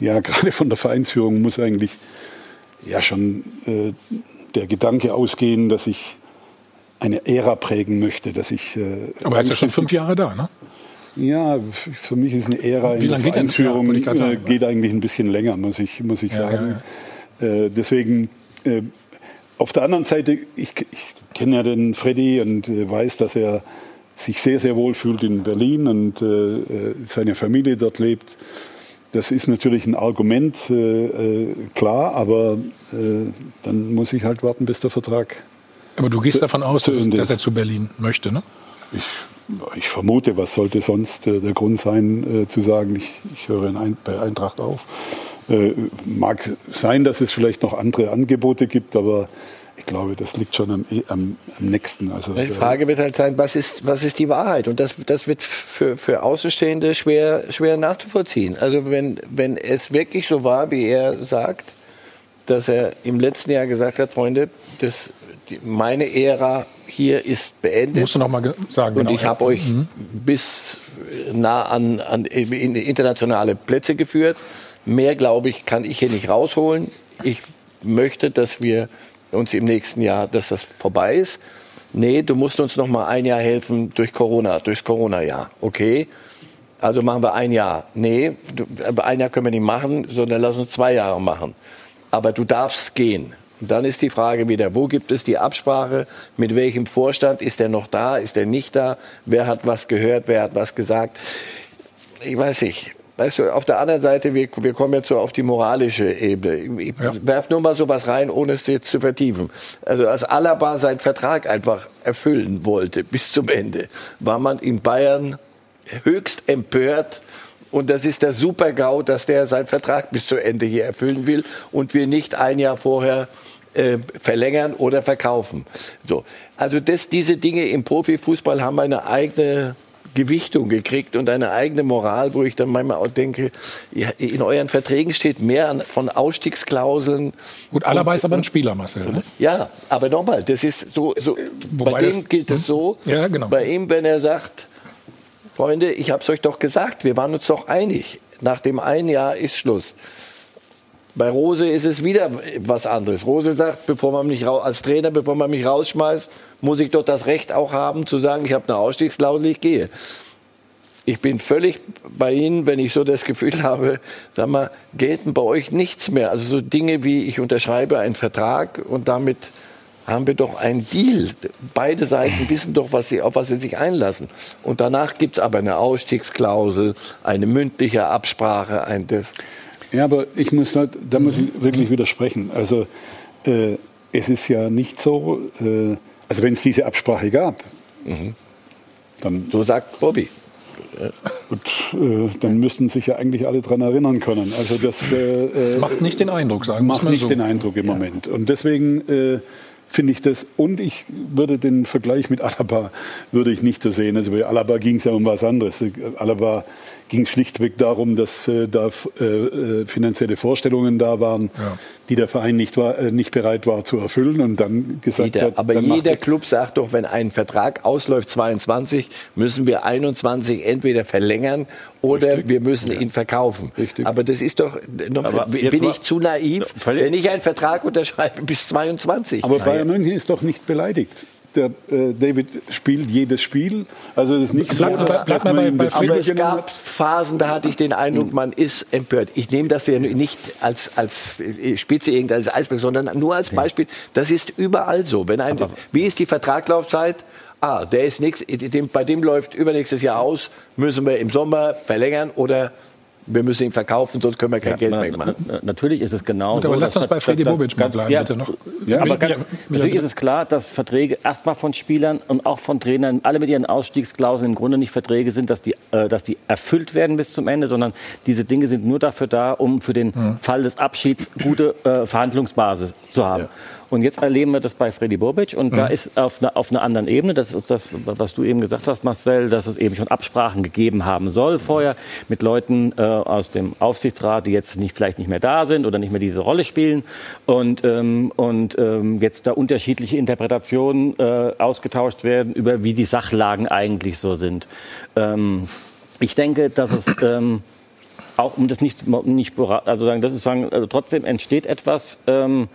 ja, gerade von der Vereinsführung muss eigentlich ja schon äh, der Gedanke ausgehen, dass ich eine Ära prägen möchte, dass ich. Äh, Aber er ist ja schon fünf Jahre da, ne? Ja, für mich ist eine Ära Wie in der lange geht Jahr, Vereinsführung sagen, äh, geht eigentlich ein bisschen länger, muss ich, muss ich Ja, sagen. Äh, deswegen, äh, auf der anderen Seite, ich, ich kenne ja den Freddy und weiß, dass er sich sehr, sehr wohl fühlt in Berlin und äh, äh, seine Familie dort lebt. Das ist natürlich ein Argument, äh, äh, klar, aber äh, dann muss ich halt warten, bis der Vertrag. Aber du gehst davon aus, dass, dass er zu Berlin möchte, ne? Ich, ich vermute, was sollte sonst äh, der Grund sein, zu sagen, ich, ich höre in ein, bei Eintracht auf. Mag sein, dass es vielleicht noch andere Angebote gibt, aber ich glaube, das liegt schon am, am, am nächsten. Also, Die äh, Frage wird halt sein, was ist, was ist die Wahrheit? Und das, das wird für, für Außenstehende schwer, schwer nachzuvollziehen. Also wenn, wenn es wirklich so war, wie er sagt, dass er im letzten Jahr gesagt hat, Freunde, das, die, meine Ära hier ist beendet. Musst du noch mal ge- sagen. Und genau. ich habe euch Mhm. bis nah an, an in internationale Plätze geführt. Mehr, glaube ich, kann ich hier nicht rausholen. Ich möchte, dass wir uns im nächsten Jahr, dass das vorbei ist. Nee, du musst uns noch mal ein Jahr helfen durch Corona, durchs Corona-Jahr. Okay. Also machen wir ein Jahr. Nee, ein Jahr können wir nicht machen, sondern lass uns zwei Jahre machen. Aber du darfst gehen. Und dann ist die Frage wieder, wo gibt es die Absprache? Mit welchem Vorstand? Ist der noch da? Ist der nicht da? Wer hat was gehört? Wer hat was gesagt? Ich weiß nicht. Weißt du, auf der anderen Seite, wir, wir kommen jetzt so auf die moralische Ebene. Ich werf nur mal sowas rein, ohne es jetzt zu vertiefen. Also als Alaba seinen Vertrag einfach erfüllen wollte bis zum Ende, war man in Bayern höchst empört. Und das ist der Super-GAU, dass der seinen Vertrag bis zu Ende hier erfüllen will und wir nicht ein Jahr vorher äh, verlängern oder verkaufen. So. Also das, diese Dinge im Profifußball haben eine eigene Gewichtung gekriegt und eine eigene Moral, wo ich dann manchmal auch denke, in euren Verträgen steht mehr von Ausstiegsklauseln. Gut, Alaba ist aber ein Spieler, Marcel. Ne? Ja, aber nochmal, das ist so, so Wobei bei dem das- hm? gilt es so, Ja, genau. bei ihm, wenn er sagt, Freunde, ich habe es euch doch gesagt, wir waren uns doch einig, nach dem einen Jahr ist Schluss. Bei Rose ist es wieder was anderes. Rose sagt, bevor man mich als Trainer, bevor man mich rausschmeißt, muss ich doch das Recht auch haben zu sagen, ich habe eine Ausstiegsklausel, ich gehe. Ich bin völlig bei Ihnen, wenn ich so das Gefühl habe, sag mal, gelten bei euch nichts mehr. Also so Dinge wie ich unterschreibe einen Vertrag und damit haben wir doch einen Deal. Beide Seiten wissen doch, was sie, auf was sie sich einlassen. Und danach gibt es aber eine Ausstiegsklausel, eine mündliche Absprache. Ein das ja, aber ich muss da, da muss ich wirklich widersprechen. Also äh, es ist ja nicht so, äh, also wenn es diese Absprache gab, dann... So sagt Bobby. Gut, äh, dann müssten sich ja eigentlich alle daran erinnern können. Also das, äh, Das macht nicht den Eindruck, sagen wir es macht mal nicht so. den Eindruck im Moment. Und deswegen äh, finde ich das, und ich würde den Vergleich mit Alaba würde ich nicht so sehen. Also bei Alaba ging es ja um was anderes. Alaba ging es schlichtweg darum, dass äh, da äh, äh, finanzielle Vorstellungen da waren, die der Verein nicht, war, äh, nicht bereit war zu erfüllen und dann gesagt Jeder, hat, aber jeder Club sagt doch, wenn ein Vertrag ausläuft 22, müssen wir 21 entweder verlängern oder wir müssen ihn verkaufen. Aber das ist doch, noch, bin ich zu naiv, wenn ich einen Vertrag unterschreibe bis 22. Aber Bayern München ist doch nicht beleidigt. Der äh, David spielt jedes Spiel. Also es ist nicht so, dass, dass man ihm das Aber es gab Phasen, da hatte ich den Eindruck, man ist empört. Ich nehme das ja nicht als, als äh, Spitze irgendeines Eisbergs, sondern nur als Beispiel. Das ist überall so. Wenn ein, wie ist die Vertraglaufzeit? Ah, der ist nix, dem, bei dem läuft übernächstes Jahr aus, müssen wir im Sommer verlängern oder wir müssen ihn verkaufen, sonst können wir kein Geld na- mehr machen. na- Natürlich ist es genau Gut, so. aber lass dass- uns bei Freddy Bobic mal ganz- bleiben, ja, bitte noch. Ja, aber Ja, ganz, ja, natürlich ist es klar, dass Verträge erstmal von Spielern und auch von Trainern, alle mit ihren Ausstiegsklauseln im Grunde nicht Verträge sind, dass die, äh, dass die erfüllt werden bis zum Ende, sondern diese Dinge sind nur dafür da, um für den Fall des Abschieds gute äh, Verhandlungsbasis zu haben. Und jetzt erleben wir das bei Freddy Bobic und da ist auf einer auf einer anderen Ebene, das ist das, was du eben gesagt hast, Marcel, dass es eben schon Absprachen gegeben haben soll vorher mit Leuten äh, aus dem Aufsichtsrat, die jetzt nicht, vielleicht nicht mehr da sind oder nicht mehr diese Rolle spielen und, ähm, und ähm, jetzt da unterschiedliche Interpretationen äh, ausgetauscht werden über wie die Sachlagen eigentlich so sind. Ähm, ich denke, dass es ähm, auch um das nicht, nicht also sagen, das ist sagen, also trotzdem entsteht etwas, ähm,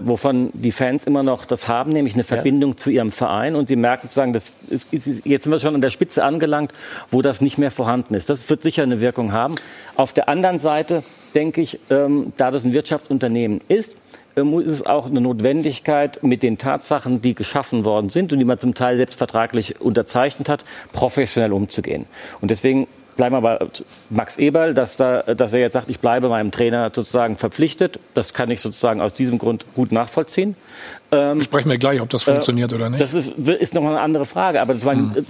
wovon die Fans immer noch das haben, nämlich eine Verbindung zu ihrem Verein. Und sie merken sozusagen, das ist, ist, jetzt sind wir schon an der Spitze angelangt, wo das nicht mehr vorhanden ist. Das wird sicher eine Wirkung haben. Auf der anderen Seite denke ich, ähm, da das ein Wirtschaftsunternehmen ist, ähm, ist es auch eine Notwendigkeit, mit den Tatsachen, die geschaffen worden sind und die man zum Teil selbst vertraglich unterzeichnet hat, professionell umzugehen. Und deswegen bleiben bei Max Eberl, dass, da, dass er jetzt sagt, ich bleibe meinem Trainer sozusagen verpflichtet. Das kann ich sozusagen aus diesem Grund gut nachvollziehen. Ähm, Sprechen wir gleich, ob das funktioniert oder nicht. Das ist, ist nochmal eine andere Frage, aber das war äh,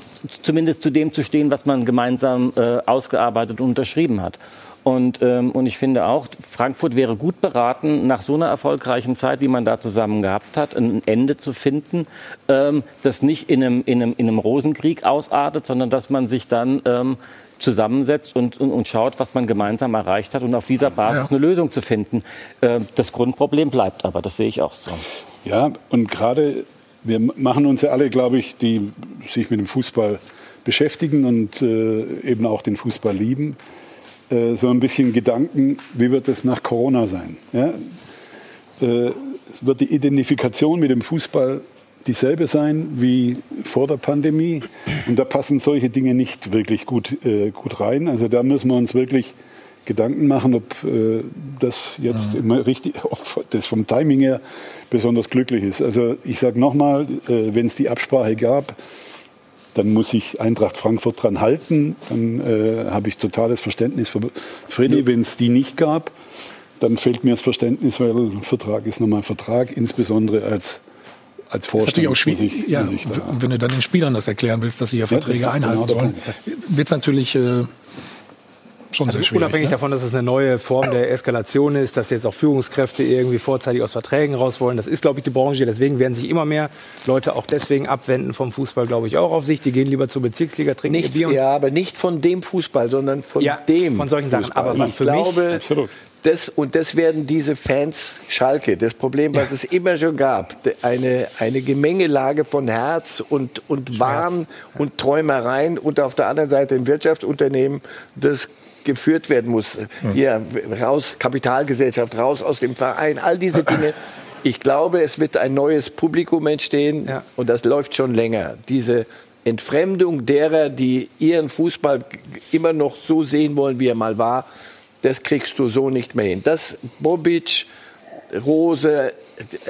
zumindest zu dem zu stehen, was man gemeinsam äh, ausgearbeitet und unterschrieben hat. Und, ähm, und ich finde auch, Frankfurt wäre gut beraten, nach so einer erfolgreichen Zeit, die man da zusammen gehabt hat, ein Ende zu finden, ähm, das nicht in einem, in, einem, in einem Rosenkrieg ausartet, sondern dass man sich dann ähm, zusammensetzt und, und, und schaut, was man gemeinsam erreicht hat und auf dieser Basis Ja. eine Lösung zu finden. Äh, das Grundproblem bleibt aber, das sehe ich auch so. Ja, und gerade wir machen uns ja alle, glaube ich, die sich mit dem Fußball beschäftigen und äh, eben auch den Fußball lieben, äh, so ein bisschen Gedanken, wie wird es nach Corona sein? Ja? Äh, wird die Identifikation mit dem Fußball dieselbe sein wie vor der Pandemie? Und da passen solche Dinge nicht wirklich gut, äh, gut rein. Also da müssen wir uns wirklich Gedanken machen, ob äh, das jetzt immer richtig, ob das vom Timing her besonders glücklich ist. Also ich sage nochmal, äh, wenn es die Absprache gab, dann muss sich Eintracht Frankfurt dran halten. Dann äh, habe ich totales Verständnis für Freddy. Wenn es die nicht gab, dann fehlt mir das Verständnis, weil ein Vertrag ist nochmal ein Vertrag, insbesondere als, als Das ist Vorstand. natürlich auch schwierig, ja, da- wenn du dann den Spielern das erklären willst, dass sie ja Ja, Verträge einhalten genau der sollen. Wird es natürlich äh, schon Also sehr schwierig. unabhängig ne? davon, dass es eine neue Form der Eskalation ist, dass jetzt auch Führungskräfte irgendwie vorzeitig aus Verträgen raus wollen. Das ist, glaube ich, die Branche. Deswegen werden sich immer mehr Leute auch deswegen abwenden vom Fußball, glaube ich, auch auf sich. Die gehen lieber zur Bezirksliga, trinken ihr Nicht, Bier. ja, aber nicht von dem Fußball, sondern von Ja, dem von solchen Sachen. Fußball. Aber was ich für mich- glaube, Absolut. Das, und das werden diese Fans Schalke, das Problem, was es immer schon gab, eine, eine Gemengelage von Herz und, und Wahn und Träumereien und auf der anderen Seite ein Wirtschaftsunternehmen, das geführt werden muss. Hier raus, Kapitalgesellschaft, raus aus dem Verein, all diese Dinge. Ich glaube, es wird ein neues Publikum entstehen und das läuft schon länger. Diese Entfremdung derer, die ihren Fußball immer noch so sehen wollen, wie er mal war, das kriegst du so nicht mehr hin. Das Bobic Rose,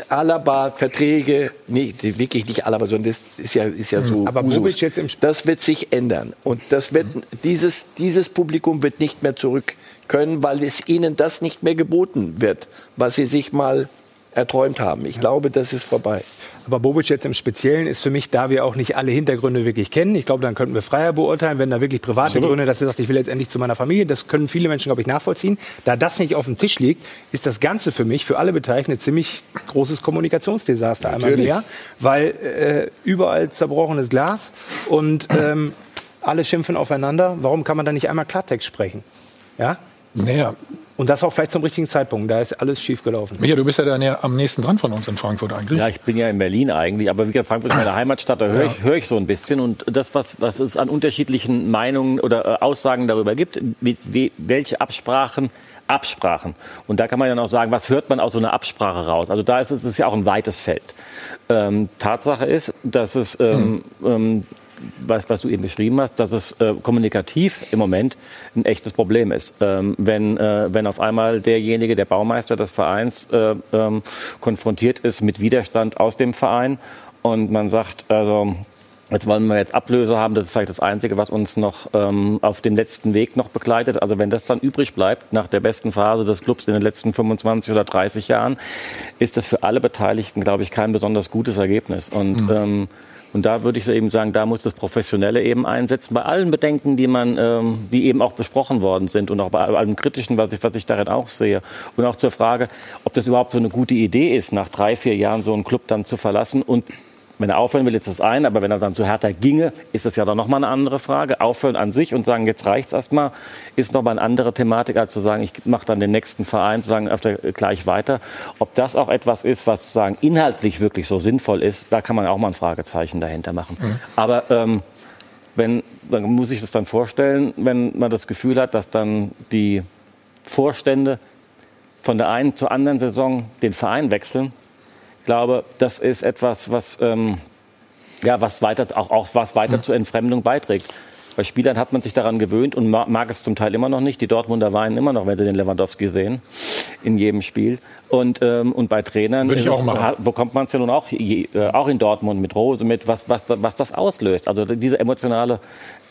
Alaba, Verträge, nee, wirklich nicht Alaba, sondern das ist ja, ist ja so. Aber. Bobic jetzt im das wird sich ändern. Und das wird, dieses, dieses Publikum wird nicht mehr zurück können, weil es ihnen das nicht mehr geboten wird, was sie sich mal erträumt haben. Ich glaube, das ist vorbei. Aber Bobic jetzt im Speziellen ist für mich, da wir auch nicht alle Hintergründe wirklich kennen, ich glaube, dann könnten wir freier beurteilen, wenn da wirklich private. Gründe, dass er sagt, ich will jetzt endlich zu meiner Familie, das können viele Menschen, glaube ich, nachvollziehen. Da das nicht auf dem Tisch liegt, ist das Ganze für mich, für alle Beteiligten, ein ziemlich großes Kommunikationsdesaster einmal Natürlich. mehr, weil äh, überall zerbrochenes Glas und ähm, alle schimpfen aufeinander. Warum kann man da nicht einmal Klartext sprechen? Ja? Naja. Und das auch vielleicht zum richtigen Zeitpunkt. Da ist alles schief gelaufen. Micha, du bist ja dann ja am nächsten dran von uns in Frankfurt eigentlich. Ja, ich bin ja in Berlin eigentlich, aber wie gesagt, Frankfurt ist meine Heimatstadt, da höre ich, höre ich so ein bisschen. Und das, was, was es an unterschiedlichen Meinungen oder äh, Aussagen darüber gibt, wie, wie, welche Absprachen, Absprachen. Und da kann man ja noch sagen, was hört man aus so einer Absprache raus? Also da ist es ist ja auch ein weites Feld. Ähm, Tatsache ist, dass es, ähm, ähm, was, was du eben beschrieben hast, dass es äh, kommunikativ im Moment ein echtes Problem ist. Ähm, wenn, äh, wenn auf einmal derjenige, der Baumeister des Vereins, äh, ähm, konfrontiert ist mit Widerstand aus dem Verein und man sagt, also Jetzt wollen wir jetzt Ablöse haben, das ist vielleicht das Einzige, was uns noch ähm, auf dem letzten Weg noch begleitet. Also wenn das dann übrig bleibt nach der besten Phase des Clubs in den letzten 25 oder 30 Jahren, ist das für alle Beteiligten, glaube ich, kein besonders gutes Ergebnis. Und Mhm. ähm, und da würde ich eben sagen, da muss das Professionelle eben einsetzen. Bei allen Bedenken, die man, ähm, die eben auch besprochen worden sind und auch bei allem Kritischen, was ich, was ich darin auch sehe. Und auch zur Frage, ob das überhaupt so eine gute Idee ist, nach drei, vier Jahren so einen Club dann zu verlassen und wenn er aufhören will, ist das ein, aber wenn er dann zu Hertha ginge, ist das ja dann nochmal eine andere Frage. Aufhören an sich und sagen, jetzt reicht's erstmal, ist nochmal eine andere Thematik, als zu sagen, ich mache dann den nächsten Verein, zu sagen, öfter gleich weiter. Ob das auch etwas ist, was sozusagen inhaltlich wirklich so sinnvoll ist, da kann man auch mal ein Fragezeichen dahinter machen. Mhm. Aber ähm, wenn, man muss sich das dann vorstellen, wenn man das Gefühl hat, dass dann die Vorstände von der einen zur anderen Saison den Verein wechseln. Ich glaube, das ist etwas, was, ähm, ja, was weiter, auch, auch was weiter zur Entfremdung beiträgt. Bei Spielern hat man sich daran gewöhnt und ma- mag es zum Teil immer noch nicht. Die Dortmunder weinen immer noch, wenn sie den Lewandowski sehen, in jedem Spiel. Und, ähm, und bei Trainern es- bekommt man es ja nun auch, äh, auch in Dortmund mit Rose, mit was, was, was das auslöst. Also diese emotionale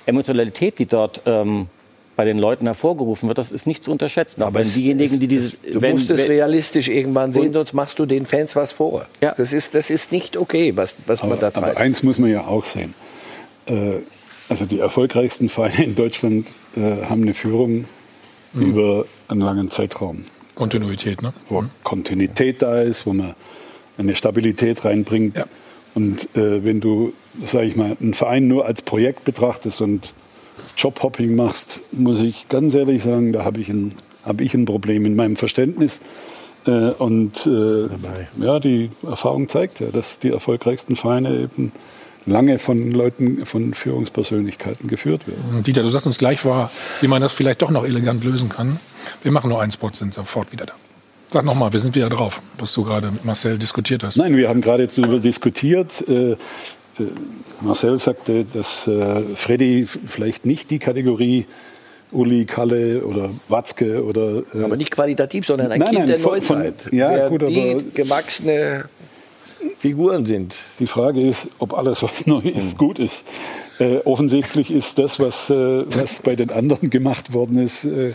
Emotionalität, die dort ähm, bei den Leuten hervorgerufen wird, das ist nicht zu unterschätzen. Auch wenn diejenigen, die dieses, Du wenn, musst es wenn, realistisch irgendwann sehen, sonst machst du den Fans was vor. Das, ist, das ist nicht okay, was, was man da Aber, treibt. aber eins muss man ja auch sehen. Äh, also die erfolgreichsten Vereine in Deutschland äh, haben eine Führung über einen langen Zeitraum. Kontinuität, ne? Wo Kontinuität da ist, wo man eine Stabilität reinbringt. Und äh, wenn du, sage ich mal, einen Verein nur als Projekt betrachtest und Jobhopping machst, muss ich ganz ehrlich sagen, da habe ich, ein, hab ich ein Problem in meinem Verständnis. Äh, und äh, ja, die Erfahrung zeigt ja, dass die erfolgreichsten Vereine eben lange von Leuten, von Führungspersönlichkeiten geführt werden. Dieter, du sagst uns gleich vor, wie man das vielleicht doch noch elegant lösen kann. Wir machen nur einen Spot, sind sofort wieder da. Sag nochmal, wir sind wieder drauf, was du gerade mit Marcel diskutiert hast. Nein, wir haben gerade darüber diskutiert. Äh, Marcel sagte, dass äh, Freddy vielleicht nicht die Kategorie Uli, Kalle oder Watzke oder. Äh, Aber nicht qualitativ, sondern ein Nein, Kind nein, der von- von- Neuzeit. ja, der gut, aber- die gewachsene Figuren sind. Die Frage ist, ob alles, was neu ist, gut ist. Äh, offensichtlich ist das, was, äh, was bei den anderen gemacht worden ist, äh,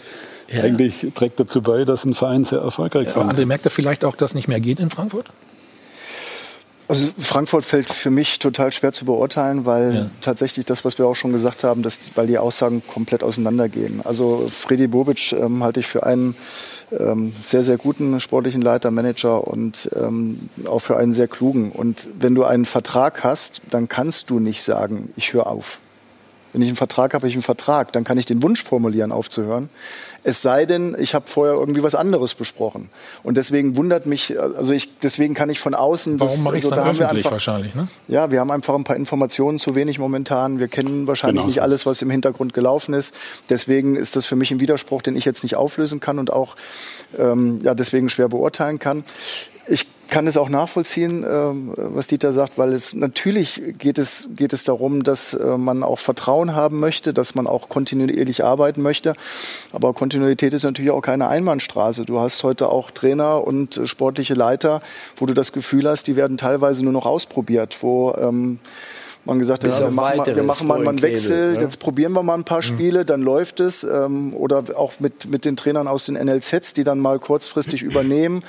eigentlich trägt dazu bei, dass ein Verein sehr erfolgreich Aber war. André, merkt er vielleicht auch, dass nicht mehr geht in Frankfurt? Also Frankfurt fällt für mich total schwer zu beurteilen, weil tatsächlich das, was wir auch schon gesagt haben, dass, weil die Aussagen komplett auseinandergehen. Also Freddy Bobic ähm, halte ich für einen ähm, sehr, sehr guten sportlichen Leiter, Manager und ähm, auch für einen sehr klugen. Und wenn du einen Vertrag hast, dann kannst du nicht sagen, ich höre auf. Wenn ich einen Vertrag habe, habe ich einen Vertrag. Dann kann ich den Wunsch formulieren, aufzuhören. Es sei denn, ich habe vorher irgendwie was anderes besprochen. Und deswegen wundert mich, also ich, deswegen kann ich von außen. Warum das- mache ich es also dann da öffentlich einfach- wahrscheinlich? Ne? ja, wir haben einfach ein paar Informationen zu wenig momentan. Wir kennen wahrscheinlich Genau nicht alles, was im Hintergrund gelaufen ist. Deswegen ist das für mich ein Widerspruch, den ich jetzt nicht auflösen kann. Und auch ähm, ja, deswegen schwer beurteilen kann. Ich kann es auch nachvollziehen, ähm, was Dieter sagt, weil es natürlich geht es, geht es darum, dass äh, man auch Vertrauen haben möchte, dass man auch kontinuierlich arbeiten möchte. Aber Kontinuität ist natürlich auch keine Einbahnstraße. Du hast heute auch Trainer und äh, sportliche Leiter, wo du das Gefühl hast, die werden teilweise nur noch ausprobiert, wo ähm, man gesagt hat, ja, wir machen, mal, wir machen mal, einen Vorgehen, Wechsel, ja. jetzt probieren wir mal ein paar Spiele, dann läuft es. Ähm, oder auch mit, mit den Trainern aus den NLZs, die dann mal kurzfristig übernehmen.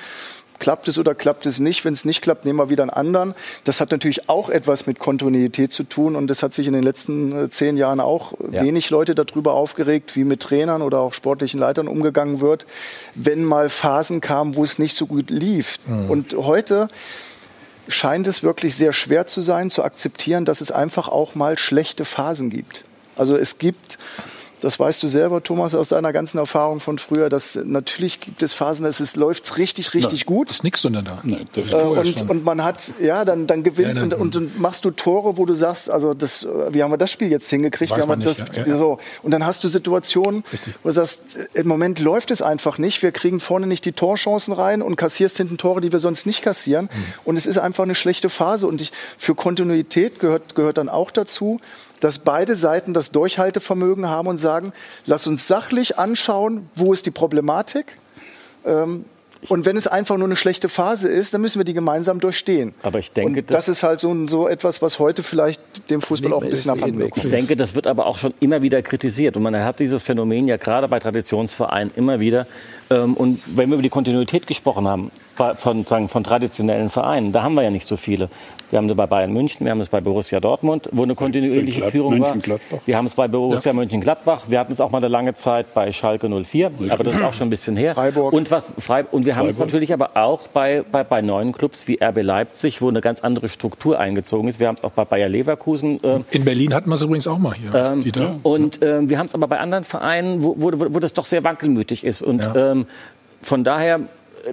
Klappt es oder klappt es nicht? Wenn es nicht klappt, nehmen wir wieder einen anderen. Das hat natürlich auch etwas mit Kontinuität zu tun und das hat sich in den letzten äh, zehn Jahren auch Ja. wenig Leute darüber aufgeregt, wie mit Trainern oder auch sportlichen Leitern umgegangen wird, wenn mal Phasen kamen, wo es nicht so gut lief. Mhm. Und heute scheint es wirklich sehr schwer zu sein, zu akzeptieren, dass es einfach auch mal schlechte Phasen gibt. Also es gibt, das weißt du selber, Thomas, aus deiner ganzen Erfahrung von früher, dass natürlich gibt es Phasen, dass es läuft richtig, richtig gut. Ist nix unter da. Nein, Äh, und, und man hat, ja, dann, dann gewinnt Ja, dann- und, und dann machst du Tore, wo du sagst, also das, äh, wie haben wir das Spiel jetzt hingekriegt? Weiß wie haben wir man das, nicht, ja, ja. So. Und dann hast du Situationen, wo du sagst, äh, im Moment läuft es einfach nicht. Wir kriegen vorne nicht die Torchancen rein und kassierst hinten Tore, die wir sonst nicht kassieren. Hm. Und es ist einfach eine schlechte Phase. Und ich, für Kontinuität gehört, gehört dann auch dazu, dass beide Seiten das Durchhaltevermögen haben und sagen, lass uns sachlich anschauen, wo ist die Problematik. Ähm, und wenn es einfach nur eine schlechte Phase ist, dann müssen wir die gemeinsam durchstehen. Aber ich denke, und das ist halt so, so etwas, was heute vielleicht dem Fußball auch ein bisschen abhanden Ich denke, das wird aber auch schon immer wieder kritisiert. Und man hat dieses Phänomen ja gerade bei Traditionsvereinen immer wieder. Ähm, Und wenn wir über die Kontinuität gesprochen haben, von, sagen, von traditionellen Vereinen, da haben wir ja nicht so viele. Wir haben es bei Bayern München, wir haben es bei Borussia Dortmund, wo eine kontinuierliche Führung war. Wir haben es bei Borussia Mönchengladbach. Wir hatten es auch mal eine lange Zeit bei Schalke 04, aber das ist auch schon ein bisschen her. Freiburg. Und, was, Freib und wir haben es natürlich aber auch bei, bei, bei neuen Clubs wie RB Leipzig, wo eine ganz andere Struktur eingezogen ist. Wir haben es auch bei Bayer Leverkusen äh, In Berlin hatten wir es übrigens auch mal hier. ähm, Dieter. Und ähm, wir haben es aber bei anderen Vereinen, wo, wo, wo das doch sehr wankelmütig ist. Und Ja. ähm, von daher,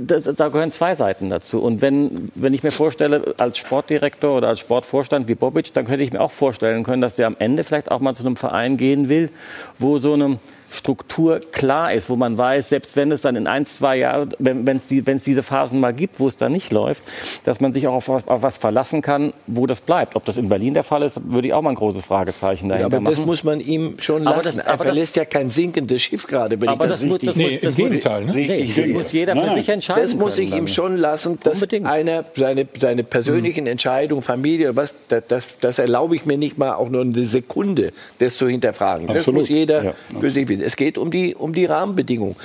das, da gehören zwei Seiten dazu. Und wenn, wenn ich mir vorstelle, als Sportdirektor oder als Sportvorstand wie Bobic, dann könnte ich mir auch vorstellen können, dass der am Ende vielleicht auch mal zu einem Verein gehen will, wo so eine Struktur klar ist, wo man weiß, selbst wenn es dann in ein, zwei Jahren, wenn es die, wenn's diese Phasen mal gibt, wo es dann nicht läuft, dass man sich auch auf, was- auf was verlassen kann, wo das bleibt. Ob das in Berlin der Fall ist, würde ich auch mal ein großes Fragezeichen Ja, dahinter aber das machen. muss man ihm schon Aber lassen. das- er aber das- verlässt ja kein sinkendes Schiff gerade, wenn Aber ich das das, muss- richtig, das muss- Nee, im das muss- Gegenteil. Ne? richtig Nee, das muss jeder für Nein, sich entscheiden. Das muss ich ihm dann. schon lassen, dass Unbedingt. einer seine, seine persönlichen Entscheidungen, Familie, was, das, das, das erlaube ich mir nicht mal auch nur eine Sekunde, das zu hinterfragen. Das Absolut. muss jeder Ja. für sich wissen. Es geht um die, um die Rahmenbedingungen.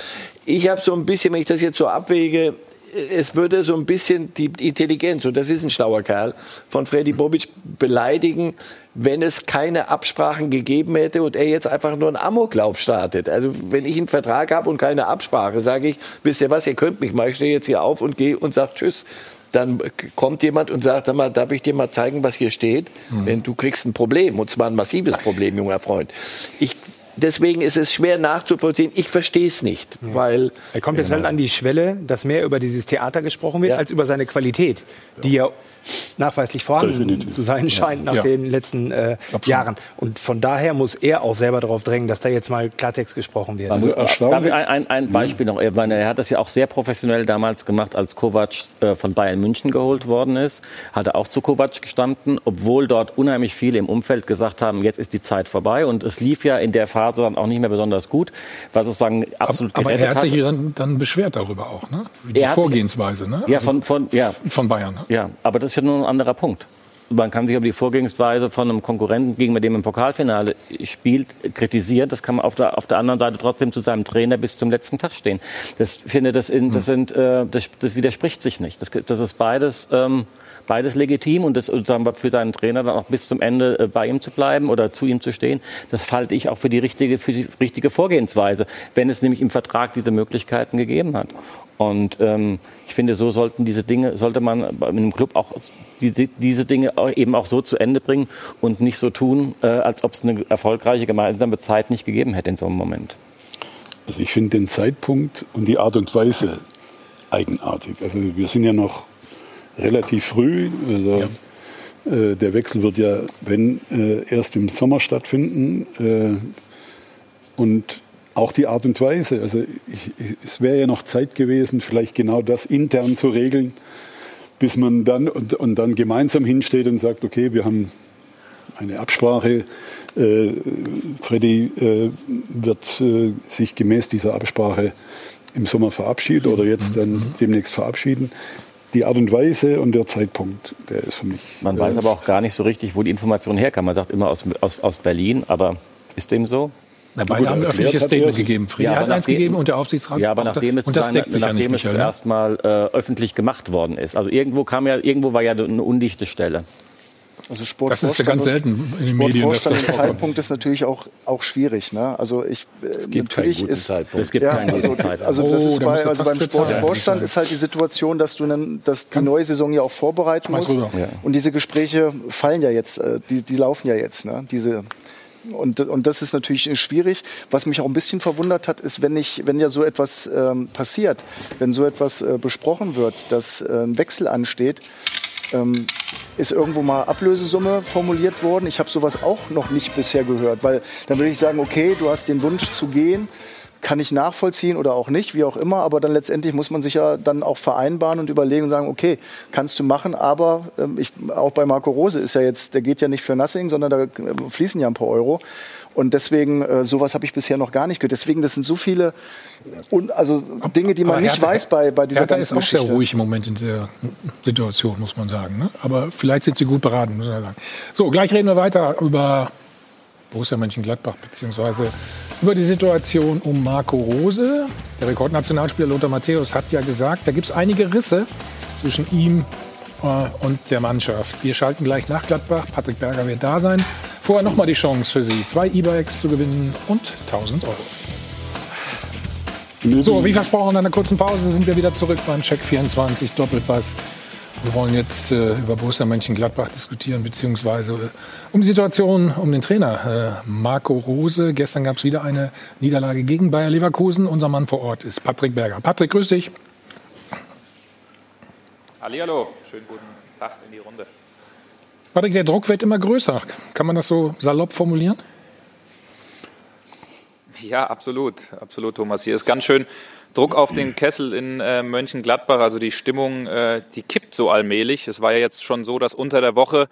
Ich habe so ein bisschen, wenn ich das jetzt so abwäge, es würde so ein bisschen die Intelligenz, und das ist ein schlauer Kerl, von Freddy Bobic beleidigen, wenn es keine Absprachen gegeben hätte und er jetzt einfach nur einen Amoklauf startet. Also wenn ich einen Vertrag habe und keine Absprache, sage ich, wisst ihr was, ihr könnt mich mal, ich stehe jetzt hier auf und gehe und sage Tschüss. Dann kommt jemand und sagt, sag mal, darf ich dir mal zeigen, was hier steht? Denn du kriegst ein Problem, und zwar ein massives Problem, junger Freund. Ich, deswegen ist es schwer nachzuvollziehen. Ich verstehe es nicht, weil Er kommt jetzt halt an die Schwelle, dass mehr über dieses Theater gesprochen wird, als über seine Qualität, die ja nachweislich vorhanden Definitiv. zu sein scheint nach Ja. den letzten äh, Jahren. Und von daher muss er auch selber darauf drängen, dass da jetzt mal Klartext gesprochen wird. Also Darf ich erstaunlich. ein, ein, ein Beispiel noch? Meine, er hat das ja auch sehr professionell damals gemacht, als Kovac äh, von Bayern München geholt worden ist. Hat er auch zu Kovac gestanden, obwohl dort unheimlich viele im Umfeld gesagt haben, jetzt ist die Zeit vorbei. Und es lief ja in der Phase dann auch nicht mehr besonders gut, was sozusagen absolut Aber gerettet er hat sich hat. dann, dann beschwert darüber auch, ne? Die Er hat sich- Vorgehensweise, ne? Ja, von, von, ja, von Bayern. Ne? Ja, aber das ist ja nur ein anderer Punkt. Man kann sich aber die Vorgehensweise von einem Konkurrenten, gegen den man im Pokalfinale spielt, kritisieren. Das kann man auf der, auf der anderen Seite trotzdem zu seinem Trainer bis zum letzten Tag stehen. Das finde, das, in, das, sind, äh, das, das widerspricht sich nicht. Das, das ist beides, ähm, beides legitim und das sagen wir, für seinen Trainer dann auch bis zum Ende äh, bei ihm zu bleiben oder zu ihm zu stehen. Das halte ich auch für die richtige, für die richtige Vorgehensweise, wenn es nämlich im Vertrag diese Möglichkeiten gegeben hat. Und ähm, ich finde, so sollten diese Dinge, sollte man in einem Club auch diese, diese Dinge auch eben auch so zu Ende bringen und nicht so tun, äh, als ob es eine erfolgreiche gemeinsame Zeit nicht gegeben hätte in so einem Moment. Also ich finde den Zeitpunkt und die Art und Weise eigenartig. Also wir sind ja noch relativ früh. Also äh, der Wechsel wird ja, wenn, äh, erst im Sommer stattfinden. Äh, und auch die Art und Weise. Also ich, ich, es wäre ja noch Zeit gewesen, vielleicht genau das intern zu regeln, bis man dann und, und dann gemeinsam hinsteht und sagt, okay, wir haben eine Absprache. Äh, Freddy äh, wird äh, sich gemäß dieser Absprache im Sommer verabschieden oder jetzt dann demnächst verabschieden. Die Art und Weise und der Zeitpunkt, der ist für mich. Man weiß aber auch gar nicht so richtig, wo die Information herkam. Man sagt immer aus, aus, aus Berlin, aber ist dem so? Na, beide haben ein öffentliches Statement gegeben. Friede Ja, hat aber eins nachdem- gegeben und der Aufsichtsrat Ja, aber auch. nachdem es, und das deckt sich ja nicht, nachdem es Michael, ne? zuerst mal äh, öffentlich gemacht worden ist. Also irgendwo kam ja, irgendwo war ja eine undichte Stelle. Also Das ist ja ganz selten in den Medien, das im vorkommt. Zeitpunkt ist natürlich auch, auch schwierig. Ne? Also ich, es gibt keinen guten ist, Zeitpunkt. Es gibt ja, keinen also, guten Zeitpunkt. Also, das Oh, ist da bei, also beim Sportvorstand ist halt die Situation, dass du dann, dass die neue Saison ja auch vorbereiten musst. Ja. Und diese Gespräche fallen ja jetzt, äh, die, die laufen ja jetzt. Ne? Diese und, und das ist natürlich schwierig. Was mich auch ein bisschen verwundert hat, ist, wenn, ich, wenn ja so etwas ähm, passiert, wenn so etwas äh, besprochen wird, dass äh, ein Wechsel ansteht, ähm, ist irgendwo mal Ablösesumme formuliert worden. Ich habe sowas auch noch nicht bisher gehört, weil dann würde ich sagen, okay, du hast den Wunsch zu gehen, kann ich nachvollziehen oder auch nicht, wie auch immer, aber dann letztendlich muss man sich ja dann auch vereinbaren und überlegen und sagen, okay, kannst du machen, aber ähm, ich, auch bei Marco Rose ist ja jetzt, der geht ja nicht für Nothing, sondern da äh, fließen ja ein paar Euro. Und deswegen, äh, sowas habe ich bisher noch gar nicht gehört. Deswegen, das sind so viele, und, also Dinge, die man Aber nicht Hertha- weiß bei, bei dieser Hertha ganzen ist auch sehr Geschichte. ruhig im Moment in der Situation, muss man sagen. Ne? Aber vielleicht sind sie gut beraten, muss man sagen. So, gleich reden wir weiter über Borussia Mönchengladbach, beziehungsweise über die Situation um Marco Rose. Der Rekordnationalspieler Lothar Matthäus hat ja gesagt, da gibt es einige Risse zwischen ihm äh, und der Mannschaft. Wir schalten gleich nach Gladbach. Patrick Berger wird da sein. Vorher nochmal die Chance für Sie, zwei E-Bikes zu gewinnen und 1000 Euro. So, wie versprochen, nach einer kurzen Pause sind wir wieder zurück beim Check 24 Doppelpass. Wir wollen jetzt äh, über Borussia Mönchengladbach diskutieren, beziehungsweise äh, um die Situation um den Trainer äh, Marco Rose. Gestern gab es wieder eine Niederlage gegen Bayer Leverkusen. Unser Mann vor Ort ist Patrick Berger. Patrick, grüß dich. Hallihallo, schönen guten Tag in die Runde. Patrick, der Druck wird immer größer. Kann man das so salopp formulieren? Ja, absolut, absolut, Thomas. Hier ist ganz schön Druck auf den Kessel in äh, Mönchengladbach. Also die Stimmung, äh, die kippt so allmählich. Es war ja jetzt schon so, dass unter der Woche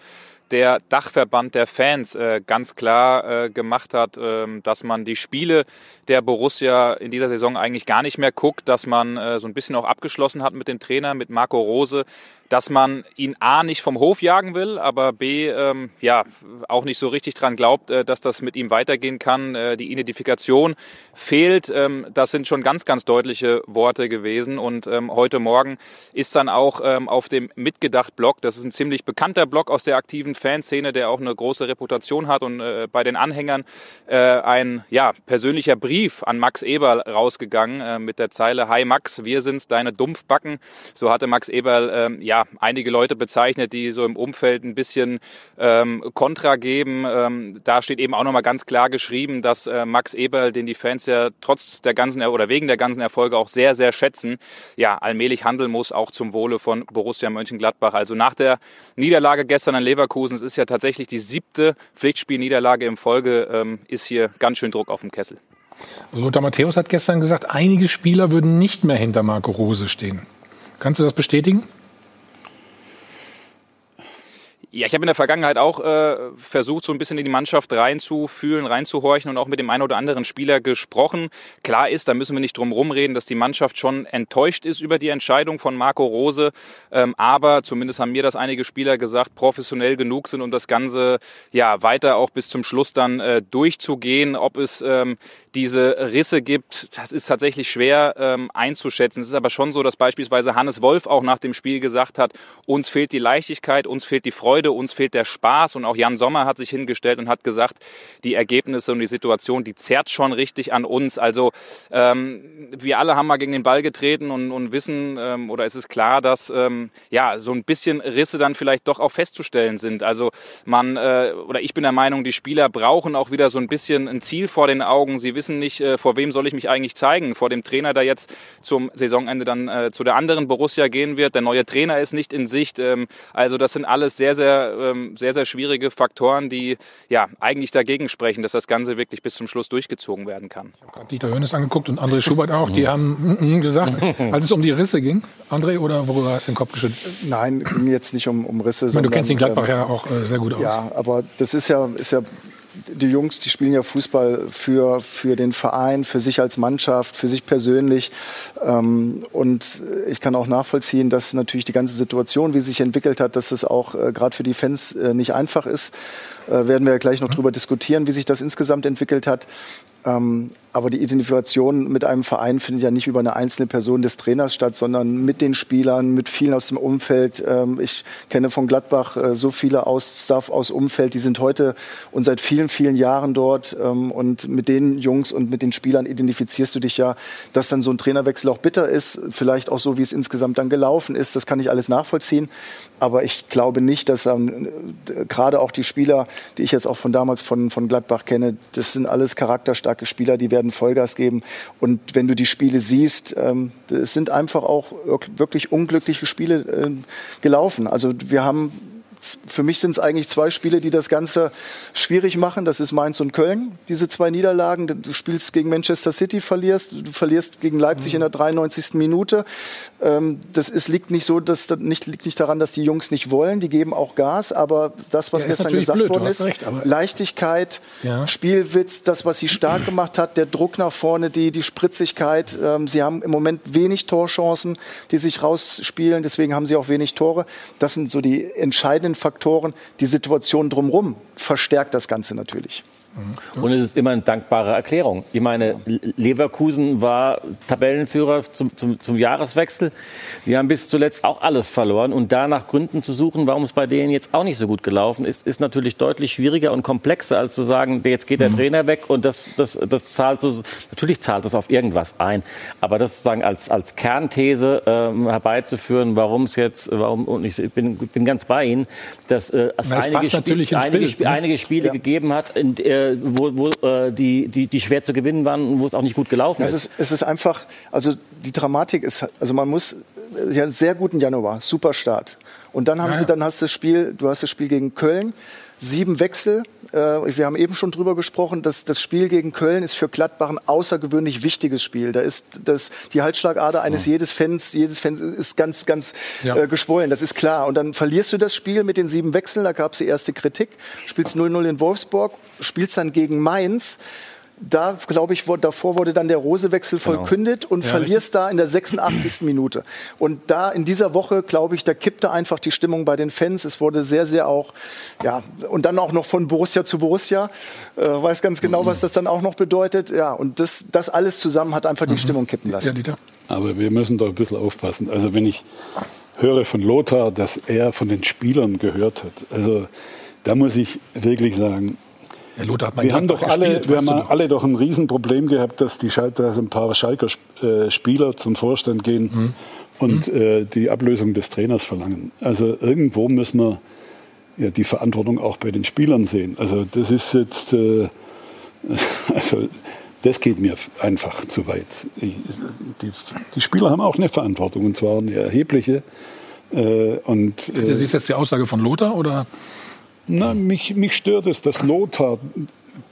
der Dachverband der Fans äh, ganz klar äh, gemacht hat, ähm, dass man die Spiele der Borussia in dieser Saison eigentlich gar nicht mehr guckt, dass man äh, so ein bisschen auch abgeschlossen hat mit dem Trainer, mit Marco Rose, dass man ihn A nicht vom Hof jagen will, aber B ähm, ja auch nicht so richtig dran glaubt, äh, dass das mit ihm weitergehen kann. Äh, die Identifikation fehlt. Ähm, das sind schon ganz, ganz deutliche Worte gewesen. Und ähm, heute Morgen ist dann auch ähm, auf dem Mitgedacht-Blog, das ist ein ziemlich bekannter Blog aus der aktiven Fanszene, der auch eine große Reputation hat und äh, bei den Anhängern äh, ein ja, persönlicher Brief an Max Eberl rausgegangen äh, mit der Zeile Hi Max, wir sind's, deine Dumpfbacken. So hatte Max Eberl ähm, ja einige Leute bezeichnet, die so im Umfeld ein bisschen ähm, Kontra geben. Ähm, da steht eben auch nochmal ganz klar geschrieben, dass äh, Max Eberl, den die Fans ja trotz der ganzen oder wegen der ganzen Erfolge auch sehr, sehr schätzen, ja, allmählich handeln muss, auch zum Wohle von Borussia Mönchengladbach. Also nach der Niederlage gestern an Leverkusen, es ist ja tatsächlich die siebte Pflichtspielniederlage im Folge, ähm, ist hier ganz schön Druck auf dem Kessel. Also Lothar Matthäus hat gestern gesagt, einige Spieler würden nicht mehr hinter Marco Rose stehen. Kannst du das bestätigen? Ja, ich habe in der Vergangenheit auch äh, versucht, so ein bisschen in die Mannschaft reinzufühlen, reinzuhorchen und auch mit dem einen oder anderen Spieler gesprochen. Klar ist, da müssen wir nicht drum rumreden, dass die Mannschaft schon enttäuscht ist über die Entscheidung von Marco Rose. Ähm, aber zumindest haben mir das einige Spieler gesagt, professionell genug sind, um das Ganze ja weiter auch bis zum Schluss dann äh, durchzugehen. Ob es ähm, diese Risse gibt, das ist tatsächlich schwer ähm, einzuschätzen. Es ist aber schon so, dass beispielsweise Hannes Wolf auch nach dem Spiel gesagt hat, uns fehlt die Leichtigkeit, uns fehlt die Freude, uns fehlt der Spaß. Und auch Jan Sommer hat sich hingestellt und hat gesagt, die Ergebnisse und die Situation, die zerrt schon richtig an uns. Also ähm, wir alle haben mal gegen den Ball getreten und, und wissen, ähm, oder es ist klar, dass ähm, ja so ein bisschen Risse dann vielleicht doch auch festzustellen sind. Also man, äh, oder ich bin der Meinung, die Spieler brauchen auch wieder so ein bisschen ein Ziel vor den Augen. Sie wissen nicht, äh, vor wem soll ich mich eigentlich zeigen? Vor dem Trainer, der jetzt zum Saisonende dann äh, zu der anderen Borussia gehen wird. Der neue Trainer ist nicht in Sicht. Ähm, also das sind alles sehr, sehr sehr, ähm, sehr, sehr schwierige Faktoren, die ja eigentlich dagegen sprechen, dass das Ganze wirklich bis zum Schluss durchgezogen werden kann. Ich habe gerade Dieter Hönes angeguckt und André Schubert auch. Die haben mm, mm, gesagt, als es um die Risse ging. André, oder worüber hast du den Kopf geschüttelt? Nein, ging jetzt nicht um, um Risse. Ich meine, du kennst den Gladbach ähm, ja auch äh, sehr gut aus. Ja, aber das ist ja, ist ja die Jungs, die spielen ja Fußball für, für den Verein, für sich als Mannschaft, für sich persönlich. Ähm, und ich kann auch nachvollziehen, dass natürlich die ganze Situation, wie sie sich entwickelt hat, dass es auch äh, gerade für die Fans äh, nicht einfach ist. Äh, werden wir ja gleich noch drüber diskutieren, wie sich das insgesamt entwickelt hat. Ähm, aber die Identifikation mit einem Verein findet ja nicht über eine einzelne Person des Trainers statt, sondern mit den Spielern, mit vielen aus dem Umfeld. Ähm, ich kenne von Gladbach äh, so viele aus Staff aus Umfeld, die sind heute und seit vielen, vielen Jahren dort. Ähm, und mit den Jungs und mit den Spielern identifizierst du dich ja, dass dann so ein Trainerwechsel auch bitter ist. Vielleicht auch so, wie es insgesamt dann gelaufen ist. Das kann ich alles nachvollziehen. Aber ich glaube nicht, dass ähm, gerade auch die Spieler, die ich jetzt auch von damals von, von Gladbach kenne, das sind alles charakterstarke Spieler, die werden Vollgas geben. Und wenn du die Spiele siehst, ähm, es sind einfach auch wirklich unglückliche Spiele äh, gelaufen. Also wir haben für mich sind es eigentlich zwei Spiele, die das Ganze schwierig machen. Das ist Mainz und Köln, diese zwei Niederlagen. Du spielst gegen Manchester City, verlierst, du verlierst gegen Leipzig mhm. in der 93. Minute. Ähm, das ist, liegt nicht so, dass nicht, liegt nicht daran, dass die Jungs nicht wollen. Die geben auch Gas, aber das, was ja, gestern gesagt blöd, worden ist, recht, Leichtigkeit, ja. Spielwitz, das, was sie stark gemacht hat, der Druck nach vorne, die, die Spritzigkeit. Ähm, sie haben im Moment wenig Torchancen, die sich rausspielen. Deswegen haben sie auch wenig Tore. Das sind so die entscheidenden Faktoren. Die Situation drumherum verstärkt das Ganze natürlich. Und es ist immer eine dankbare Erklärung. Ich meine, Leverkusen war Tabellenführer zum, zum, zum Jahreswechsel. Die haben bis zuletzt auch alles verloren. Und da nach Gründen zu suchen, warum es bei denen jetzt auch nicht so gut gelaufen ist, ist natürlich deutlich schwieriger und komplexer, als zu sagen, jetzt geht der mhm. Trainer weg und das, das, das zahlt so, natürlich zahlt das auf irgendwas ein. Aber das sozusagen als, als Kernthese ähm, herbeizuführen, warum es jetzt, warum, und ich bin, bin ganz bei Ihnen, dass äh, es Na, einige, Spiel, einige, Bild, ne? einige Spiele Ja. gegeben hat, in, äh, wo, wo äh, die, die, die schwer zu gewinnen waren und wo es auch nicht gut gelaufen Es ist. ist, es ist einfach, also die Dramatik ist, also man muss, sie hat einen sehr guten Januar, super Start. Und dann haben Ja, sie, dann hast du das Spiel, du hast das Spiel gegen Köln, sieben Wechsel. Äh, wir haben eben schon drüber gesprochen, dass das Spiel gegen Köln ist für Gladbach ein außergewöhnlich wichtiges Spiel. Da ist das, die Halsschlagader eines jedes Fans, jedes Fans ist ganz, ganz Ja. äh, geschwollen, das ist klar. Und dann verlierst du das Spiel mit den sieben Wechseln, da gab es die erste Kritik. Spielst 0-0 in Wolfsburg, spielst dann gegen Mainz. Da, glaube ich, davor wurde dann der Rosewechsel verkündet und Ja, verlierst da in der 86. Minute. Und da in dieser Woche, glaube ich, da kippte einfach die Stimmung bei den Fans. Es wurde sehr, sehr auch, ja, und dann auch noch von Borussia zu Borussia. Äh, weiß ganz genau, was das dann auch noch bedeutet. Ja, und das, das alles zusammen hat einfach die Stimmung kippen lassen. Ja. Aber wir müssen doch ein bisschen aufpassen. Also wenn ich höre von Lothar, dass er von den Spielern gehört hat, also da muss ich wirklich sagen, Ja, Lothar hat wir haben doch alle, gespielt, wir haben doch. alle doch ein Riesenproblem gehabt, dass die dass ein paar Schalker äh, Spieler zum Vorstand gehen Mhm. und Äh, die Ablösung des Trainers verlangen. Also irgendwo müssen wir ja, die Verantwortung auch bei den Spielern sehen. Also das ist jetzt, äh, also das geht mir einfach zu weit. Ich, die, die Spieler haben auch eine Verantwortung und zwar eine erhebliche. Äh, und, äh, Ist das jetzt die Aussage von Lothar oder? Na, mich, mich stört es, dass Lothar,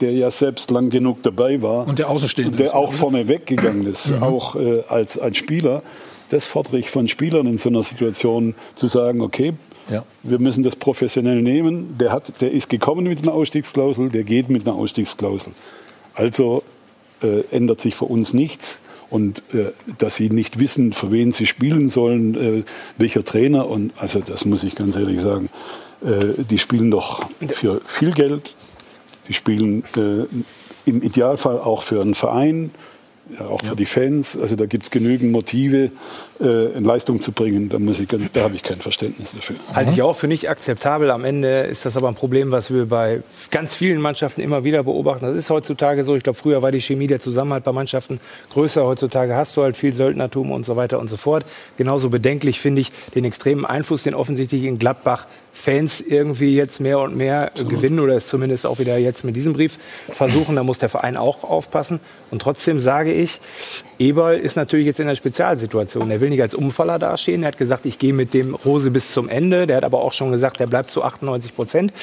der ja selbst lang genug dabei war Und der Außenstehende der ist, auch oder? vorne weggegangen ist, Mhm. auch äh, als, als Spieler, das fordere ich von Spielern in so einer Situation zu sagen, okay, Ja. wir müssen das professionell nehmen. Der, hat, der ist gekommen mit einer Ausstiegsklausel, der geht mit einer Ausstiegsklausel. Also äh, ändert sich für uns nichts. Und äh, dass sie nicht wissen, für wen sie spielen sollen, äh, welcher Trainer. Und also das muss ich ganz ehrlich sagen, äh, die spielen doch für viel Geld. Die spielen äh, im Idealfall auch für einen Verein, ja, auch für die Fans. Also da gibt es genügend Motive, äh, in Leistung zu bringen. Da, muss ich ganz, da habe ich kein Verständnis dafür. Halte ich auch für nicht akzeptabel. Am Ende ist das aber ein Problem, was wir bei ganz vielen Mannschaften immer wieder beobachten. Das ist heutzutage so. Ich glaube, früher war die Chemie, der Zusammenhalt bei Mannschaften größer. Heutzutage hast du halt viel Söldnertum und so weiter und so fort. Genauso bedenklich finde ich den extremen Einfluss, den offensichtlich in Gladbach Fans irgendwie jetzt mehr und mehr gewinnen oder es zumindest auch wieder jetzt mit diesem Brief versuchen. Da muss der Verein auch aufpassen. Und trotzdem sage ich, Eberl ist natürlich jetzt in einer Spezialsituation. Er will nicht als Umfaller dastehen. Er hat gesagt, ich gehe mit dem Rose bis zum Ende. Der hat aber auch schon gesagt, er bleibt zu 98 Prozent.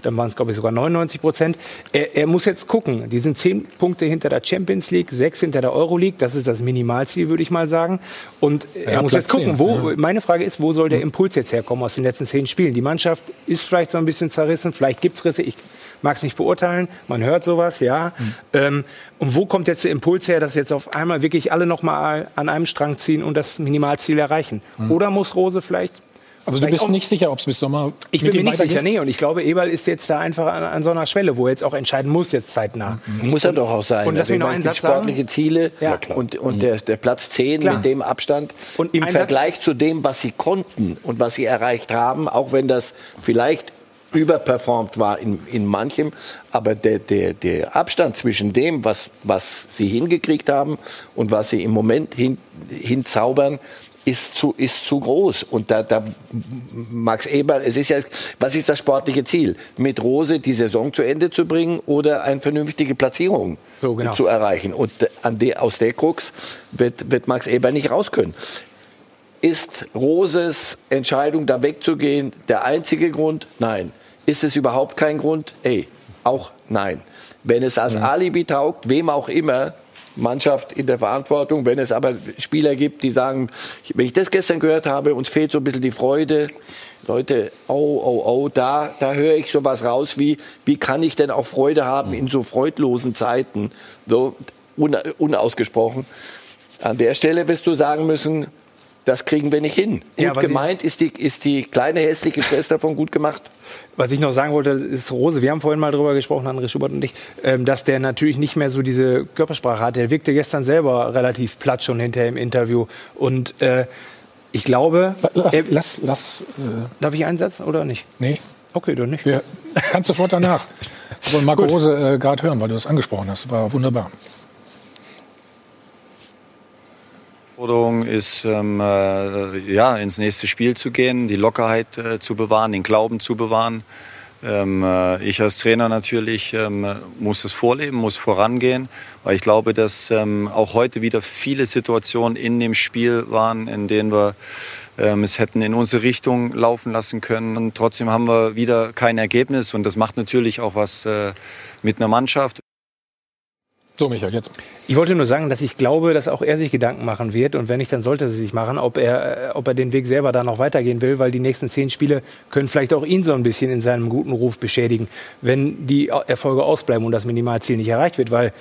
Dann waren es, glaube ich, sogar 99 Prozent. Er, er, muss jetzt gucken. Die sind zehn Punkte hinter der Champions League, sechs hinter der Euroleague. Das ist das Minimalziel, würde ich mal sagen. Und er ja, muss Platz jetzt gucken, 10, wo, ja. meine Frage ist, wo soll der Impuls jetzt herkommen aus den letzten zehn Spielen? Die Mannschaft ist vielleicht so ein bisschen zerrissen. Vielleicht gibt es Risse. Ich mag es nicht beurteilen, man hört sowas, ja. Mhm. Ähm, und wo kommt jetzt der Impuls her, dass jetzt auf einmal wirklich alle noch mal an einem Strang ziehen und das Minimalziel erreichen? Mhm. Oder muss Rose vielleicht also du bist nicht sicher, ob es bis Sommer. Ich bin mir nicht sicher, nee. Und ich glaube, Eberl ist jetzt da einfach an, an, so einer Schwelle, wo er jetzt auch entscheiden muss, jetzt zeitnah. Mhm. Muss er doch auch sein. Und lass also, noch einen Satz sportliche sagen. Ziele ja. und, und mhm. der, der, Platz 10 klar. mit dem Abstand und im Vergleich Satz. zu dem, was sie konnten und was sie erreicht haben, auch wenn das vielleicht überperformt war in, in manchem. Aber der, der, der Abstand zwischen dem, was, was sie hingekriegt haben und was sie im Moment hin, hinzaubern, ist zu, ist zu groß. Und da, da Max Eber, es ist ja, was ist das sportliche Ziel? Mit Rose die Saison zu Ende zu bringen oder eine vernünftige Platzierung so, genau. zu erreichen? Und an de, aus der Krux wird, wird Max Eber nicht raus können. Ist Roses Entscheidung, da wegzugehen, der einzige Grund? Nein. Ist es überhaupt kein Grund? Ey, auch nein. Wenn es als Alibi taugt, wem auch immer, Mannschaft in der Verantwortung. Wenn es aber Spieler gibt, die sagen, wenn ich das gestern gehört habe, uns fehlt so ein bisschen die Freude. Leute, oh, oh, oh, da, da höre ich sowas raus wie, wie kann ich denn auch Freude haben in so freudlosen Zeiten? So unausgesprochen. An der Stelle wirst du sagen müssen, das kriegen wir nicht hin. Gut ja, gemeint ist die, ist die kleine hässliche Schwester von gut gemacht. Was ich noch sagen wollte, ist Rose. Wir haben vorhin mal darüber gesprochen, André Schubert und ich, ähm, dass der natürlich nicht mehr so diese Körpersprache hat. Der wirkte gestern selber relativ platt schon hinterher im Interview. Und äh, ich glaube. Lass. lass, lass äh, darf ich einsetzen oder nicht? Nee. Okay, dann nicht. Ja, kannst sofort danach. Ich wollte Marco Rose äh, gerade hören, weil du das angesprochen hast. War wunderbar. Forderung ist, ähm, äh, ja, ins nächste Spiel zu gehen, die Lockerheit äh, zu bewahren, den Glauben zu bewahren. Ähm, äh, ich als Trainer natürlich ähm, muss es vorleben, muss vorangehen, weil ich glaube, dass ähm, auch heute wieder viele Situationen in dem Spiel waren, in denen wir ähm, es hätten in unsere Richtung laufen lassen können. Und trotzdem haben wir wieder kein Ergebnis und das macht natürlich auch was äh, mit einer Mannschaft. So, Michael, jetzt. Ich wollte nur sagen, dass ich glaube, dass auch er sich Gedanken machen wird. Und wenn nicht, dann sollte er sich machen, ob er, äh, ob er den Weg selber da noch weitergehen will, weil die nächsten zehn Spiele können vielleicht auch ihn so ein bisschen in seinem guten Ruf beschädigen, wenn die Erfolge ausbleiben und das Minimalziel nicht erreicht wird. Weil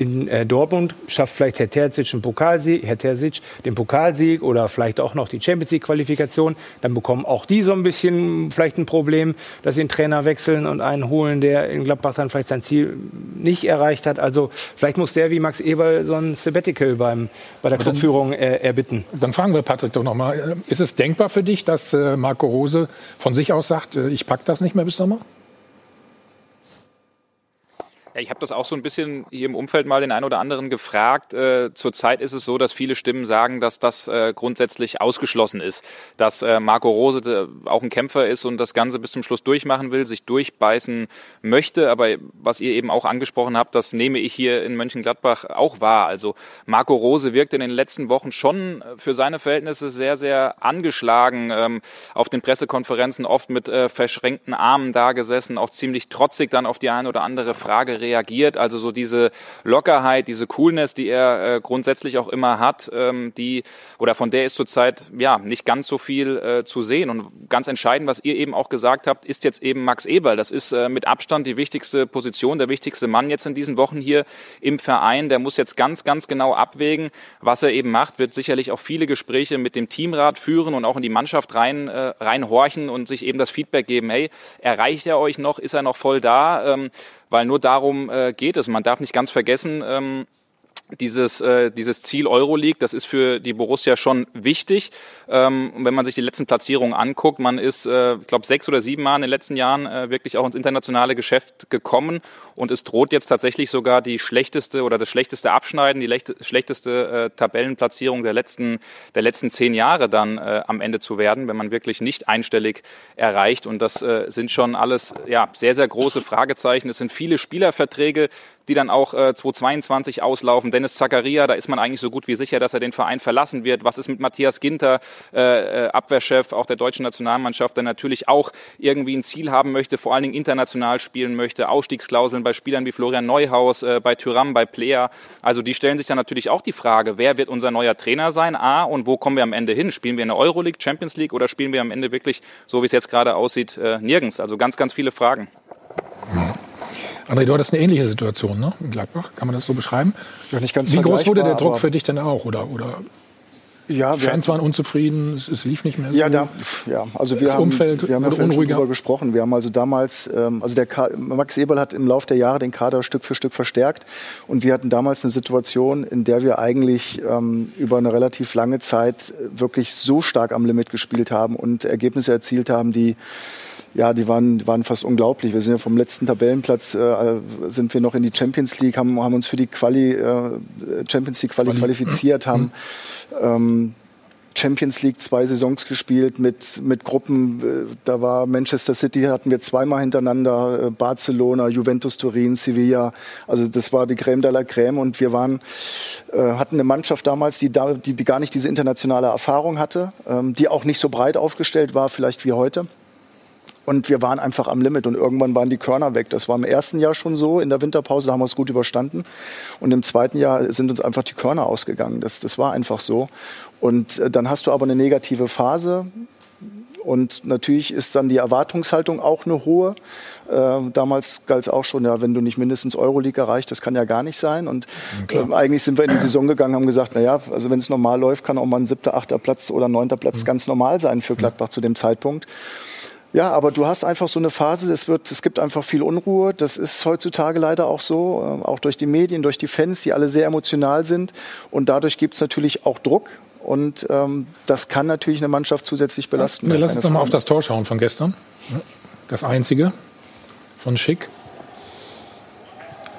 in äh, Dortmund schafft vielleicht Herr Terzic einen Pokalsieg, Herr Terzic den Pokalsieg oder vielleicht auch noch die Champions League Qualifikation, dann bekommen auch die so ein bisschen vielleicht ein Problem, dass sie einen Trainer wechseln und einen holen, der in Gladbach dann vielleicht sein Ziel nicht erreicht hat. Also vielleicht muss der wie Max Eberl so ein Sabbatical beim, bei der Clubführung äh, erbitten. Dann fragen wir Patrick doch noch mal, äh, ist es denkbar für dich, dass äh, Marco Rose von sich aus sagt, äh, ich packe das nicht mehr bis Sommer? Ja, ich habe das auch so ein bisschen hier im Umfeld mal den einen oder anderen gefragt. Äh, zurzeit ist es so, dass viele Stimmen sagen, dass das äh, grundsätzlich ausgeschlossen ist, dass äh, Marco Rose äh, auch ein Kämpfer ist und das Ganze bis zum Schluss durchmachen will, sich durchbeißen möchte. Aber was ihr eben auch angesprochen habt, das nehme ich hier in Mönchengladbach auch wahr. Also Marco Rose wirkt in den letzten Wochen schon für seine Verhältnisse sehr, sehr angeschlagen. Ähm, auf den Pressekonferenzen oft mit äh, verschränkten Armen dagesessen, auch ziemlich trotzig dann auf die eine oder andere Frage reagiert. Also so diese Lockerheit, diese Coolness, die er äh, grundsätzlich auch immer hat, ähm, die oder von der ist zurzeit ja nicht ganz so viel äh, zu sehen. Und ganz entscheidend, was ihr eben auch gesagt habt, ist jetzt eben Max Eberl. Das ist äh, mit Abstand die wichtigste Position, der wichtigste Mann jetzt in diesen Wochen hier im Verein. Der muss jetzt ganz, ganz genau abwägen, was er eben macht. Wird sicherlich auch viele Gespräche mit dem Teamrat führen und auch in die Mannschaft rein äh, reinhorchen und sich eben das Feedback geben. Hey, erreicht er euch noch? Ist er noch voll da? Ähm, weil nur darum äh, geht es. Man darf nicht ganz vergessen, ähm, dieses, äh, dieses Ziel Euroleague, das ist für die Borussia schon wichtig. Ähm, wenn man sich die letzten Platzierungen anguckt, man ist, äh, ich glaube, sechs oder sieben Mal in den letzten Jahren äh, wirklich auch ins internationale Geschäft gekommen und es droht jetzt tatsächlich sogar die schlechteste oder das schlechteste Abschneiden, die lechte, schlechteste äh, Tabellenplatzierung der letzten, der letzten zehn Jahre dann äh, am Ende zu werden, wenn man wirklich nicht einstellig erreicht. Und das äh, sind schon alles ja, sehr, sehr große Fragezeichen. Es sind viele Spielerverträge, die dann auch äh, 2022 auslaufen. Dennis Zakaria, da ist man eigentlich so gut wie sicher, dass er den Verein verlassen wird. Was ist mit Matthias Ginter, äh, äh, Abwehrchef auch der deutschen Nationalmannschaft, der natürlich auch irgendwie ein Ziel haben möchte, vor allen Dingen international spielen möchte. Ausstiegsklauseln bei Spielern wie Florian Neuhaus, äh, bei Tyram, bei Player. Also die stellen sich dann natürlich auch die Frage, wer wird unser neuer Trainer sein? A, und wo kommen wir am Ende hin? Spielen wir in der Euroleague, Champions League oder spielen wir am Ende wirklich, so wie es jetzt gerade aussieht, äh, nirgends? Also ganz, ganz viele Fragen. André, du hattest eine ähnliche Situation ne? in Gladbach. Kann man das so beschreiben? Ja, nicht ganz Wie groß wurde der Druck für dich denn auch? Oder, oder Ja, Fans waren unzufrieden, es, es lief nicht mehr so? Ja, da, ja, also wir das haben, Umfeld wir haben ja schon unruhiger. drüber gesprochen. Wir haben also damals, ähm, also der Ka Max Eberl hat im Laufe der Jahre den Kader Stück für Stück verstärkt und wir hatten damals eine Situation, in der wir eigentlich ähm, über eine relativ lange Zeit wirklich so stark am Limit gespielt haben und Ergebnisse erzielt haben, die ja, die waren, waren fast unglaublich. Wir sind ja vom letzten Tabellenplatz, äh, sind wir noch in die Champions League, haben, haben uns für die Quali, äh, Champions League Quali, Quali. qualifiziert, haben ähm, Champions League zwei Saisons gespielt mit, mit Gruppen. äh, Da war Manchester City, hatten wir zweimal hintereinander, äh, Barcelona, Juventus Turin, Sevilla. Also das war die Crème de la Crème. Und wir waren, äh, hatten eine Mannschaft damals, die, da, die, die gar nicht diese internationale Erfahrung hatte, ähm, die auch nicht so breit aufgestellt war, vielleicht wie heute. Und wir waren einfach am Limit und irgendwann waren die Körner weg. Das war im ersten Jahr schon so, in der Winterpause, da haben wir es gut überstanden. Und im zweiten Jahr sind uns einfach die Körner ausgegangen. Das, das war einfach so. Und äh, dann hast du aber eine negative Phase. Und natürlich ist dann die Erwartungshaltung auch eine hohe. Äh, damals galt es auch schon, ja, wenn du nicht mindestens Euroleague erreicht, das kann ja gar nicht sein. Und ähm, eigentlich sind wir in die Saison gegangen, haben gesagt, na ja, also wenn es normal läuft, kann auch mal ein siebter, achter Platz oder neunter Platz ganz normal sein für Gladbach zu dem Zeitpunkt. Ja, aber du hast einfach so eine Phase, es, wird, es gibt einfach viel Unruhe. Das ist heutzutage leider auch so, äh, auch durch die Medien, durch die Fans, die alle sehr emotional sind. Und dadurch gibt es natürlich auch Druck. Und ähm, das kann natürlich eine Mannschaft zusätzlich belasten. Ja, lass uns Keine noch mal Frage. auf das Tor schauen von gestern. Das einzige von Schick.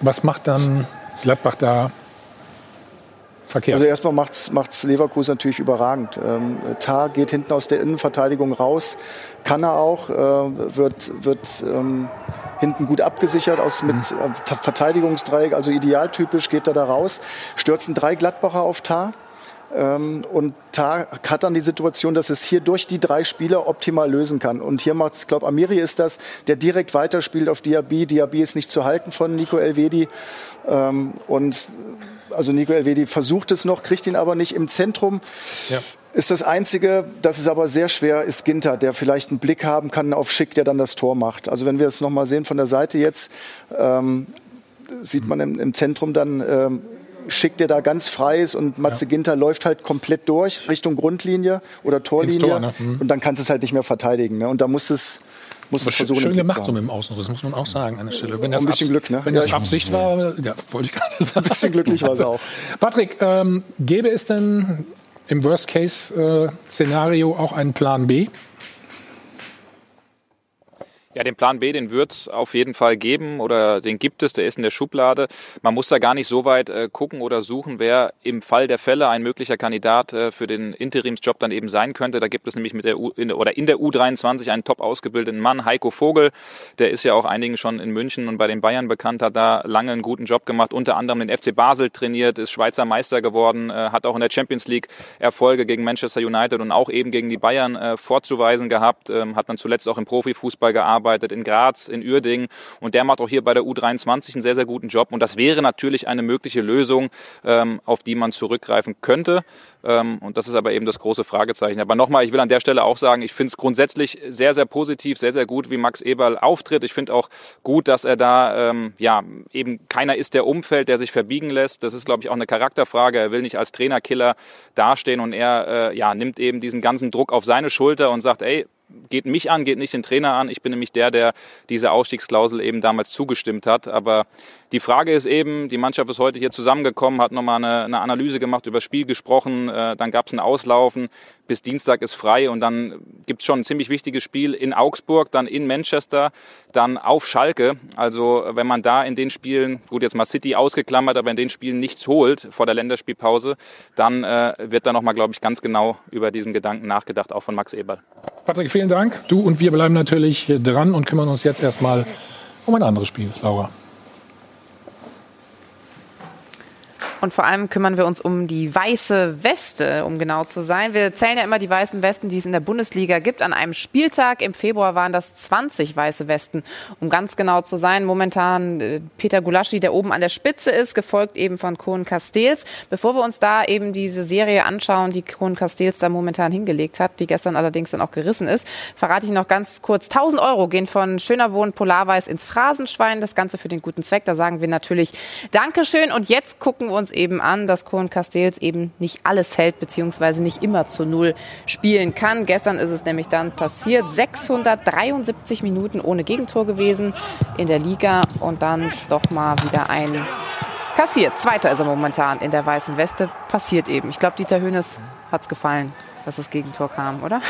Was macht dann Gladbach da verkehrt? Also erstmal macht's, macht's Leverkusen natürlich überragend. Ähm, Tar geht hinten aus der Innenverteidigung raus, kann er auch, äh, wird, wird ähm, hinten gut abgesichert aus mit äh, Verteidigungsdreieck, also idealtypisch geht er da raus, stürzen drei Gladbacher auf Tar. Ähm, und Tar hat dann die Situation, dass es hier durch die drei Spieler optimal lösen kann. Und hier macht es, glaube Amiri ist das, der direkt weiterspielt auf Diaby. Diaby ist nicht zu halten von Nico Elvedi. Ähm, und also Nico Elvedi versucht es noch, kriegt ihn aber nicht im Zentrum. Ja. Ist das Einzige, das ist aber sehr schwer, ist Ginter, der vielleicht einen Blick haben kann auf Schick, der dann das Tor macht. Also wenn wir es nochmal sehen von der Seite jetzt, ähm, sieht man im, im Zentrum dann ähm, Schick, der da ganz frei ist und Matze Ginter läuft halt komplett durch Richtung Grundlinie oder Torlinie Tor, ne? Mhm. und dann kannst du es halt nicht mehr verteidigen. Ne? Und da muss es, muss schön, versuchen. schön gemacht so mit dem Außenriss, muss man auch sagen an der Stelle. Wenn das ein bisschen Abs- Glück, ne? Wenn Ja, das ich- Absicht war, ja, wollte ich gerade sagen. Ein bisschen glücklich war es auch. Patrick, ähm, gäbe es denn im Worst-Case-Szenario auch einen Plan B? Ja, den Plan B, den wird es auf jeden Fall geben oder den gibt es, der ist in der Schublade. Man muss da gar nicht so weit äh, gucken oder suchen, wer im Fall der Fälle ein möglicher Kandidat äh, für den Interimsjob dann eben sein könnte. Da gibt es nämlich mit der U in, oder in der U23 einen top ausgebildeten Mann, Heiko Vogel. Der ist ja auch einigen schon in München und bei den Bayern bekannt, hat da lange einen guten Job gemacht, unter anderem den FC Basel trainiert, ist Schweizer Meister geworden, äh, hat auch in der Champions League Erfolge gegen Manchester United und auch eben gegen die Bayern äh, vorzuweisen gehabt, ähm, hat dann zuletzt auch im Profifußball gearbeitet, in Graz, in Uerdingen und der macht auch hier bei der U23 einen sehr, sehr guten Job und das wäre natürlich eine mögliche Lösung, ähm, auf die man zurückgreifen könnte ähm, und das ist aber eben das große Fragezeichen. Aber nochmal, ich will an der Stelle auch sagen, ich finde es grundsätzlich sehr, sehr positiv, sehr, sehr gut, wie Max Eberl auftritt. Ich finde auch gut, dass er da ähm, ja eben keiner ist, der umfällt, der sich verbiegen lässt. Das ist, glaube ich, auch eine Charakterfrage. Er will nicht als Trainerkiller dastehen und er äh, ja, nimmt eben diesen ganzen Druck auf seine Schulter und sagt, ey, geht mich an, geht nicht den Trainer an. Ich bin nämlich der, der diese Ausstiegsklausel eben damals zugestimmt hat. Aber die Frage ist eben, die Mannschaft ist heute hier zusammengekommen, hat nochmal eine, eine Analyse gemacht, über Spiel gesprochen, äh, dann gab es ein Auslaufen, bis Dienstag ist frei und dann gibt es schon ein ziemlich wichtiges Spiel in Augsburg, dann in Manchester, dann auf Schalke. Also wenn man da in den Spielen, gut jetzt mal City ausgeklammert, aber in den Spielen nichts holt vor der Länderspielpause, dann äh, wird da nochmal, glaube ich, ganz genau über diesen Gedanken nachgedacht, auch von Max Eberl. Patrick, vielen Dank. Du und wir bleiben natürlich dran und kümmern uns jetzt erstmal um ein anderes Spiel, Laura. Und vor allem kümmern wir uns um die weiße Weste, um genau zu sein. Wir zählen ja immer die weißen Westen, die es in der Bundesliga gibt. An einem Spieltag im Februar waren das 20 weiße Westen, um ganz genau zu sein. Momentan äh, Peter Gulaschi, der oben an der Spitze ist, gefolgt eben von Kohn Castells. Bevor wir uns da eben diese Serie anschauen, die Kohn Castells da momentan hingelegt hat, die gestern allerdings dann auch gerissen ist, verrate ich noch ganz kurz. 1000 Euro gehen von Schöner Wohn Polarweiß ins Phrasenschwein. Das Ganze für den guten Zweck. Da sagen wir natürlich Dankeschön. Und jetzt gucken wir uns eben an, dass Cohen Castells eben nicht alles hält, beziehungsweise nicht immer zu Null spielen kann. Gestern ist es nämlich dann passiert. 673 Minuten ohne Gegentor gewesen in der Liga und dann doch mal wieder ein kassiert. Zweiter ist er momentan in der weißen Weste. Passiert eben. Ich glaube, Dieter Hönes hat es gefallen, dass das Gegentor kam, oder?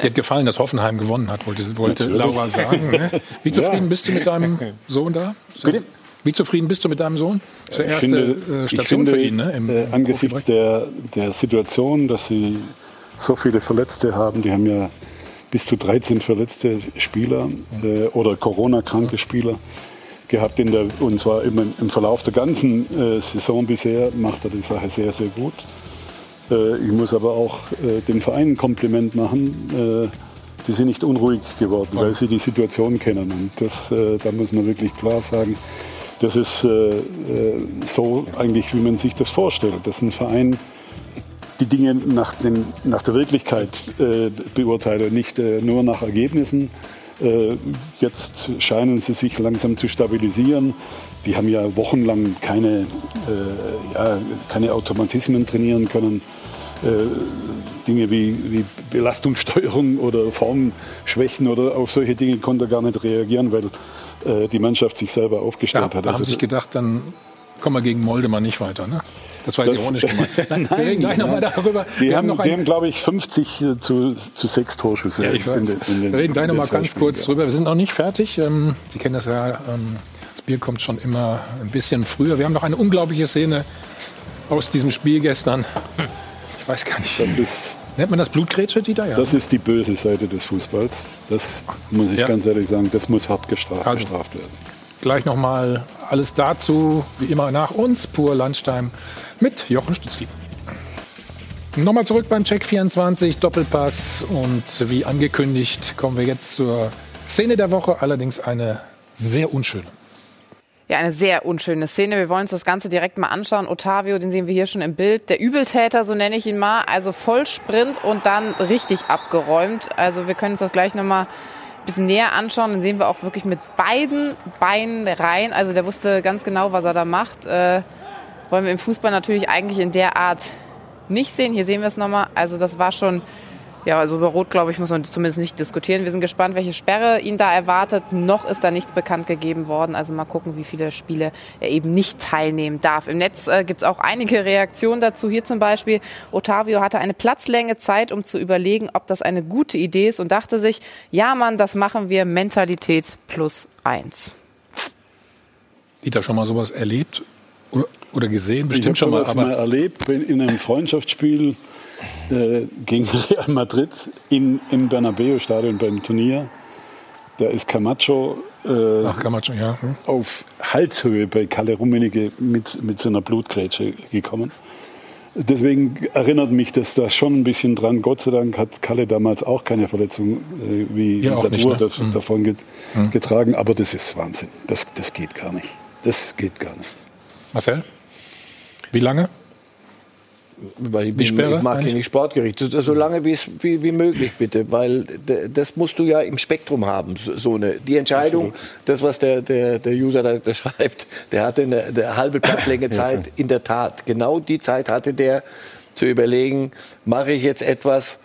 Dir hat gefallen, dass Hoffenheim gewonnen hat, wollte, wollte Laura sagen. Ne? Wie zufrieden ja. bist du mit deinem Sohn da? Bitte? Wie zufrieden bist du mit deinem Sohn? Zur erste finde, Station finde, für ihn, ne? Im, äh, angesichts der, der Situation, dass sie so viele Verletzte haben, die haben ja bis zu 13 verletzte Spieler äh, oder Corona-kranke Spieler gehabt in der, und zwar im, im Verlauf der ganzen äh, Saison bisher macht er die Sache sehr, sehr gut. Äh, ich muss aber auch äh, dem Verein ein Kompliment machen. Äh, die sind nicht unruhig geworden, weil sie die Situation kennen. Und das, da muss man wirklich klar sagen, das ist äh, äh, so eigentlich, wie man sich das vorstellt, dass ein Verein die Dinge nach, den, nach der Wirklichkeit äh, beurteilt und nicht äh, nur nach Ergebnissen. Äh, jetzt scheinen sie sich langsam zu stabilisieren. Die haben ja wochenlang keine, äh, ja, keine Automatismen trainieren können. Dinge wie, wie, Belastungssteuerung oder Formschwächen oder auf solche Dinge konnte er gar nicht reagieren, weil äh, die Mannschaft sich selber aufgestellt ja, hat. Da also haben sich gedacht, dann kommen wir gegen Molde mal nicht weiter. Ne? Das war jetzt ironisch gemeint. Nein, wir reden gleich nochmal darüber. Die wir haben, haben, haben glaube ich, 50 äh, zu, zu 6 Torschüsse. Ja, ich weiß. In den, in den, wir reden gleich nochmal ganz kurz ja. drüber. Wir sind noch nicht fertig. Ähm, Sie kennen das ja, ähm, das Bier kommt schon immer ein bisschen früher. Wir haben noch eine unglaubliche Szene aus diesem Spiel gestern. Ich weiß gar nicht. Das ist Nennt man das Blutgrätsche, die da ja? Das ist die böse Seite des Fußballs. Das muss ich ja. ganz ehrlich sagen, das muss hart gestraft, also, bestraft werden. Gleich nochmal alles dazu, wie immer nach uns, pur Landstein mit Jochen Stützki. Nochmal zurück beim Check 24, Doppelpass und wie angekündigt kommen wir jetzt zur Szene der Woche, allerdings eine sehr unschöne. Ja, eine sehr unschöne Szene. Wir wollen uns das Ganze direkt mal anschauen. Otavio, den sehen wir hier schon im Bild. Der Übeltäter, so nenne ich ihn mal. Also Vollsprint und dann richtig abgeräumt. Also wir können uns das gleich nochmal ein bisschen näher anschauen. Dann sehen wir auch wirklich mit beiden Beinen rein. Also der wusste ganz genau, was er da macht. Äh, wollen wir im Fußball natürlich eigentlich in der Art nicht sehen. Hier sehen wir es nochmal. Also das war schon ja, also über Rot, glaube ich, muss man zumindest nicht diskutieren. Wir sind gespannt, welche Sperre ihn da erwartet. Noch ist da nichts bekannt gegeben worden. Also mal gucken, wie viele Spiele er eben nicht teilnehmen darf. Im Netz äh, gibt es auch einige Reaktionen dazu. Hier zum Beispiel, Otavio hatte eine Platzlänge Zeit, um zu überlegen, ob das eine gute Idee ist und dachte sich, ja Mann, das machen wir, Mentalität plus eins. Dieter, schon mal sowas erlebt oder, oder gesehen? Bestimmt ich schon mal. Aber mal erlebt, wenn in einem Freundschaftsspiel äh, gegen Real Madrid in, im Bernabeu-Stadion beim Turnier. Da ist Camacho, äh, Ach, Camacho ja. hm. auf Halshöhe bei Kalle Rummenigge mit, mit so einer Blutgrätsche gekommen. Deswegen erinnert mich das da schon ein bisschen dran. Gott sei Dank hat Kalle damals auch keine Verletzung äh, wie ja, der nicht, ne? hm. davon get, hm. getragen. Aber das ist Wahnsinn. Das, das geht gar nicht. Das geht gar nicht. Marcel? Wie lange? Weil ich, bin, Sperre, ich mag hier nicht Sportgericht. So lange wie, wie, möglich bitte, weil das musst du ja im Spektrum haben. So eine, die Entscheidung, Absolut. das was der, der, der User da, da schreibt, der hatte eine, eine halbe Plattlänge Zeit, in der Tat. Genau die Zeit hatte der zu überlegen, mache ich jetzt etwas,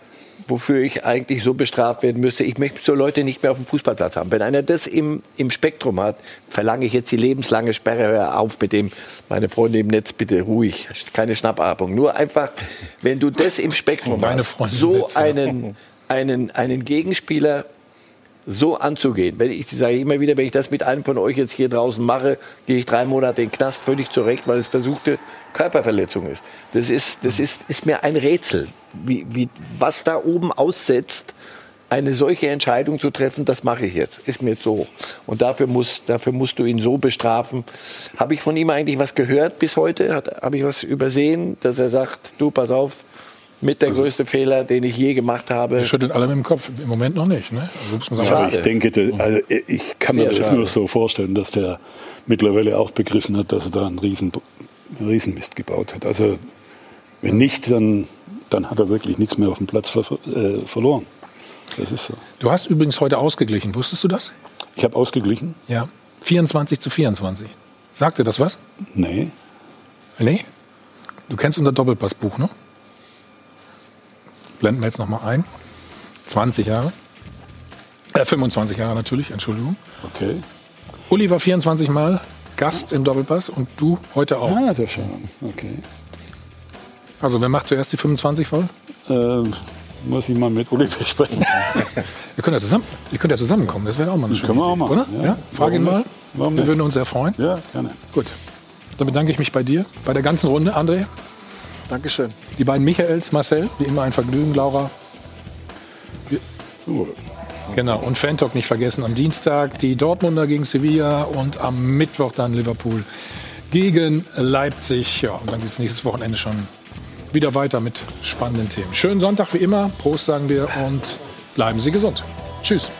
wofür ich eigentlich so bestraft werden müsste. Ich möchte so Leute nicht mehr auf dem Fußballplatz haben. Wenn einer das im, im Spektrum hat, verlange ich jetzt die lebenslange Sperre. Hör auf mit dem, meine Freunde im Netz, bitte ruhig, keine Schnappatmung. Nur einfach, wenn du das im Spektrum Meine hast, so einen, einen, einen Gegenspieler so anzugehen. Wenn ich sage immer wieder, wenn ich das mit einem von euch jetzt hier draußen mache, gehe ich drei Monate in den Knast völlig zurecht, weil es versuchte Körperverletzung ist. Das ist, das ist, ist mir ein Rätsel, wie, wie, was da oben aussetzt, eine solche Entscheidung zu treffen, das mache ich jetzt. Ist mir jetzt so. Und dafür, muss, dafür musst du ihn so bestrafen. Habe ich von ihm eigentlich was gehört bis heute? Hat- Habe ich was übersehen, dass er sagt, du, pass auf, mit der größte Fehler, den ich je gemacht habe. Wir schütteln alle mit dem Kopf. Im Moment noch nicht. Ne? Also muss man sagen. Aber ich denke, da- also ich kann mir Sehr das schade. nur so vorstellen, dass der mittlerweile auch begriffen hat, dass er da einen riesen, einen Riesenmist gebaut hat. Also wenn nicht, dann, dann hat er wirklich nichts mehr auf dem Platz ver äh, verloren. Das ist so. Du hast übrigens heute ausgeglichen. Wusstest du das? Ich habe ausgeglichen. Ja. 24 zu 24. Sagt dir das was? Nee. Nee? Du kennst unser Doppelpassbuch, ne? Blenden wir jetzt nochmal ein. 20 Jahre. Äh, 25 Jahre natürlich, Entschuldigung. Okay. Uli war 24 Mal Gast im Doppelpass und du heute auch. Ah, das schon. Okay. Also wer macht zuerst die 25 voll? Ähm, muss ich mal mit Uli besprechen. ihr, könnt ja zusammen, ihr könnt ja zusammenkommen, das wäre auch mal eine Das schöne können wir auch machen, Oder? ja. Ja? Frag ihn mal. Warum wir nicht? würden uns sehr freuen. Ja, gerne. Gut. Dann bedanke ich mich bei dir, bei der ganzen Runde, André. Dankeschön. Die beiden Michaels, Marcel, wie immer ein Vergnügen, Laura. Genau, und Fantalk nicht vergessen. Am Dienstag die Dortmunder gegen Sevilla und am Mittwoch dann Liverpool gegen Leipzig. Ja, und dann geht es nächstes Wochenende schon wieder weiter mit spannenden Themen. Schönen Sonntag wie immer. Prost sagen wir und bleiben Sie gesund. Tschüss.